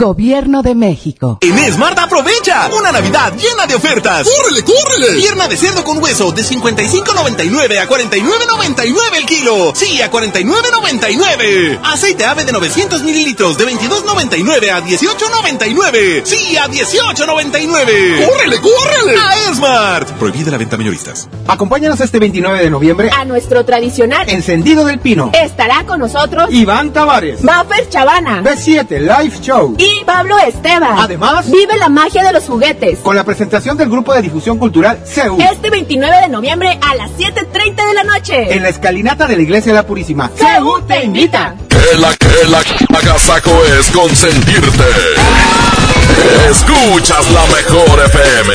Gobierno de México. En Smart aprovecha una Navidad llena de ofertas. ¡Córrele, córrele! Pierna de cerdo con hueso de 55.99 a 49.99 el kilo. Sí, a 49.99. Aceite ave de 900 mililitros de 22.99 a 18.99. Sí, a 18.99. ¡Córrele, córrele! A Smart. Prohibida la venta mayoristas. Acompáñanos este 29 de noviembre a nuestro tradicional encendido del pino. Estará con nosotros Iván Tavares, Maffer Chavana, B7 Live Show y Pablo Esteban. Además, vive la magia de los juguetes. Con la presentación del grupo de difusión cultural CEU. Este 29 de noviembre a las 7.30 de la noche. En la escalinata de la Iglesia de la Purísima. CEU te invita. Que la que la agasaco es consentirte. Escuchas la mejor FM.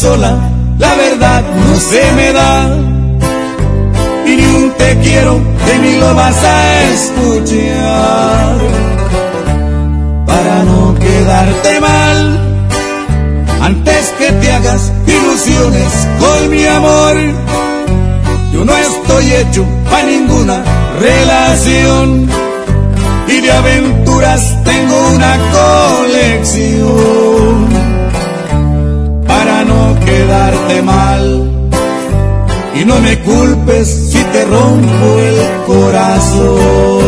Sola, la verdad no se me da. Y ni un te quiero, de mí lo vas a escuchar para no quedarte mal. Antes que te hagas ilusiones con mi amor, yo no estoy hecho para ninguna relación. Y de aventuras tengo una colección quedarte mal. Y no me culpes si te rompo el corazón.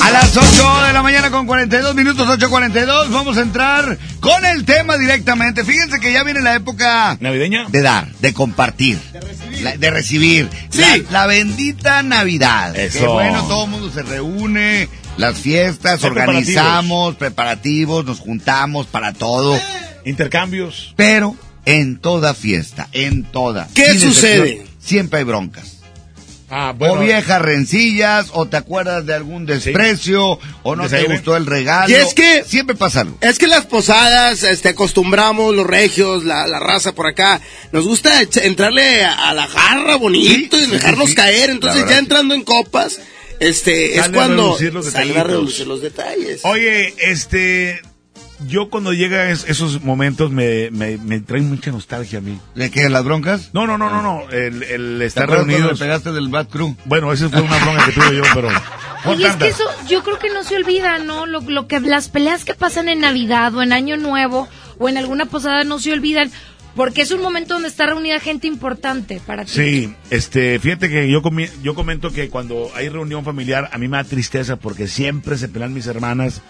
A las 8 de la mañana con 42 minutos, 8.42, vamos a entrar con el tema directamente. Fíjense que ya viene la época navideña de dar, de compartir, la- de recibir. La, la bendita Navidad. Eso. Que bueno, todo el mundo se reúne, las fiestas, Hay organizamos, preparativos, nos juntamos para todo. Intercambios. Pero en toda fiesta, en toda. ¿Qué sucede? Siempre hay broncas. Ah, o viejas rencillas, o te acuerdas de algún desprecio, o no te gustó el regalo. Y es que- Siempre pasa algo. Es que las posadas, este, acostumbramos los regios, la, la raza por acá, nos gusta echa- entrarle a, a la jarra bonito Sí, y dejarnos sí, sí. caer. Entonces ya entrando en copas, este, es a cuando los a detallitos. relucir los detalles. Oye, este. Yo cuando llega es- esos momentos me, me, me traen mucha nostalgia a mí. ¿De qué? ¿Las broncas? No, no, no, no, no. El, el estar reunidos. le pegaste del Bad Crew? Bueno, esa fue una bronca que tuve yo, pero. <laughs> Oye, es que eso yo creo que no se olvida, ¿no? Lo, lo que las peleas que pasan en Navidad o en Año Nuevo o en alguna posada no se olvidan porque es un momento donde está reunida gente importante para ti. Sí, este, fíjate que yo, comi- yo comento que cuando hay reunión familiar, a mí me da tristeza porque siempre se pelean mis hermanas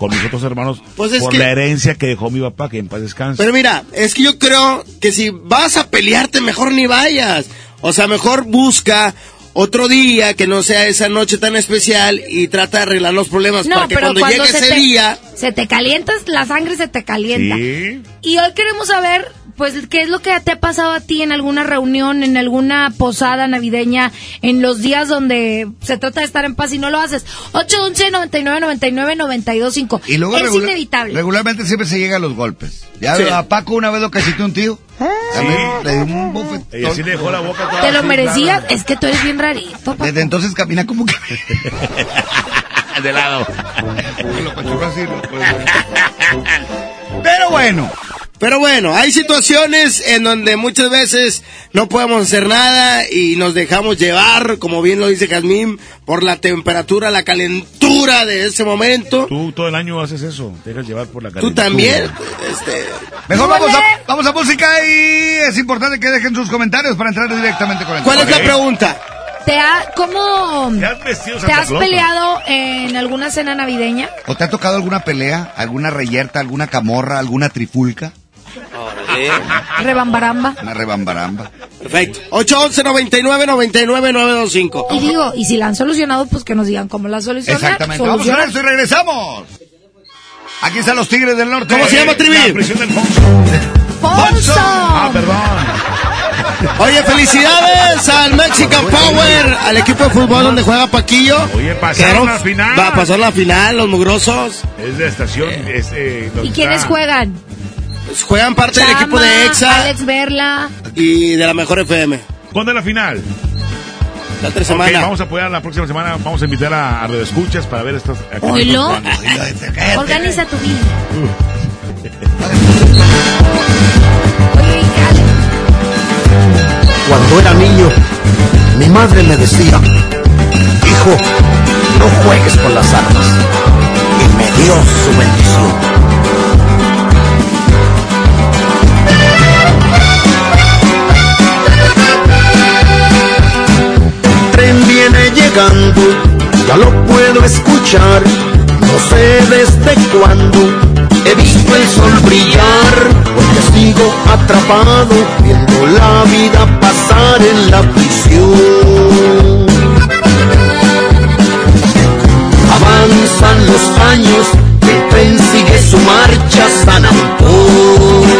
con mis otros hermanos Pues es por que- la herencia que dejó mi papá, que en paz descanse. Pero mira, es que yo creo que si vas a pelearte, mejor ni vayas. O sea, mejor busca otro día que no sea esa noche tan especial y trata de arreglar los problemas No, para que pero cuando, cuando llegue se ese te, día... se te calientas, la sangre se te calienta. Sí. Y hoy queremos saber, pues, qué es lo que te ha pasado a ti en alguna reunión, en alguna posada navideña, en los días donde se trata de estar en paz y no lo haces. 811 99 99 925 Y luego Es regular- inevitable. regularmente siempre se llega a los golpes. Ya Sí. a Paco una vez lo cachete un tío. También le dio un bofetón. Y así le dejó la boca toda Te lo merecías. Es que tú eres bien rarito. papá. Desde entonces camina como que... <laughs> De lado. <laughs> lo pachurró así, lo- Pero bueno. Pero bueno, hay situaciones en donde muchas veces no podemos hacer nada y nos dejamos llevar, como bien lo dice Jazmín, por la temperatura, la calentura de ese momento. Tú todo el año haces eso. Te dejas llevar por la Tú calentura. también, este, Mejor vamos a, vamos a música y es importante que dejen sus comentarios para entrar directamente con el ¿Cuál es la pregunta? ¿Te ha, ¿Cómo ¿Te has te has peleado en alguna cena navideña? ¿O te ha tocado alguna pelea? ¿Alguna reyerta? ¿Alguna camorra? ¿Alguna trifulca? Rebambaramba. Una rebambaramba. Perfecto. 811 99 99 925. Y digo, y si la han solucionado, pues que nos digan cómo la solucionaron. Exactamente. Vamos con esto y regresamos. Aquí están los Tigres del Norte. ¿Cómo se llama, Trivi? La prisión del Fonso. ¡Fonso! Ah, perdón. Oye, felicidades al Mexican Power, al equipo de fútbol donde juega Paquillo. Oye, pasaron la final. Va, pasaron la final, los mugrosos. Es de estación. Es, eh, donde ¿Y quiénes está- juegan? Pues Juegan parte del equipo de EXA Alex Verla. y de la mejor FM. ¿Cuándo es la final? La otra Ok, semana. vamos a apoyar la próxima semana. Vamos a invitar a, a Radio Escuchas para ver Oílo. jugando. Organiza tu vida. Cuando era niño, mi madre me decía, hijo, no juegues con las armas. Y me dio su bendición. Tren viene llegando, ya lo puedo escuchar. No sé desde cuándo he visto el sol brillar, porque sigo atrapado viendo la vida pasar en la prisión. Avanzan los años, el tren sigue su marcha San Antón.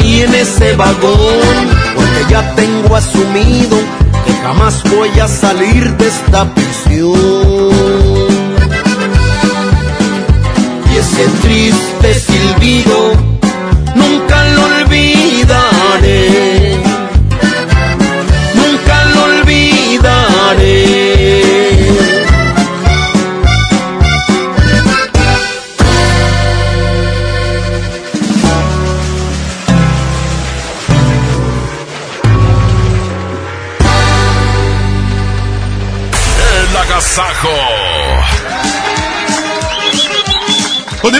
En ese vagón, porque ya tengo asumido que jamás voy a salir de esta prisión. Y ese triste silbido nunca lo olvidaré.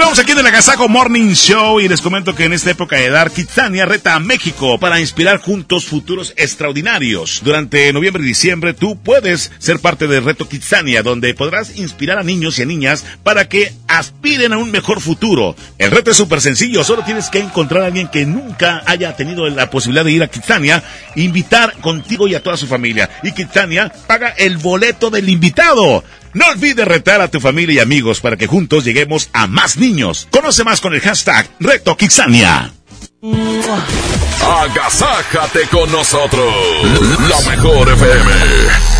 Continuamos aquí en el Agasago Morning Show y les comento que en esta época de dar, Kitsania reta a México para inspirar juntos futuros extraordinarios. Durante noviembre y diciembre tú puedes ser parte del reto Kitsania, donde podrás inspirar a niños y a niñas para que aspiren a un mejor futuro. El reto es súper sencillo, solo tienes que encontrar a alguien que nunca haya tenido la posibilidad de ir a Kitsania, invitar contigo y a toda su familia. Y Kitsania paga el boleto del invitado. No olvides retar a tu familia y amigos para que juntos lleguemos a más niños. Conoce más con el hashtag Reto Kitsania. Agasájate con nosotros. La mejor FM.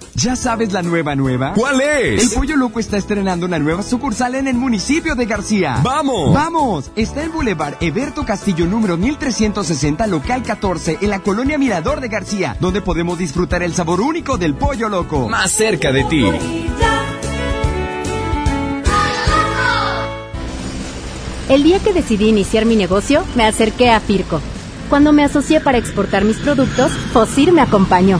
¿Ya sabes la nueva nueva? ¿Cuál es? El Pollo Loco está estrenando una nueva sucursal en el municipio de García. ¡Vamos! ¡Vamos! Está en Boulevard Eberto Castillo número 1360, local 14, en la colonia Mirador de García, donde podemos disfrutar el sabor único del Pollo Loco. Más cerca de ti. El día que decidí iniciar mi negocio, me acerqué a Firco. Cuando me asocié para exportar mis productos, Fosir me acompañó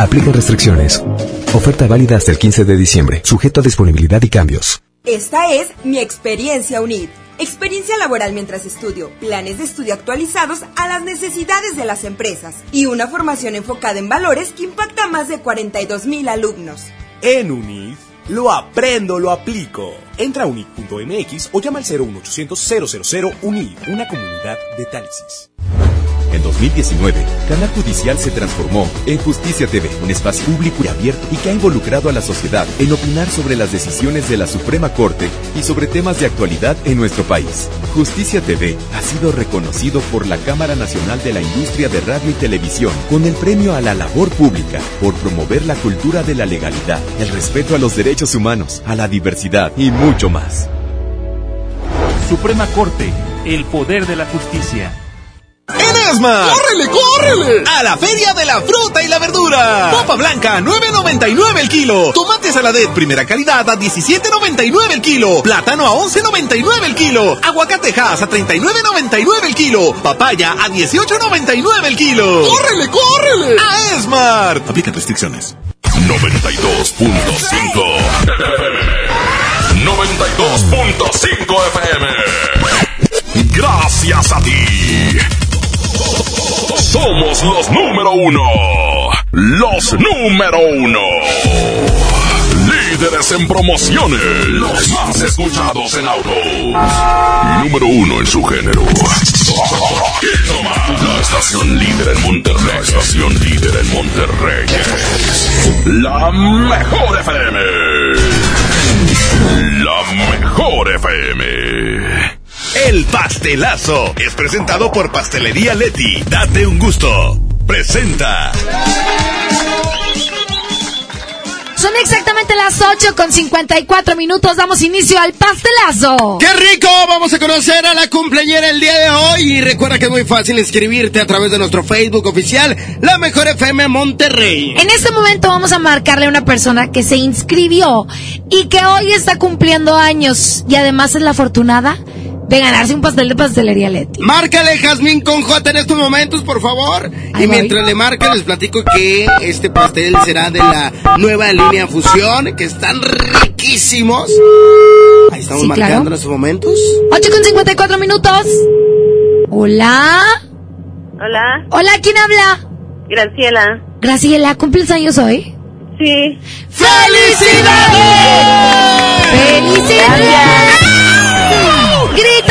Aplica restricciones. Oferta válida hasta el 15 de diciembre, sujeto a disponibilidad y cambios. Esta es mi experiencia UNID. Experiencia laboral mientras estudio, planes de estudio actualizados a las necesidades de las empresas y una formación enfocada en valores que impacta a más de 42 mil alumnos. En UNID, lo aprendo, lo aplico. Entra a unid.mx o llama al 01800 000 UNID, una comunidad de Tálisis. En 2019, Canal Judicial se transformó en Justicia TV, un espacio público y abierto y que ha involucrado a la sociedad en opinar sobre las decisiones de la Suprema Corte y sobre temas de actualidad en nuestro país. Justicia TV ha sido reconocido por la Cámara Nacional de la Industria de Radio y Televisión con el premio a la labor pública por promover la cultura de la legalidad, el respeto a los derechos humanos, a la diversidad y mucho más. Suprema Corte, el poder de la justicia. En Esmar. ¡Córrele, córrele! A la Feria de la Fruta y la Verdura. Papa blanca, 9.99 el kilo. Tomate saladet, primera calidad, a 17.99 el kilo. Plátano a 11.99 el kilo. Aguacate Hass a 39.99 el kilo. Papaya a 18.99 el kilo. ¡Córrele, córrele! A Walmart. Aplica restricciones. 92.5 92.5 FM. Gracias a ti. Somos los número uno. Los número uno. Líderes en promociones. Los más escuchados en autos. Número uno en su género. La estación líder en Monterrey. La estación líder en Monterrey. La mejor FM. La mejor FM. El pastelazo es presentado por Pastelería Leti. Date un gusto. Presenta. Son exactamente las 8 con 54 minutos. Damos inicio al pastelazo. ¡Qué rico! Vamos a conocer a la cumpleañera el día de hoy. Y recuerda que es muy fácil inscribirte a través de nuestro Facebook oficial, La Mejor FM Monterrey. En este momento vamos a marcarle a una persona que se inscribió y que hoy está cumpliendo años y además es la afortunada de ganarse un pastel de pastelería Leti. Márcale, Jazmín con J en estos momentos, por favor. Ahí y voy. mientras le marca, les platico que este pastel será de la nueva línea Fusión, que están riquísimos. Ahí estamos Sí, marcando claro. en estos momentos. 8 con 54 minutos. Hola. Hola, Hola, ¿quién habla? Graciela. Graciela, ¿cumples años hoy? Sí. ¡Felicidades! ¡Felicidades!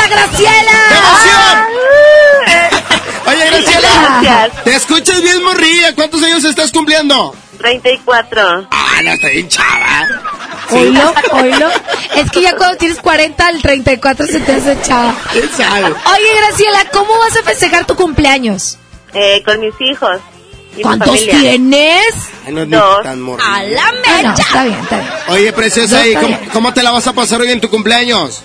¡Grita, Graciela! Oye, Graciela, te escuchas bien morrilla. ¿Cuántos años estás cumpliendo? 34. Ah, no, está bien chava. Oilo, oilo. Es que ya cuando tienes 40, el 34 se te hace chava. ¿Quién sabe? Oye, Graciela, ¿cómo vas a festejar tu cumpleaños? Eh, con mis hijos. y mi ¿Cuántos familia. tienes? Ay, no es Dos. tan. A la mecha. está bien, está bien. Oye, preciosa, Dos ¿y cómo te la vas a pasar hoy en tu cumpleaños?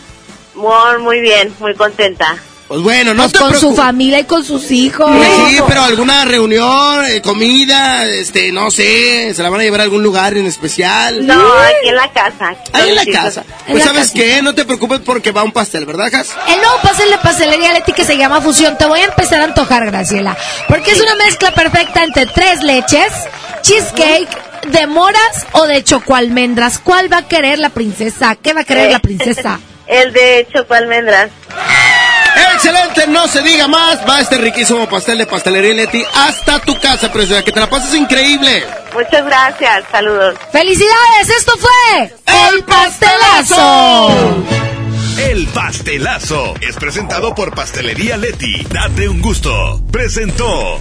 Muy, muy bien, muy contenta. Pues bueno, no Pues con su familia y con sus hijos. Sí, pero alguna reunión, eh, comida, este, no sé, se la van a llevar a algún lugar en especial. No, aquí en la casa. Ahí en la casa. Pues sabes qué, no te preocupes porque va un pastel, ¿verdad, Jas? El nuevo pastel de pastelería Leti que se llama Fusión. Te voy a empezar a antojar, Graciela. Porque es una mezcla perfecta entre tres leches, cheesecake, de moras o de chocoalmendras. ¿Cuál va a querer la princesa? ¿Qué va a querer la <laughs> princesa? El de choco almendras. Excelente, no se diga más. Va este riquísimo pastel de pastelería Leti hasta tu casa, preciosa. Que te la pases increíble. Muchas gracias, saludos. ¡Felicidades! Esto fue El Pastelazo. El pastelazo es presentado por Pastelería Leti. Date un gusto. Presentó.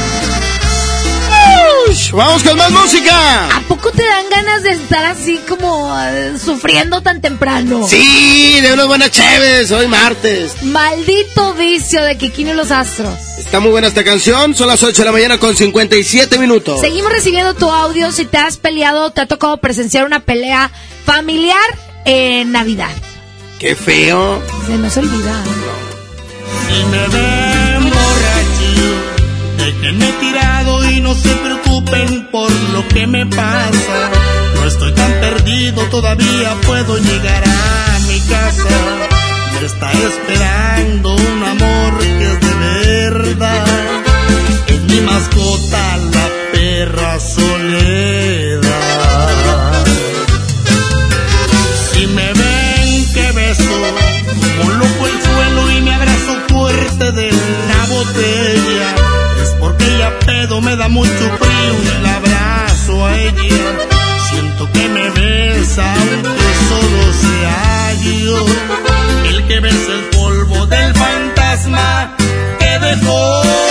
Vamos con más música. ¿A poco te dan ganas de estar así como eh, sufriendo tan temprano? Sí, de unas buenas chéves, hoy martes. Maldito vicio de Kikino y los Astros. Está muy buena esta canción, son las 8 de la mañana con 57 minutos. Seguimos recibiendo tu audio si te has peleado, te ha tocado presenciar una pelea familiar en Navidad. Qué feo. Se nos olvida. Si me ven borracho, déjenme tirado y no se preocupen por lo que me pasa. No estoy tan perdido, todavía puedo llegar a mi casa. Me está esperando un amor que es de verdad. Es mi mascota, la perra soledad. Si me ven que beso como loco el suelo y me abrazo fuerte de la botella, me da mucho frío y la abrazo a ella. Siento que me besa aunque solo sea yo, el que besa el polvo del fantasma que dejó.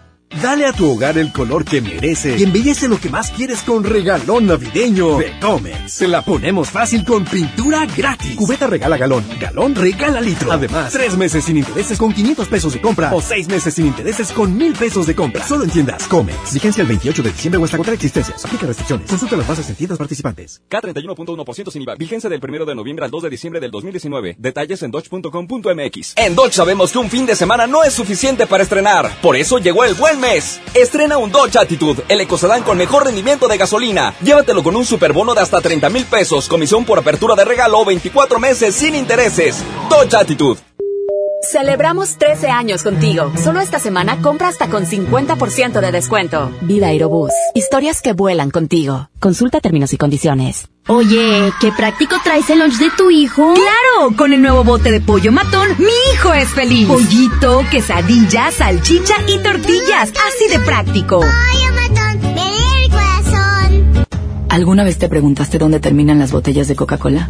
Dale a tu hogar el color que merece y embellece lo que más quieres con regalón navideño de Comex. Se la ponemos fácil con pintura gratis. Cubeta regala galón, galón regala litro. Además, tres meses sin intereses con 500 pesos de compra o seis meses sin intereses con mil pesos de compra. Solo en tiendas Comex. Vigencia el 28 de diciembre o hasta contra existencias. Aplica restricciones. Consulta las bases en tiendas participantes. K31.1% sin IVA. Vigencia del 1 de noviembre al 2 de diciembre del 2019. Detalles en dodge.com.mx. En Dodge sabemos que un fin de semana no es suficiente para estrenar. Por eso llegó el buen mes. Estrena un Dodge Attitude, el ecocedán con mejor rendimiento de gasolina. Llévatelo con un superbono de hasta 30 mil pesos, comisión por apertura de regalo, 24 meses sin intereses. Dodge Attitude. Celebramos 13 años contigo. Solo esta semana compra hasta con 50% de descuento. Vida Aerobús. Historias que vuelan contigo. Consulta términos y condiciones. Oye, qué práctico traes el lunch de tu hijo. Claro, con el nuevo bote de pollo matón, mi hijo es feliz. Pollito, quesadilla, salchicha y tortillas. Así de práctico. Pollo matón, ven el corazón. ¿Alguna vez te preguntaste dónde terminan las botellas de Coca-Cola?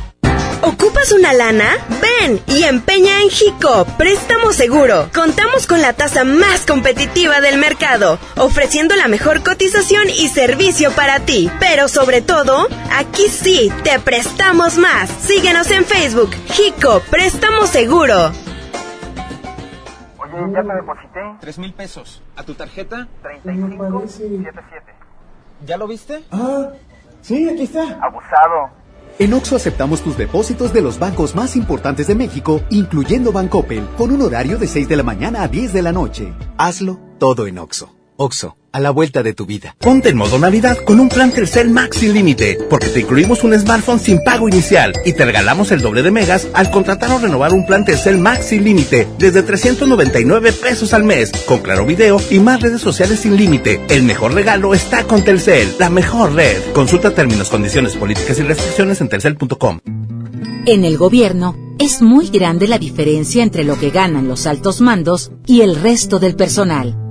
¿Ocupas una lana? Ven y empeña en Jico, préstamo seguro. Contamos con la tasa más competitiva del mercado, ofreciendo la mejor cotización y servicio para ti. Pero sobre todo, aquí sí, te prestamos más. Síguenos en Facebook, Jico, préstamo seguro. Oye, ya te deposité. Tres mil pesos. ¿A tu tarjeta? 3577. ¿Ya lo viste? Ah, sí, aquí está. Abusado. En Oxo aceptamos tus depósitos de los bancos más importantes de México, incluyendo Bancoppel, con un horario de 6 de la mañana a 10 de la noche. Hazlo todo en Oxo. Oxo, a la vuelta de tu vida. Ponte en modo Navidad con un plan Telcel Max sin límite, porque te incluimos un smartphone sin pago inicial y te regalamos el doble de megas al contratar o renovar un plan Telcel Max sin límite desde 399 pesos al mes, con claro video y más redes sociales sin límite. El mejor regalo está con Telcel, la mejor red. Consulta términos, condiciones, políticas y restricciones en telcel.com. En el gobierno es muy grande la diferencia entre lo que ganan los altos mandos y el resto del personal.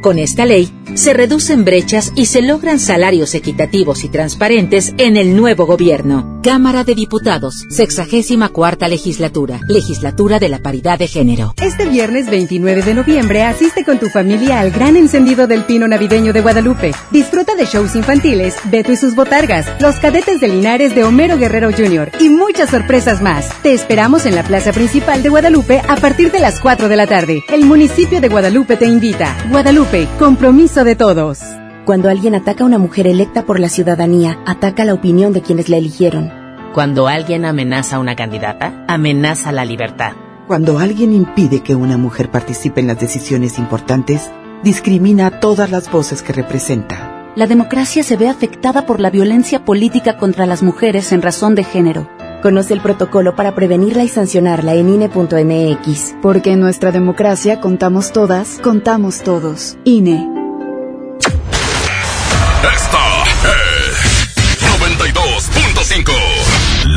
Con esta ley, se reducen brechas y se logran salarios equitativos y transparentes en el nuevo gobierno. Cámara de Diputados, 64 legislatura, legislatura de la paridad de género. Este viernes 29 de noviembre asiste con tu familia al gran encendido del pino navideño de Guadalupe. Disfruta de shows infantiles, Beto y sus botargas, los cadetes de Linares de Homero Guerrero Jr. y muchas sorpresas más. Te esperamos en la plaza principal de Guadalupe a partir de las 4 de la tarde. El municipio de Guadalupe te invita. Guadalupe, compromiso de todos. Cuando alguien ataca a una mujer electa por la ciudadanía, ataca la opinión de quienes la eligieron. Cuando alguien amenaza a una candidata, amenaza la libertad. Cuando alguien impide que una mujer participe en las decisiones importantes, discrimina a todas las voces que representa. La democracia se ve afectada por la violencia política contra las mujeres en razón de género. Conoce el protocolo para prevenirla y sancionarla en INE.mx. Porque en nuestra democracia contamos todas, contamos todos. INE. Esta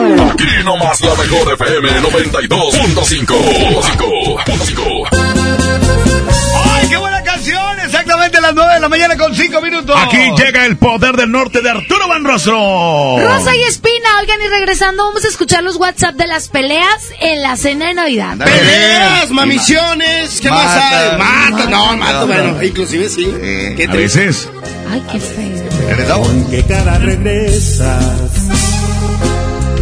Aquí nomás la mejor FM 92.5. ¡Ay, qué buena canción! Exactamente a las 9 de la mañana con 5 minutos. Aquí llega el poder del norte de Arturo Van Rostro. Rosa y Espina, oigan, y regresando vamos a escuchar los WhatsApp de las peleas en la cena de Navidad. Peleas, mamisiones, ¿qué más hay? Mata, no, mata, bueno, inclusive sí. ¿Qué A veces. Ay, qué feo. ¿Con qué cara regresas?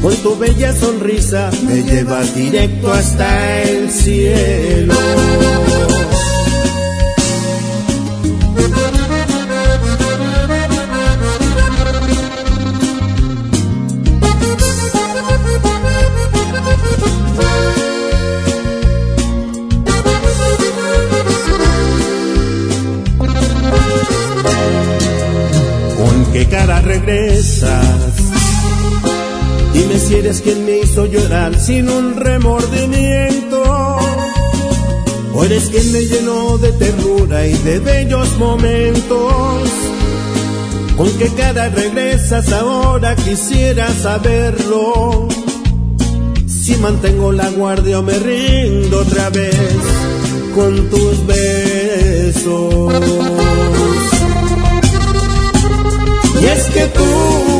con tu bella sonrisa me llevas directo hasta el cielo. ¿Con qué cara regresas? Si eres quien me hizo llorar sin un remordimiento. O eres quien me llenó de ternura y de bellos momentos. ¿Con qué cara regresas ahora? Quisiera saberlo. Si mantengo la guardia o me rindo otra vez con tus besos. Y es que tú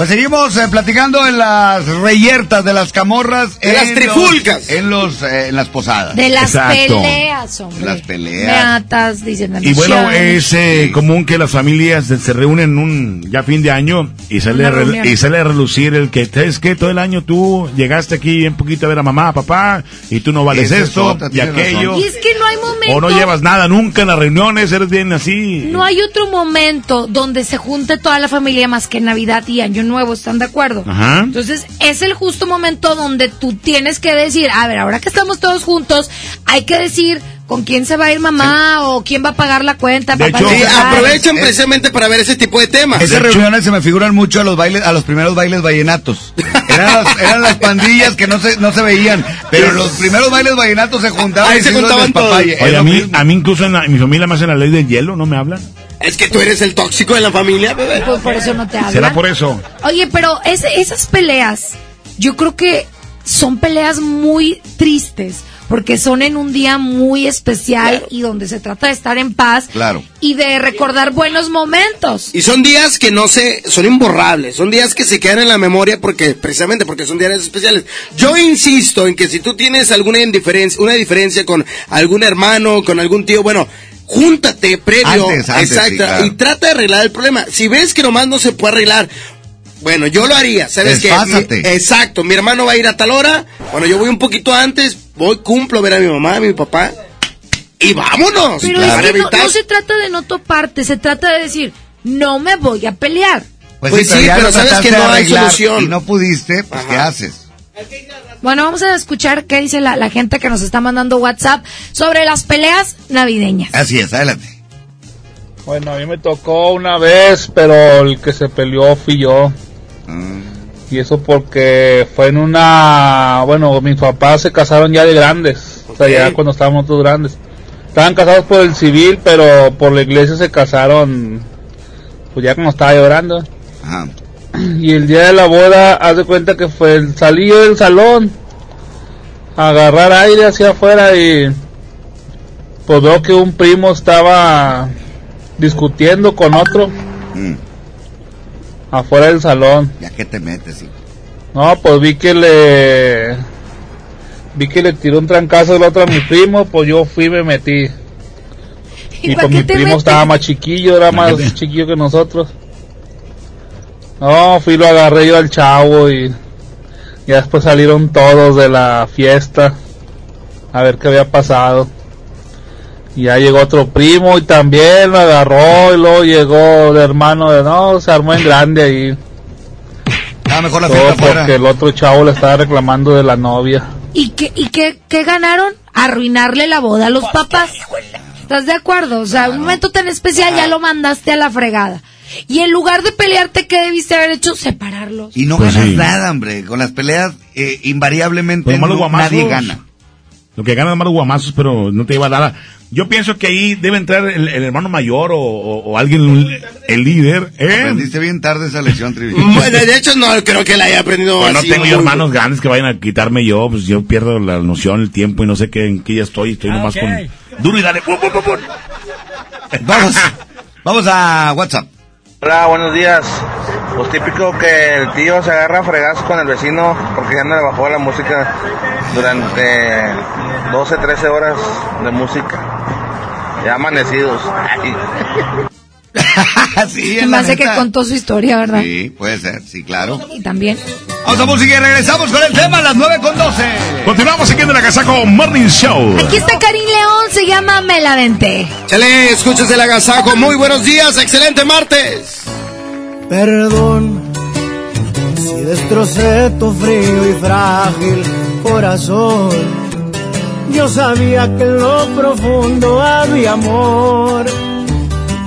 Pues seguimos eh, platicando en las reyertas de las camorras. De las en trifulcas. los- en, los, eh, en las posadas. De las Exacto. peleas, hombre. Las peleas. Beatas, dicen Y bueno, es eh, común que las familias se, reúnen un ya fin de año y sale, a y sale a relucir el que, ¿sabes qué? Todo el año tú llegaste aquí un poquito a ver a mamá, papá, y tú no vales es esto otra, y aquello. Y es que no hay momento. O no llevas nada nunca en las reuniones, eres bien así. No hay otro momento donde se junte toda la familia más que Navidad y Año Nuevo, ¿están de acuerdo? Ajá. Entonces, es el justo momento donde tú tienes que decir, a ver, ahora que estamos todos juntos, hay que decir con quién se va a ir mamá o quién va a pagar la cuenta. De papá hecho, sí. Aprovechan precisamente para ver ese tipo de temas. Esas reuniones se me figuran mucho a los bailes, a los primeros bailes vallenatos. Eran las, eran las pandillas que no se, no se veían, pero los primeros bailes vallenatos se juntaban. Ahí se juntaban todos. Oye, a mí, mismo. a mí incluso en, la- en mi familia más en la ley del hielo, ¿no me hablan? Es que tú eres el tóxico de la familia, bebé. Pues por eso no te hablan. ¿Será por eso? Oye, pero ese- esas peleas, yo creo que son peleas muy tristes, porque son en un día muy especial y donde se trata de estar en paz Claro. y de recordar buenos momentos. Y son días que no se, son imborrables, son días que se quedan en la memoria porque, precisamente porque son días especiales. Yo insisto en que si tú tienes alguna indiferencia, una diferencia con algún hermano, con algún tío, bueno, júntate previo, Antes, antes, sí, exacto, claro. y trata de arreglar el problema. Si ves que nomás no se puede arreglar, bueno, yo lo haría, ¿sabes qué? Exacto, mi hermano va a ir a tal hora, bueno, yo voy un poquito antes, voy, cumplo a ver a mi mamá, a mi papá, y vámonos. Pero es que no, no se trata de no toparte, se trata de decir, no me voy a pelear. Pues sí, ya pero sabes que no hay solución. Y no pudiste, pues ¿qué haces? Bueno, vamos a escuchar qué dice la, la gente que nos está mandando WhatsApp sobre las peleas navideñas. Así es, adelante. Bueno, a mí me tocó una vez, pero el que se peleó fui yo. Y eso porque fue en una... Bueno, mis papás se casaron ya de grandes. O sea, ya cuando estábamos todos grandes. Estaban casados por el civil, pero por la iglesia se casaron... Pues ya como estaba llorando. Y el día de la boda, haz de cuenta que fue el salí yo del salón a agarrar aire hacia afuera y pues veo que un primo estaba discutiendo con otro Mm. afuera del salón. ¿Ya qué te metes, hijo? No, pues vi que le vi que le tiró un trancazo el otro a mi primo, pues yo fui y me metí. Y para pues mi primo metes? estaba más chiquillo, era más chiquillo que nosotros. No, fui y lo agarré yo al chavo y ya después salieron todos de la fiesta a ver qué había pasado. Y ya llegó otro primo y también lo agarró y luego llegó el hermano de no, se armó en grande ahí. Ah, mejor la Todo fiesta porque el otro chavo le estaba reclamando de la novia. ¿Y qué, y qué, qué ganaron? Arruinarle la boda a los papás. ¿Estás de acuerdo? O sea, un momento tan especial ya lo mandaste a la fregada. Y en lugar de pelearte, ¿qué debiste haber hecho? Separarlos. Y no Pues ganas sí. nada, hombre. Con las peleas, eh, invariablemente no- guamazos. nadie gana. Lo que ganan es malos guamazos, pero no te lleva nada. Yo pienso que ahí debe entrar el, el hermano mayor o, o- o alguien, el líder. ¿eh? Aprendiste bien tarde esa lección, Trivi. Bueno, de hecho, no creo que la haya aprendido Pues no tengo yo hermanos grandes que vayan a quitarme yo, pues yo pierdo la noción, el tiempo y no sé qué, en qué ya estoy, estoy nomás ok. con duro y dale. ¡pum, pum, pum, pum! Vamos, vamos a WhatsApp. Hola, buenos días. Pues típico que el tío se agarra a fregazos con el vecino porque ya no le bajó la música durante 12, 13 horas de música. Ya amanecidos. <laughs> sí, la hace que contó su historia, ¿verdad? Sí, puede ser, sí, claro. Y también. Vamos a música y regresamos con el tema a las 9 con 12. Continuamos aquí en el Agasajo Morning Show. Aquí está Karim León, se llama Me la Venté. Chale, escuches el agasajo. Muy buenos días, excelente martes. Perdón si destrocé tu frío y frágil corazón. Yo sabía que en lo profundo había amor,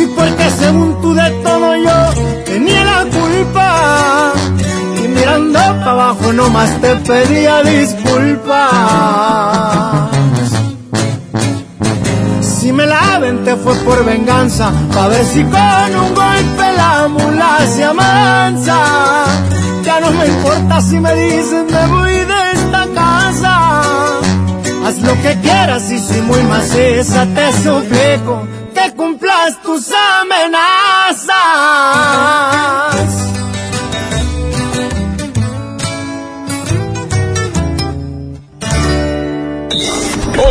Y porque según tú de todo yo tenía la culpa. Y mirando para abajo nomás te pedía disculpas. Si me la te fue por venganza, pa' ver si con un golpe la mula se amansa. Ya no me importa si me dicen me voy de esta casa. Haz lo que quieras y si muy maciza te suplico cumplas tus amenazas.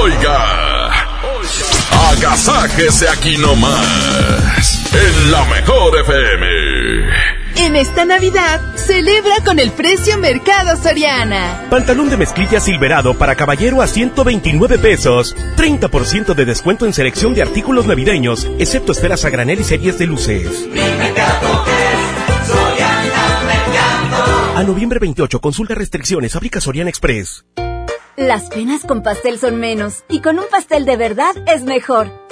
Oiga, agasájese aquí nomás, en la mejor FM. En esta Navidad, celebra con el precio Mercado Soriana. Pantalón de mezclilla silverado para caballero a 129 pesos. 30% de descuento en selección de artículos navideños, excepto esferas a granel y series de luces. A noviembre 28, consulta restricciones, aplica Soriana Express. Las penas con pastel son menos y con un pastel de verdad es mejor.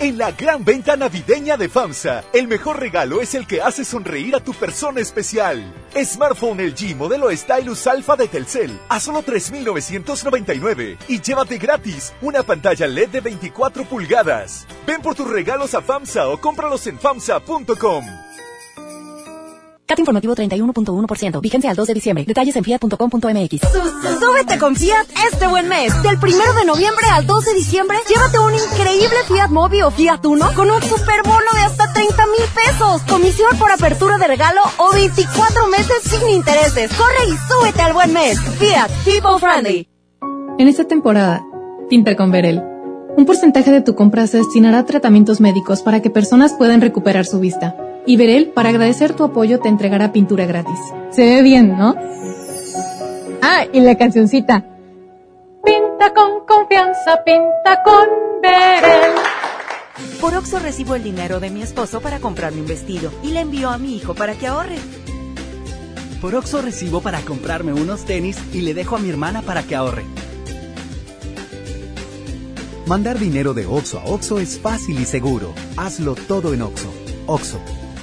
En la gran venta navideña de FAMSA, el mejor regalo es el que hace sonreír a tu persona especial. Smartphone LG modelo Stylus Alpha de Telcel a solo 3.999 y llévate gratis una pantalla LED de 24 pulgadas. Ven por tus regalos a FAMSA o cómpralos en FAMSA.com. CAT informativo 31.1%. Vigencia al 2 de diciembre. Detalles en fiat.com.mx. Súbete con Fiat este buen mes. Del 1 de noviembre al 2 de diciembre, llévate un increíble Fiat Mobi o Fiat Uno con un superbono de hasta 30 mil pesos. Comisión por apertura de regalo o 24 meses sin intereses. Corre y súbete al buen mes. Fiat People Friendly. En esta temporada, pinta con Verel. Un porcentaje de tu compra se destinará a tratamientos médicos para que personas puedan recuperar su vista. Y Verel, para agradecer tu apoyo, te entregará pintura gratis. Se ve bien, ¿no? Ah, y la cancioncita. Pinta con confianza, pinta con Verel. Por Oxo recibo el dinero de mi esposo para comprarme un vestido y le envío a mi hijo para que ahorre. Por Oxo recibo para comprarme unos tenis y le dejo a mi hermana para que ahorre. Mandar dinero de Oxo a Oxo es fácil y seguro. Hazlo todo en Oxo. Oxo,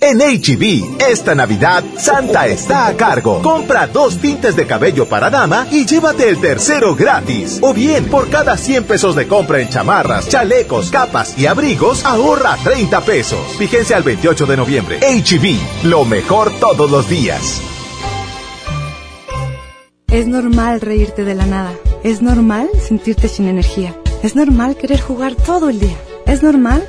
En HB, esta Navidad, Santa está a cargo. Compra dos tintes de cabello para dama y llévate el tercero gratis. O bien, por cada 100 pesos de compra en chamarras, chalecos, capas y abrigos, ahorra 30 pesos. Fíjense al 28 de noviembre. HB, lo mejor todos los días. Es normal reírte de la nada. Es normal sentirte sin energía. Es normal querer jugar todo el día. Es normal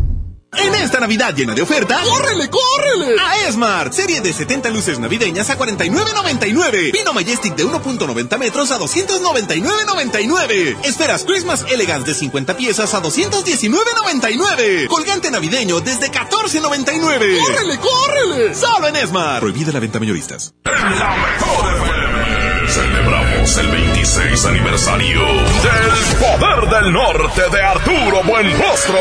En esta Navidad llena de ofertas, ¡córrele, córrele! A Esmart, serie de 70 luces navideñas a 49.99. Pino Majestic de 1.90 metros a 299.99. Esferas Christmas Elegance de 50 piezas a 219.99. Colgante navideño desde 14.99. ¡Córrele, córrele! Solo en Esmart. Prohibida la venta mayoristas. En la mejor FM celebramos el 26 aniversario del Poder del Norte de Arturo Buenrostro.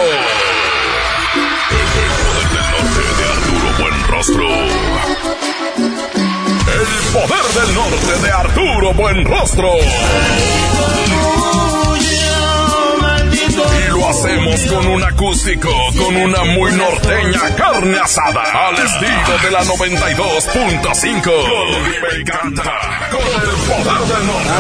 El poder del norte de Arturo Buenrostro. Y lo hacemos con un acústico, con una muy norteña carne asada, al estilo de la 92.5. Con me encanta, con el poder del norte.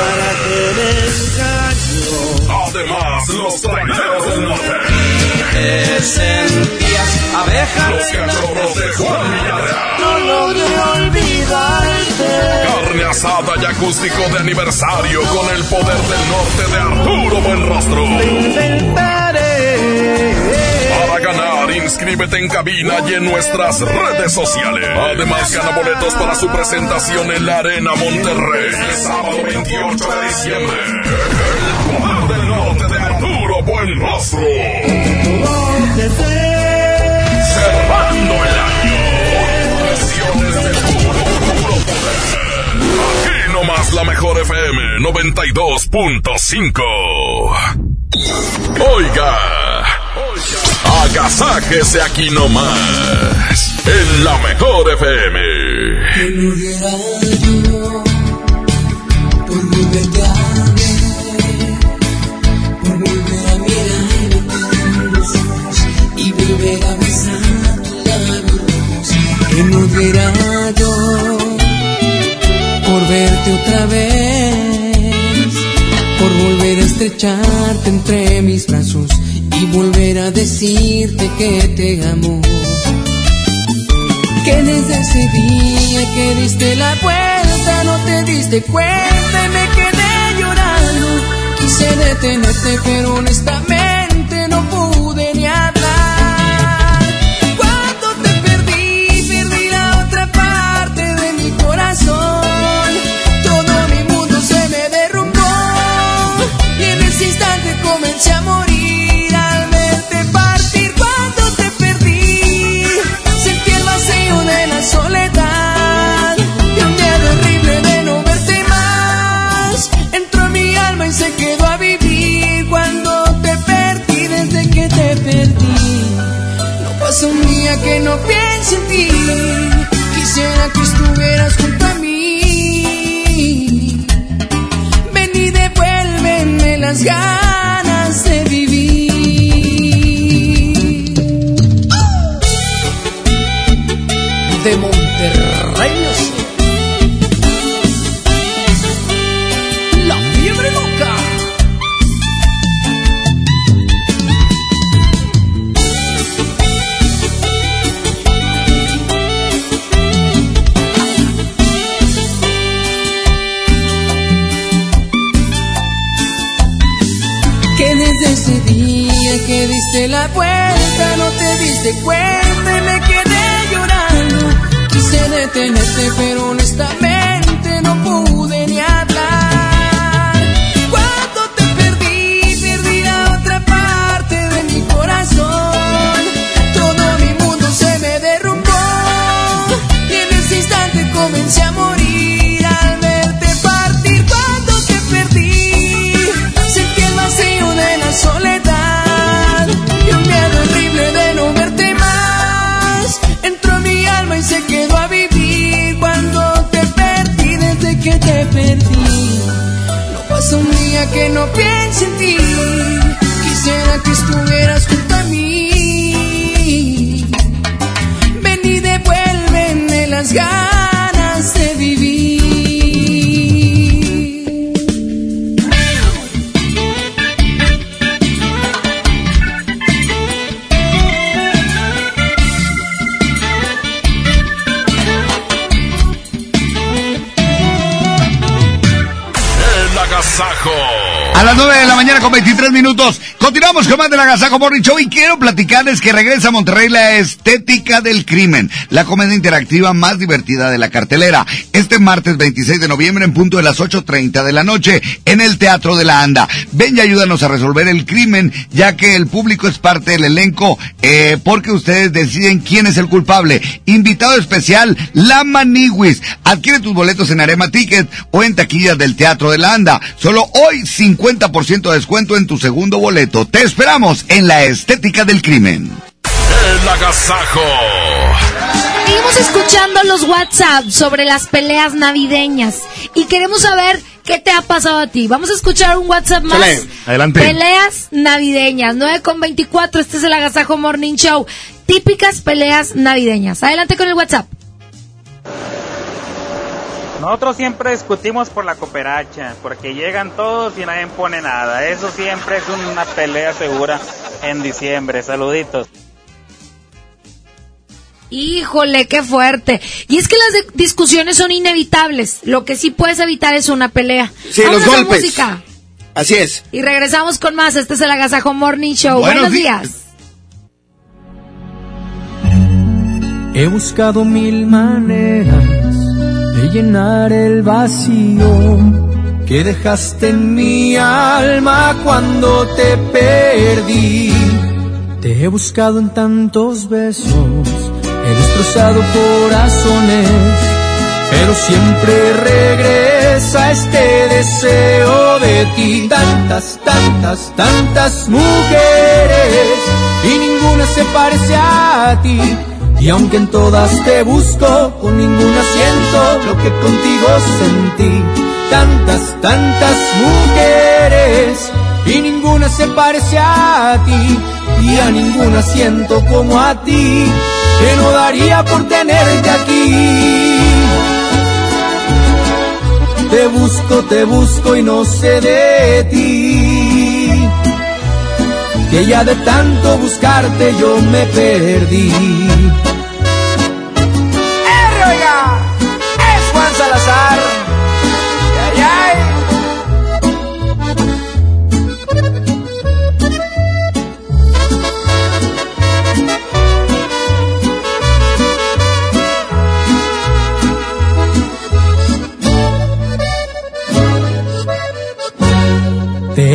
Además, los traineros del norte te sentías abeja. Los cachorros de Juan Villarreal. No logré olvidarte. Carne asada y acústico de aniversario con el poder del norte de Arturo Buenrostro. Para ganar, inscríbete en cabina y en nuestras redes sociales. Además, gana boletos para su presentación en la Arena Monterrey. El sábado 28 de diciembre. El poder del norte de Arturo Buenrostro. Cerrando el año. Con versiones de puro, puro poder. Aquí nomás la mejor FM 92.5. Oiga. Agasájese aquí nomás. En la mejor FM. Diera yo por verte otra vez, por volver a estrecharte entre mis brazos y volver a decirte que te amo que desde ese día que diste la vuelta no te diste cuenta me quedé llorando. Quise detenerte pero honestamente día que no piense en ti. Quisiera que estuvieras junto a mí. Ven y devuélveme las ganas diste cuenta y me quedé llorando. Quise detenerte pero honestamente no pude Un día que no piense en ti. Quisiera que estuvieras junto a mí. Ven y devuélveme las ganas A las 9 de la mañana con 23 minutos. Continuamos con más del Agasajo Morning Show y quiero platicarles que regresa a Monterrey la estética del crimen, la comedia interactiva más divertida de la cartelera. Este martes 26 de noviembre en punto de las 8.30 de la noche en el Teatro de la Anda. Ven y ayúdanos a resolver el crimen, ya que el público es parte del elenco, eh, porque ustedes deciden quién es el culpable. Invitado especial, La Maniguis. Adquiere tus boletos en Arema Ticket o en taquillas del Teatro de la Anda. Solo hoy 50% de descuento en tu segundo boleto. Te esperamos en la estética del crimen. El agasajo. Seguimos escuchando los WhatsApp sobre las peleas navideñas y queremos saber qué te ha pasado a ti. Vamos a escuchar un WhatsApp más. Chale. Adelante. Peleas navideñas, 9 con 24. Este es el Agasajo Morning Show. Típicas peleas navideñas. Adelante con el WhatsApp. Nosotros siempre discutimos por la cooperacha, porque llegan todos y nadie pone nada. Eso siempre es una pelea segura en diciembre. Saluditos. Híjole, qué fuerte. Y es que las discusiones son inevitables. Lo que sí puedes evitar es una pelea. Sí, los a golpes. música. Así es. Y regresamos con más. Este es el Agasajo Morning Show. Buenos días. He buscado mil maneras de llenar el vacío que dejaste en mi alma cuando te perdí. Te he buscado en tantos besos, he destrozado corazones, pero siempre regresa este deseo de ti. Tantas, tantas, tantas mujeres y ninguna se parece a ti. Y aunque en todas te busco, con ninguna siento lo que contigo sentí. Tantas, tantas mujeres y ninguna se parece a ti. Y a ninguna siento como a ti, que no daría por tenerte aquí. Te busco, te busco y no sé de ti. Que ya de tanto buscarte yo me perdí.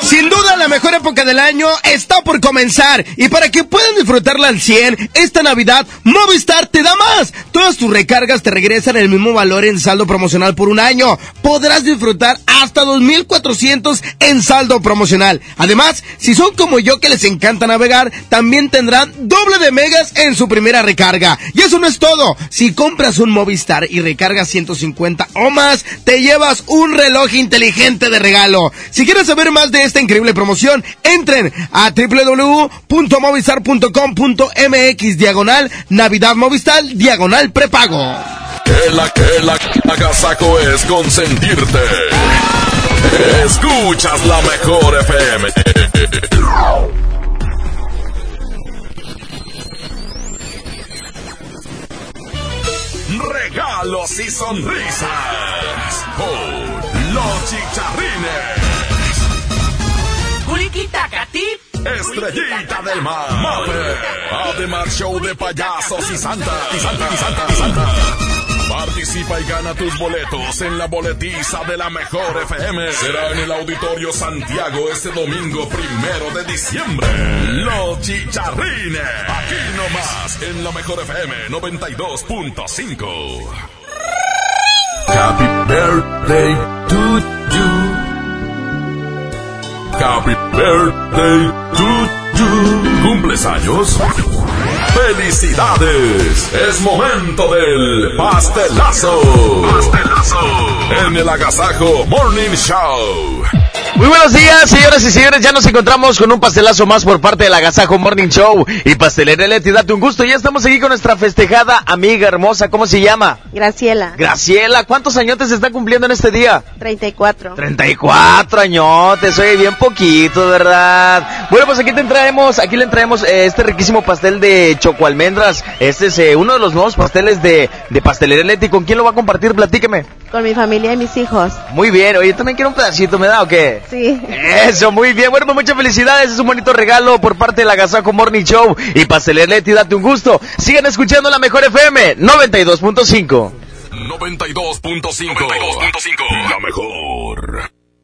Sin duda mejor época del año está por comenzar y para que puedan disfrutarla al 100, esta Navidad Movistar te da más. Todas tus recargas te regresan el mismo valor en saldo promocional por un año. Podrás disfrutar hasta 2400 en saldo promocional. Además, si son como yo que les encanta navegar, también tendrán doble de megas en su primera recarga. Y eso no es todo. Si compras un Movistar y recargas 150 o más, te llevas un reloj inteligente de regalo. Si quieres saber más de esta increíble promoción, entren a www.movistar.com.mx diagonal Navidad Movistar diagonal prepago. El, a- el a- agasajo es consentirte. Escuchas la mejor FM. Regalos y sonrisas. Con los chicharrines. Estrellita del mar. Mape. Además, show de payasos y santa. Y santa, y santa, y santa. Participa y gana tus boletos en la boletiza de la mejor FM. Será en el Auditorio Santiago este domingo primero de diciembre. Los chicharrines. Aquí nomás en la mejor FM 92.5. Happy birthday Happy birthday to you. ¿Cumples años? ¡Felicidades! Es momento del pastelazo. Pastelazo. En el Agasajo Morning Show. Muy buenos días, señoras y señores. Ya nos encontramos con un pastelazo más por parte del Agasajo Morning Show y Pastelería Leti. Date un gusto. Ya estamos aquí con nuestra festejada amiga hermosa. ¿Cómo se llama? Graciela. Graciela. ¿Cuántos añotes se está cumpliendo en este día? 34. 34 añotes. Oye, bien poquito, ¿verdad? Bueno, pues aquí te traemos, aquí le traemos eh, este riquísimo pastel de choco almendras. Este es eh, uno de los nuevos pasteles de, de Pastelería Leti. ¿Con quién lo va a compartir? Platíqueme. Con mi familia y mis hijos. Muy bien. Oye, también quiero un pedacito, ¿me da o qué? Sí. Eso, muy bien. Bueno, pues muchas felicidades. Es un bonito regalo por parte del Agasajo Morning Show y Pastelería Leti. Date un gusto. Sigan escuchando la mejor FM 92.5. 92.5. La mejor.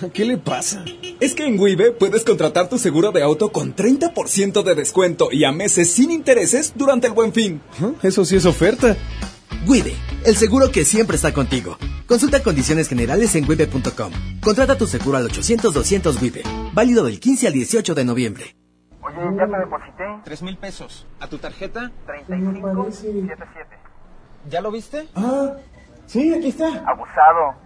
<laughs> ¿Qué le pasa? Es que en Wibe puedes contratar tu seguro de auto con 30% de descuento y a meses sin intereses durante el buen fin. Eso sí es oferta. Wibe, el seguro que siempre está contigo. Consulta condiciones generales en wibe.com. Contrata tu seguro al 800-200 Wibe. Válido del 15 al 18 de noviembre. Oye, ya te deposité. Tres mil pesos. ¿A tu tarjeta? 3577. ¿Ya lo viste? Ah, sí, aquí está. Abusado.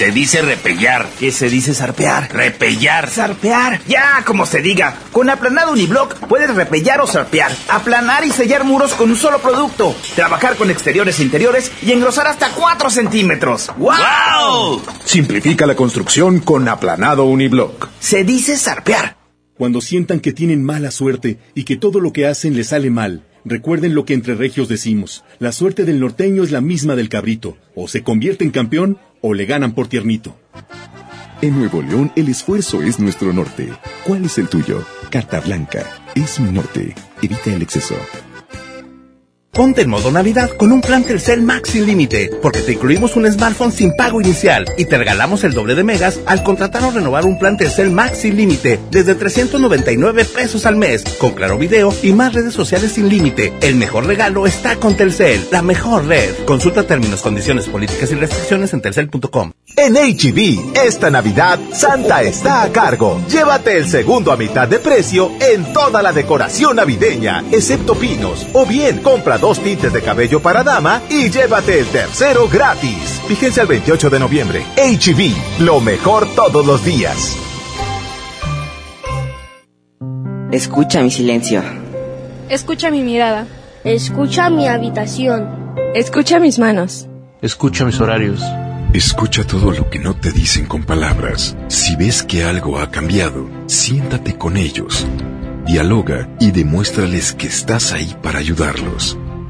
Se dice repellar. ¿Qué se dice zarpear? Repellar. Zarpear. Ya, como se diga. Con aplanado uniblock puedes repellar o zarpear. Aplanar y sellar muros con un solo producto. Trabajar con exteriores e interiores y engrosar hasta 4 centímetros. ¡Wow! Simplifica la construcción con aplanado uniblock. Se dice zarpear. Cuando sientan que tienen mala suerte y que todo lo que hacen les sale mal, recuerden lo que entre regios decimos. La suerte del norteño es la misma del cabrito. O se convierte en campeón o le ganan por tiernito. En Nuevo León el esfuerzo es nuestro norte. ¿Cuál es el tuyo? Carta Blanca. Es mi norte. Evita el exceso. Ponte en modo Navidad con un plan Telcel Max sin límite, porque te incluimos un smartphone sin pago inicial y te regalamos el doble de megas al contratar o renovar un plan Telcel Max sin límite desde 399 pesos al mes, con claro video y más redes sociales sin límite. El mejor regalo está con Telcel, la mejor red. Consulta términos, condiciones, políticas y restricciones en telcel.com. En HB, esta Navidad, Santa está a cargo. Llévate el segundo a mitad de precio en toda la decoración navideña, excepto pinos. O bien, compra dos tintes de cabello para dama y llévate el tercero gratis. Fíjense el 28 de noviembre. HB, lo mejor todos los días. Escucha mi silencio. Escucha mi mirada. Escucha mi habitación. Escucha mis manos. Escucha mis horarios. Escucha todo lo que no te dicen con palabras. Si ves que algo ha cambiado, siéntate con ellos. Dialoga y demuéstrales que estás ahí para ayudarlos.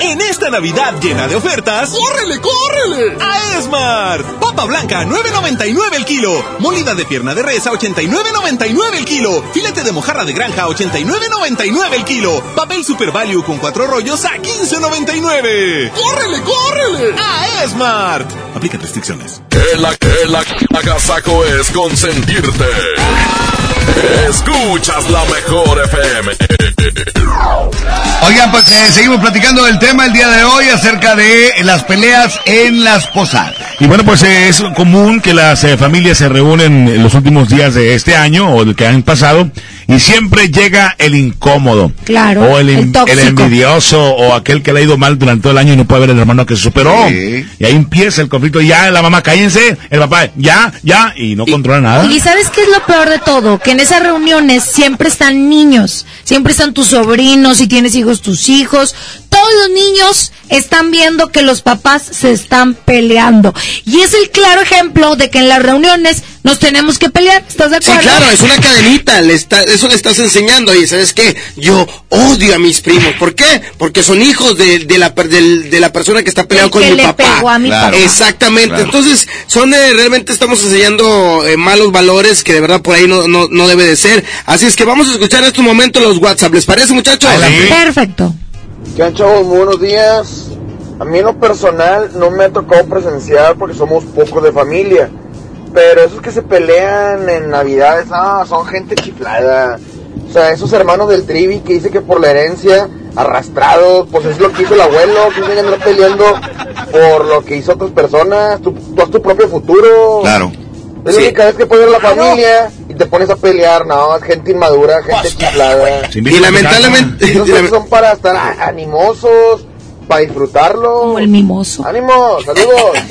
En esta Navidad llena de ofertas, ¡córrele, córrele! A Esmar. Papa blanca, 9.99 el kilo. Molida de pierna de res a 89.99 el kilo. Filete de mojarra de granja a 89.99 el kilo. Papel Super Value con cuatro rollos a 15.99. ¡Córrele, córrele! A Esmart. Aplica restricciones. El, es consentirte. Escuchas la mejor FM. Oigan, pues eh, seguimos platicando del tema el día de hoy acerca de las peleas en las posadas. Y bueno, pues eh, es común que las eh, familias se reúnen en los últimos días de este año o del que han pasado y siempre llega el incómodo. Claro. O el, el el tóxico. envidioso o aquel que le ha ido mal durante todo el año y no puede ver el hermano que se superó. Sí. Y ahí empieza el conflicto. Y ya la mamá, cállense. El papá, ya, ya. Y no controla nada. Y sabes qué es lo peor de todo, que en esas reuniones siempre están niños, siempre están tus sobrinos, si tienes hijos, tus hijos, todos los niños están viendo que los papás se están peleando. Y es el claro ejemplo de que en las reuniones nos tenemos que pelear, ¿estás de Sí, acuerdo? claro, es una cadenita, le está, eso le estás enseñando y ¿sabes qué? Yo odio a mis primos, ¿por qué? Porque son hijos de, de la, de la persona que está peleado El con que mi le papá. pegó a mi Claro. papá. Exactamente, Claro. entonces son eh, realmente estamos enseñando eh, malos valores que de verdad por ahí no, no, no debe de ser. Así es que vamos a escuchar en estos momentos los WhatsApp, ¿les parece muchachos? Perfecto. ¿Qué han chavos? Muy buenos días. A mí en lo personal no me ha tocado presenciar porque somos pocos de familia. Pero esos que se pelean en Navidades, ah, son gente chiflada. O sea, esos hermanos del trivi que dice que por la herencia, arrastrados, pues es lo que hizo el abuelo, que tienen que andar peleando por lo que hizo otras personas. Tú, tú haz tu propio futuro. Claro. Es la única vez que puedes ver a la familia y te pones a pelear, no, gente inmadura, gente chiflada. Y lamentablemente- son para estar animosos, para disfrutarlo. Como el mimoso. ánimo, saludos. <laughs>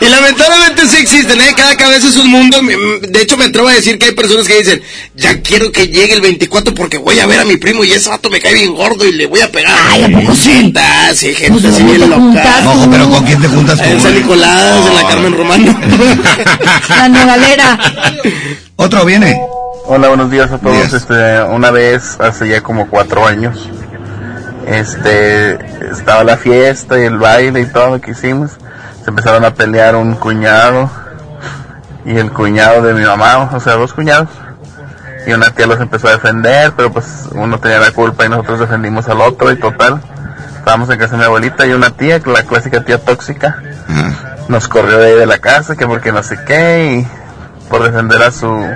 Y lamentablemente sí existen, ¿eh? Cada cabeza es un mundo. Me- me- De hecho, me atrevo a decir que hay personas que dicen, ya quiero que llegue el 24 porque voy a ver a mi primo y ese vato me cae bien gordo y le voy a pegar. Ay, ¿a poco sí? Sí, gente así bien loca. Ojo, pero ¿con quién te juntas tú? En San Nicolás, en la Carmen Romano. La nogalera. Otro viene. Hola, buenos días a todos. Este, una vez, hace ya como cuatro años, este, estaba la fiesta y el baile y todo lo que hicimos. Se empezaron a pelear un cuñado y el cuñado de mi mamá, o sea, dos cuñados. Y una tía los empezó a defender, pero pues uno tenía la culpa y nosotros defendimos al otro y total. Estábamos en casa de mi abuelita y una tía, la clásica tía tóxica, nos corrió de ahí de la casa, que porque no sé qué, y por defender a su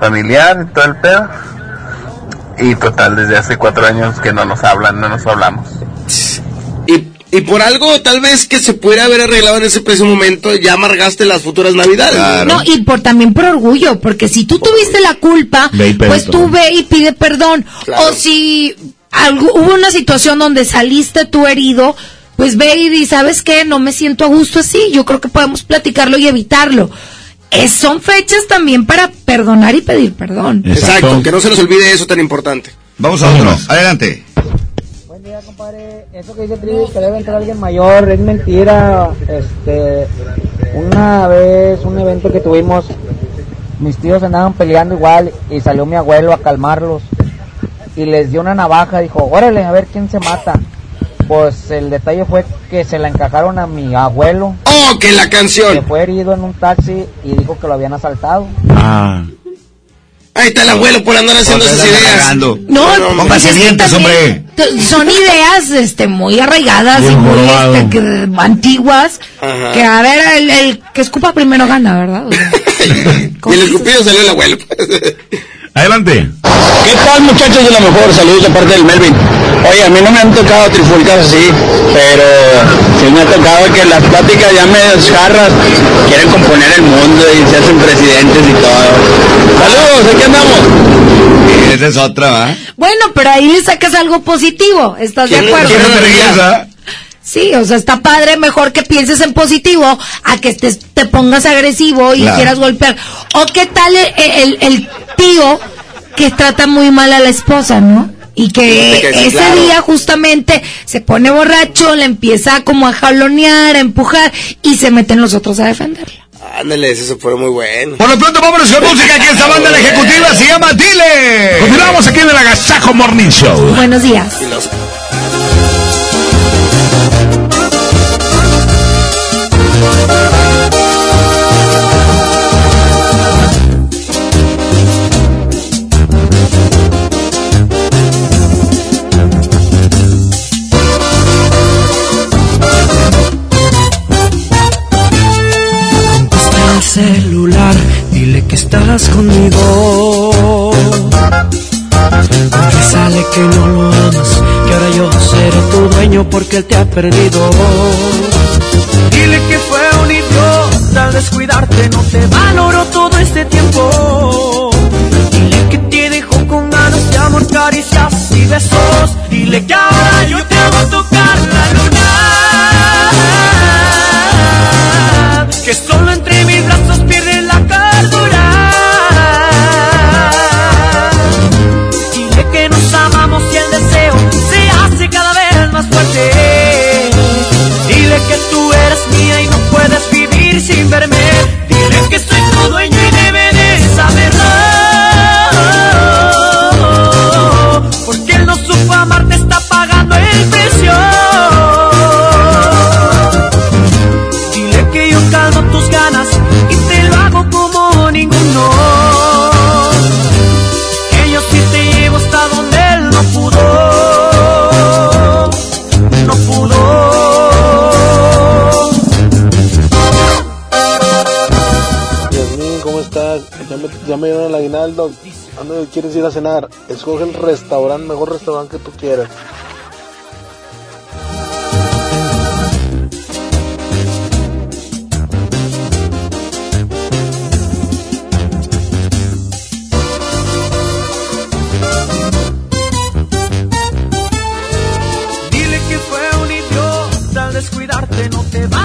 familiar y todo el pedo. Y total, desde hace cuatro años que no nos hablan, no nos hablamos. Y, y por algo tal vez que se pudiera haber arreglado en ese preciso momento, ya amargaste las futuras navidades. No, y por también por orgullo, porque si tú tuviste la culpa, pues tú ve y pide perdón. O si algo, hubo una situación donde saliste tú herido, pues ve y di, ¿sabes qué? No me siento a gusto así. Yo creo que podemos platicarlo y evitarlo. Es- son fechas también para perdonar y pedir perdón. Exacto, que no se nos olvide eso tan importante. Vamos a otro. Adelante. Eso que dice Trivi, que debe entrar alguien mayor, es mentira. Este, una vez, un evento que tuvimos, mis tíos andaban peleando igual y salió mi abuelo a calmarlos y les dio una navaja, dijo, órale, a ver quién se mata. Pues el detalle fue que se la encajaron a mi abuelo. ¡Oh, que la canción! Que fue herido en un taxi y dijo que lo habían asaltado. Ah. Ahí está el abuelo por andar haciendo esas ideas. No, Póngase pues es que dientes, t- Son ideas este, muy arraigadas y Bien muy este, que- antiguas. Ajá. Que a ver, el, el que escupa primero gana, ¿verdad? O sea, <laughs> Y el escupido salió el abuelo. Adelante. ¿Qué tal muchachos de la mejor? Saludos de parte del Melvin. Oye, a mí no me han tocado trifulcas así, pero sí me ha tocado que las pláticas ya me jarras quieren componer el mundo y se hacen presidentes y todo. Saludos, aquí andamos. Esa es otra, ¿va? Bueno, pero ahí le sacas algo positivo. ¿Estás de ¿Quién- acuerdo? quién no te regresa? Sí, o sea, está padre, mejor que pienses en positivo a que te, te pongas agresivo y Claro. quieras golpear. O qué tal el, el- el tío que trata muy mal a la esposa, ¿no? Y que Fíjate que sí, ese claro. día justamente se pone borracho, le empieza como a jalonear, a empujar y se meten los otros a defenderla. Ándale, eso fue muy bueno. Por lo pronto, vámonos con música. Aquí esta banda la ejecutiva se llama Dile. Continuamos aquí en el Agasajo Morning Show. Buenos días. Dile que estás conmigo. Porque que no lo amas, que ahora yo seré tu dueño porque él te ha perdido. Dile que fue un idiota al descuidarte, no te valoró todo este tiempo. Dile que te dejó con ganas de amor, caricias y besos. Dile que ahora yo te hago tocar Ya me, dieron el aguinaldo. ¿A dónde quieres ir a cenar? Escoge el restaurante, mejor restaurante que tú quieras. Dile que fue un idiota al descuidarte, no te valoró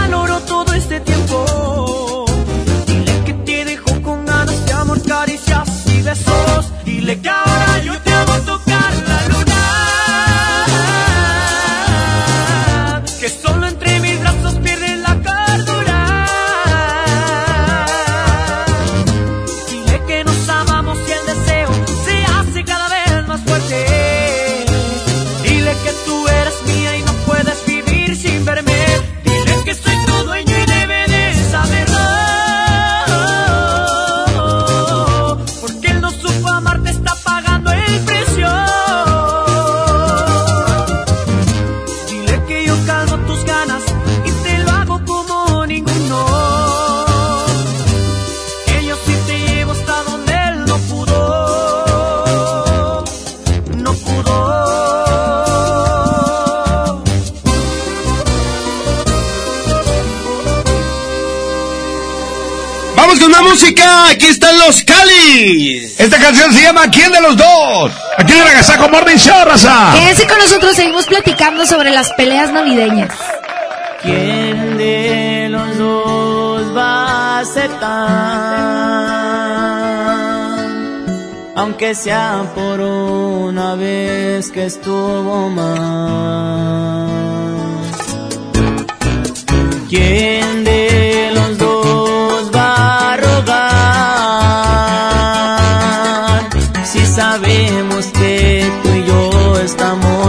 música. Aquí están los Calis. Esta canción se llama ¿Quién de los dos? Aquí en Agasaco Morning Show, raza. Quédense con nosotros, seguimos platicando sobre las peleas navideñas. ¿Quién de los dos va a aceptar? Aunque sea por una vez que estuvo mal. ¿Quién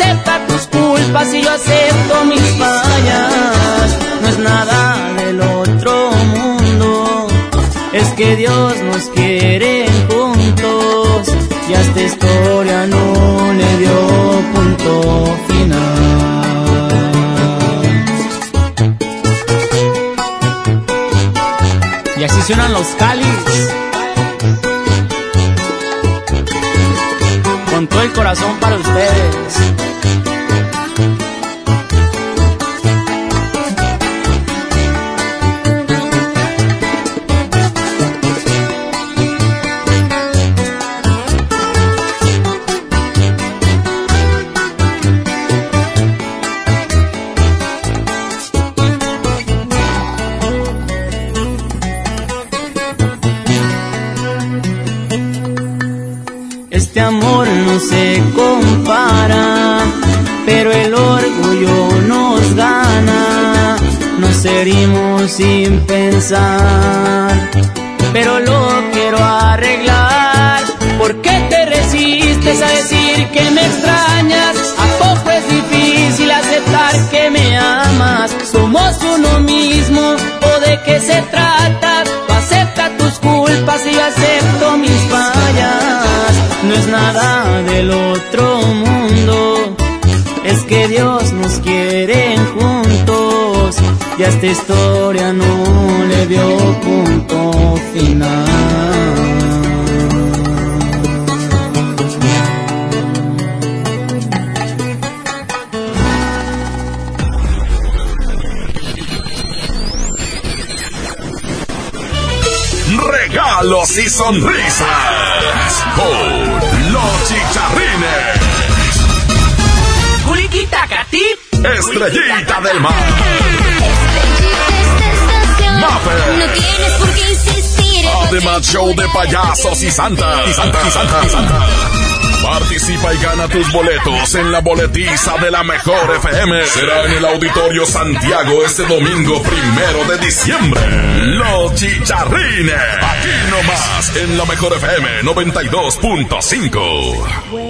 Tú aceptas tus culpas y yo acepto mis fallas. No es nada del otro mundo, es que Dios nos quiere juntos y a esta historia no le dio punto final. Y así suenan los cáliz. Con todo el corazón para ustedes. Sin pensar, pero lo quiero arreglar. ¿Por qué te resistes a decir que me extrañas? ¿A poco es difícil aceptar que me amas? Somos uno mismo, ¿o de qué se trata? Acepta tus culpas y acepto mis fallas. No es nada del otro mundo, y esta historia no le dio punto final. Regalos y sonrisas con los chicharrines. Estrellita del mar. Maffer. No tienes por qué insistir. Además, show de payasos y santa. Y santa, y santa, y santa. Participa y gana tus boletos en la boletiza de la mejor FM. Será en el Auditorio Santiago este domingo primero de diciembre. Los chicharrines. Aquí nomás en la mejor FM 92.5.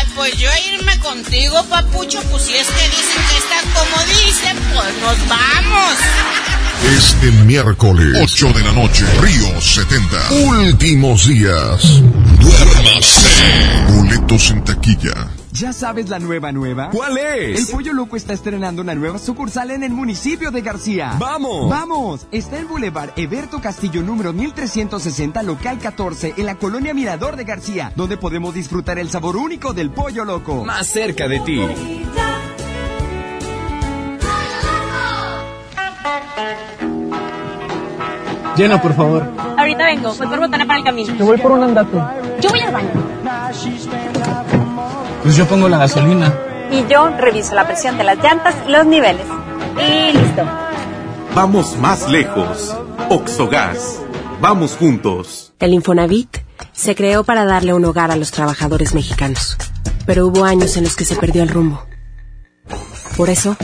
pues yo irme contigo, papucho, pues si es que dicen que está como dicen, pues nos vamos. Este miércoles, 8 de la noche, Río 70. Últimos días. Duérmase. Boletos en taquilla. ¿Ya sabes la nueva nueva? ¿Cuál es? El Pollo Loco está estrenando una nueva sucursal en el municipio de García. ¡Vamos! ¡Vamos! Está en Boulevard Eberto Castillo número 1360, local 14, en la colonia Mirador de García, donde podemos disfrutar el sabor único del Pollo Loco. Más cerca de ti. Llena, por favor. Ahorita vengo, voy por botana para el camino. Yo voy por un andate. Yo voy al baño. Pues yo pongo la gasolina. Y yo reviso la presión de las llantas y los niveles. Y listo. Vamos más lejos. Oxogas. Vamos juntos. El Infonavit se creó para darle un hogar a los trabajadores mexicanos. Pero hubo años en los que se perdió el rumbo. Por eso,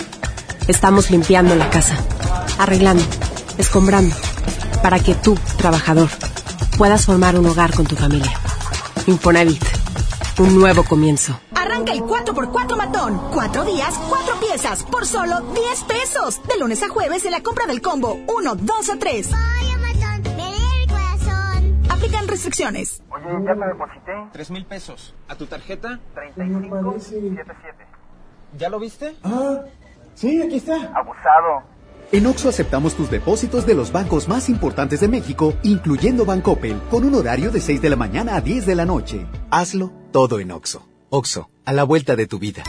estamos limpiando la casa, arreglando, escombrando, para que tú, trabajador, puedas formar un hogar con tu familia. Infonavit, un nuevo comienzo. Arranca el 4x4 matón. Cuatro días, cuatro piezas, por solo 10 pesos. De lunes a jueves en la compra del combo 1, 2 o 3. Aplican restricciones. Oye, ya te deposité. Tres mil pesos. ¿A tu tarjeta? 3577. ¿Ya lo viste? Ah, sí, aquí está. Abusado. En Oxo aceptamos tus depósitos de los bancos más importantes de México, incluyendo Bancoppel, con un horario de 6 de la mañana a 10 de la noche. Hazlo todo en Oxo. Oxo, a la vuelta de tu vida.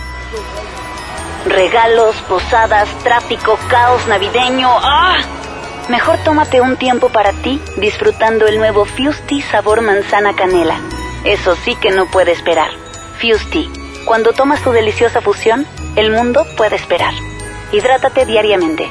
Regalos, posadas, tráfico, caos navideño. ¡Ah! Mejor tómate un tiempo para ti disfrutando el nuevo Fusti sabor manzana canela. Eso sí que no puede esperar. Fusti, cuando tomas tu deliciosa fusión, el mundo puede esperar. Hidrátate diariamente.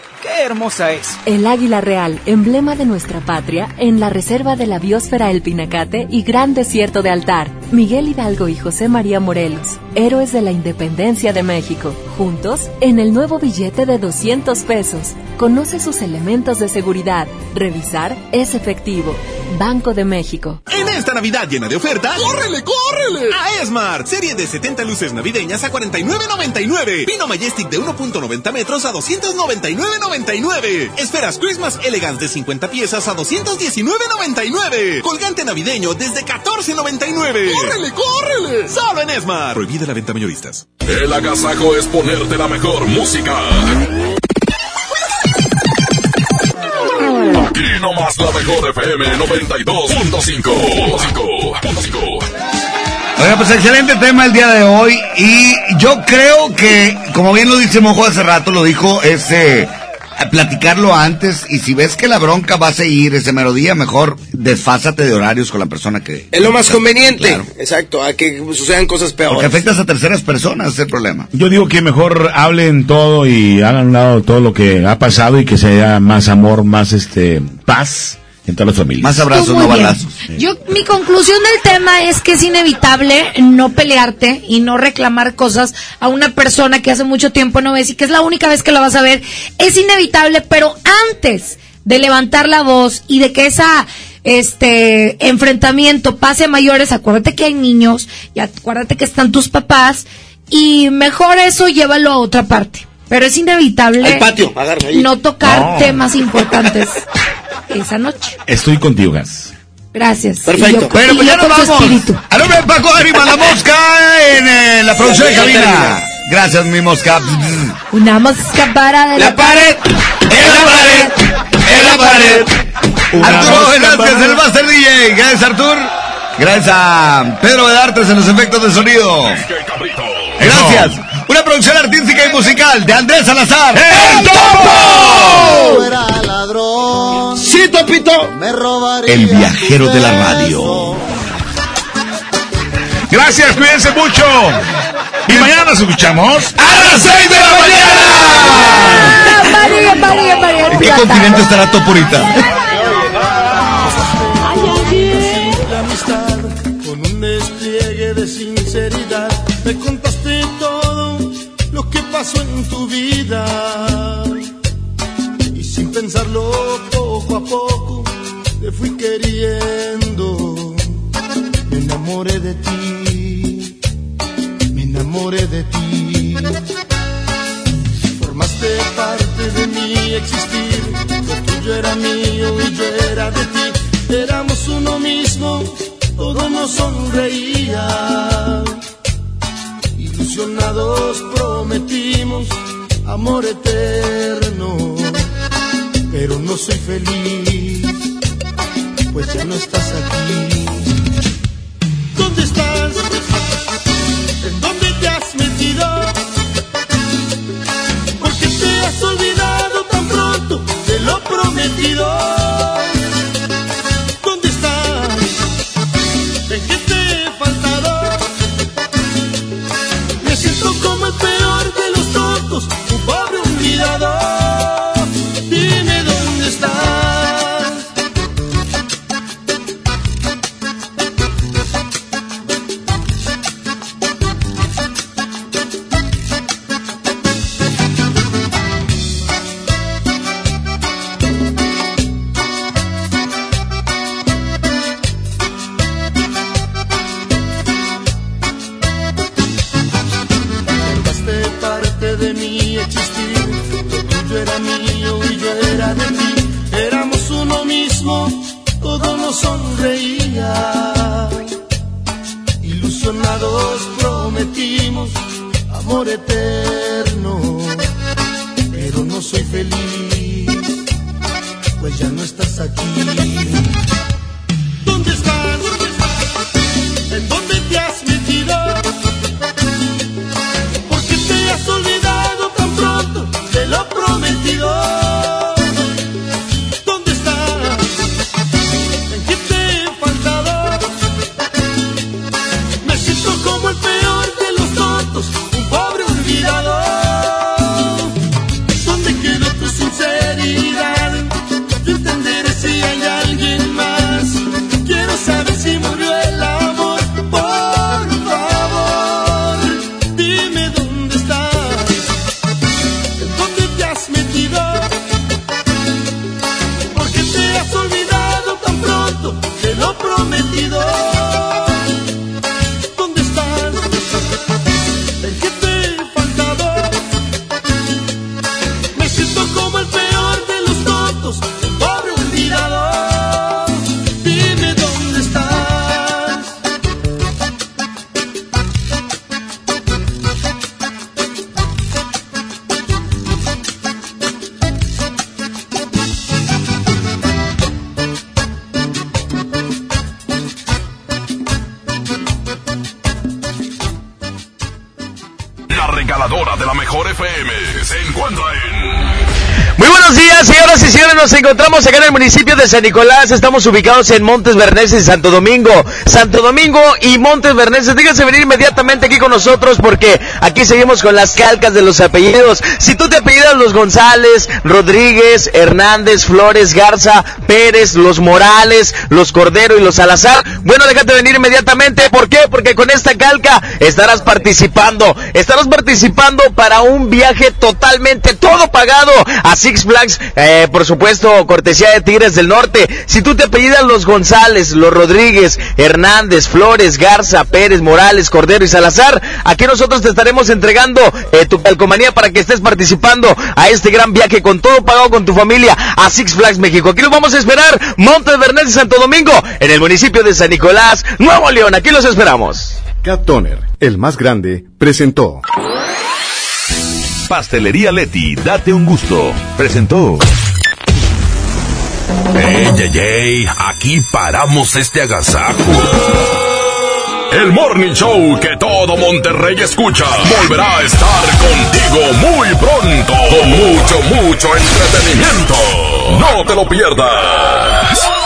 ¡Qué hermosa es! El águila real, emblema de nuestra patria, en la reserva de la biosfera El Pinacate y Gran Desierto de Altar. Miguel Hidalgo y José María Morelos, héroes de la independencia de México. Juntos, en el nuevo billete de 200 pesos. Conoce sus elementos de seguridad. Revisar es efectivo. Banco de México. En esta Navidad llena de ofertas, ¡córrele, córrele! A Esmart, serie de 70 luces navideñas a 49.99. Pino Majestic de 1.90 metros a 299.99. Esferas Christmas Elegance de 50 piezas a 219.99. Colgante navideño desde 14.99. ¡Córrele, córrele! Solo en Esmart. Prohibida la venta mayoristas. El agasajo es ponerte la mejor música. Aquí nomás la mejor FM 92.5. Oiga, pues excelente tema el día de hoy y yo creo que, como bien lo dice Mojo hace rato, lo dijo, es eh, platicarlo antes y si ves que la bronca va a seguir ese mero día, mejor desfásate de horarios con la persona que... Es lo más conveniente, Claro. exacto, a que sucedan cosas Porque peores. afectas a terceras personas, ese es el problema. Yo digo que mejor hablen todo y hagan un lado todo lo que ha pasado y que sea más amor, más este paz en todas las familias. Más abrazos, muy no balazos. Yo, mi conclusión del tema es que es inevitable no pelearte y no reclamar cosas a una persona que hace mucho tiempo no ves y que es la única vez que la vas a ver. Es inevitable, pero antes de levantar la voz y de que esa este enfrentamiento pase a mayores, acuérdate que hay niños y acuérdate que están tus papás y mejor eso llévalo a otra parte. Pero es inevitable Al patio, agarra ahí. no tocar No. temas importantes <laughs> esa noche. Estoy contigo, Gas. Gracias. Perfecto. Yo- y pues ya nos vamos. espíritu. A nombre de Paco Arriba la Mosca en eh, la producción de cabina. Gracias, mi Mosca. Una mosca para de La pared, En la pared, en la pared. Arturo Velázquez, el Master DJ. Gracias, Artur. Gracias a Pedro Bedartes en los efectos de sonido. Gracias. Una producción artística y musical de Andrés Salazar. ¡El Topo! Ladrón, Sí, Topito. me robaría El viajero de la radio. Gracias, cuídense mucho. Y mañana nos escuchamos ¡A las 6 de la mañana! María, María, María, ¿En qué continente estará Toporita? Simple pasó en tu vida. Y sin pensarlo poco a poco, te fui queriendo. Me enamoré de ti, me enamoré de ti. Formaste parte de mi existir, lo tuyo era mío y yo era de ti. Éramos uno mismo, todo nos sonreía. Ilusionados prometimos amor eterno, pero no soy feliz, pues ya no estás aquí. ¿Dónde estás? ¿En dónde te has metido? Porque te has olvidado tan pronto de lo prometido. Eterno, pero no soy feliz, pues ya no estás aquí. Nos encontramos acá en el municipio de San Nicolás. Estamos ubicados en Montes Berneses Santo Domingo. Santo Domingo y Montes Berneses. Díganse venir inmediatamente aquí con nosotros porque aquí seguimos con las calcas de los apellidos. Si tú te apellidas los González, Rodríguez, Hernández, Flores, Garza, Pérez, los Morales, los Cordero y los Salazar, bueno, déjate venir inmediatamente. ¿Por qué? Porque con esta calca estarás participando. Estarás participando para un viaje totalmente todo pagado a Six Flags, eh, por supuesto, cortesía de Tigres del Norte. Si tú te apellidas los González, los Rodríguez, Hernández, Flores, Garza, Pérez, Morales, Cordero y Salazar, aquí nosotros te estaremos entregando eh, tu calcomanía para que estés participando a este gran viaje con todo pagado con tu familia a Six Flags México. Aquí los vamos a esperar, Monte Bernés y Santo Domingo, en el municipio de San Nicolás, Nuevo León. Aquí los esperamos. Cat Toner, el más grande, presentó. Pastelería Leti, date un gusto. Presentó. ¡Ey, ey, ey! Aquí paramos este agasajo. El Morning Show que todo Monterrey escucha volverá a estar contigo muy pronto con mucho, mucho entretenimiento. No te lo pierdas.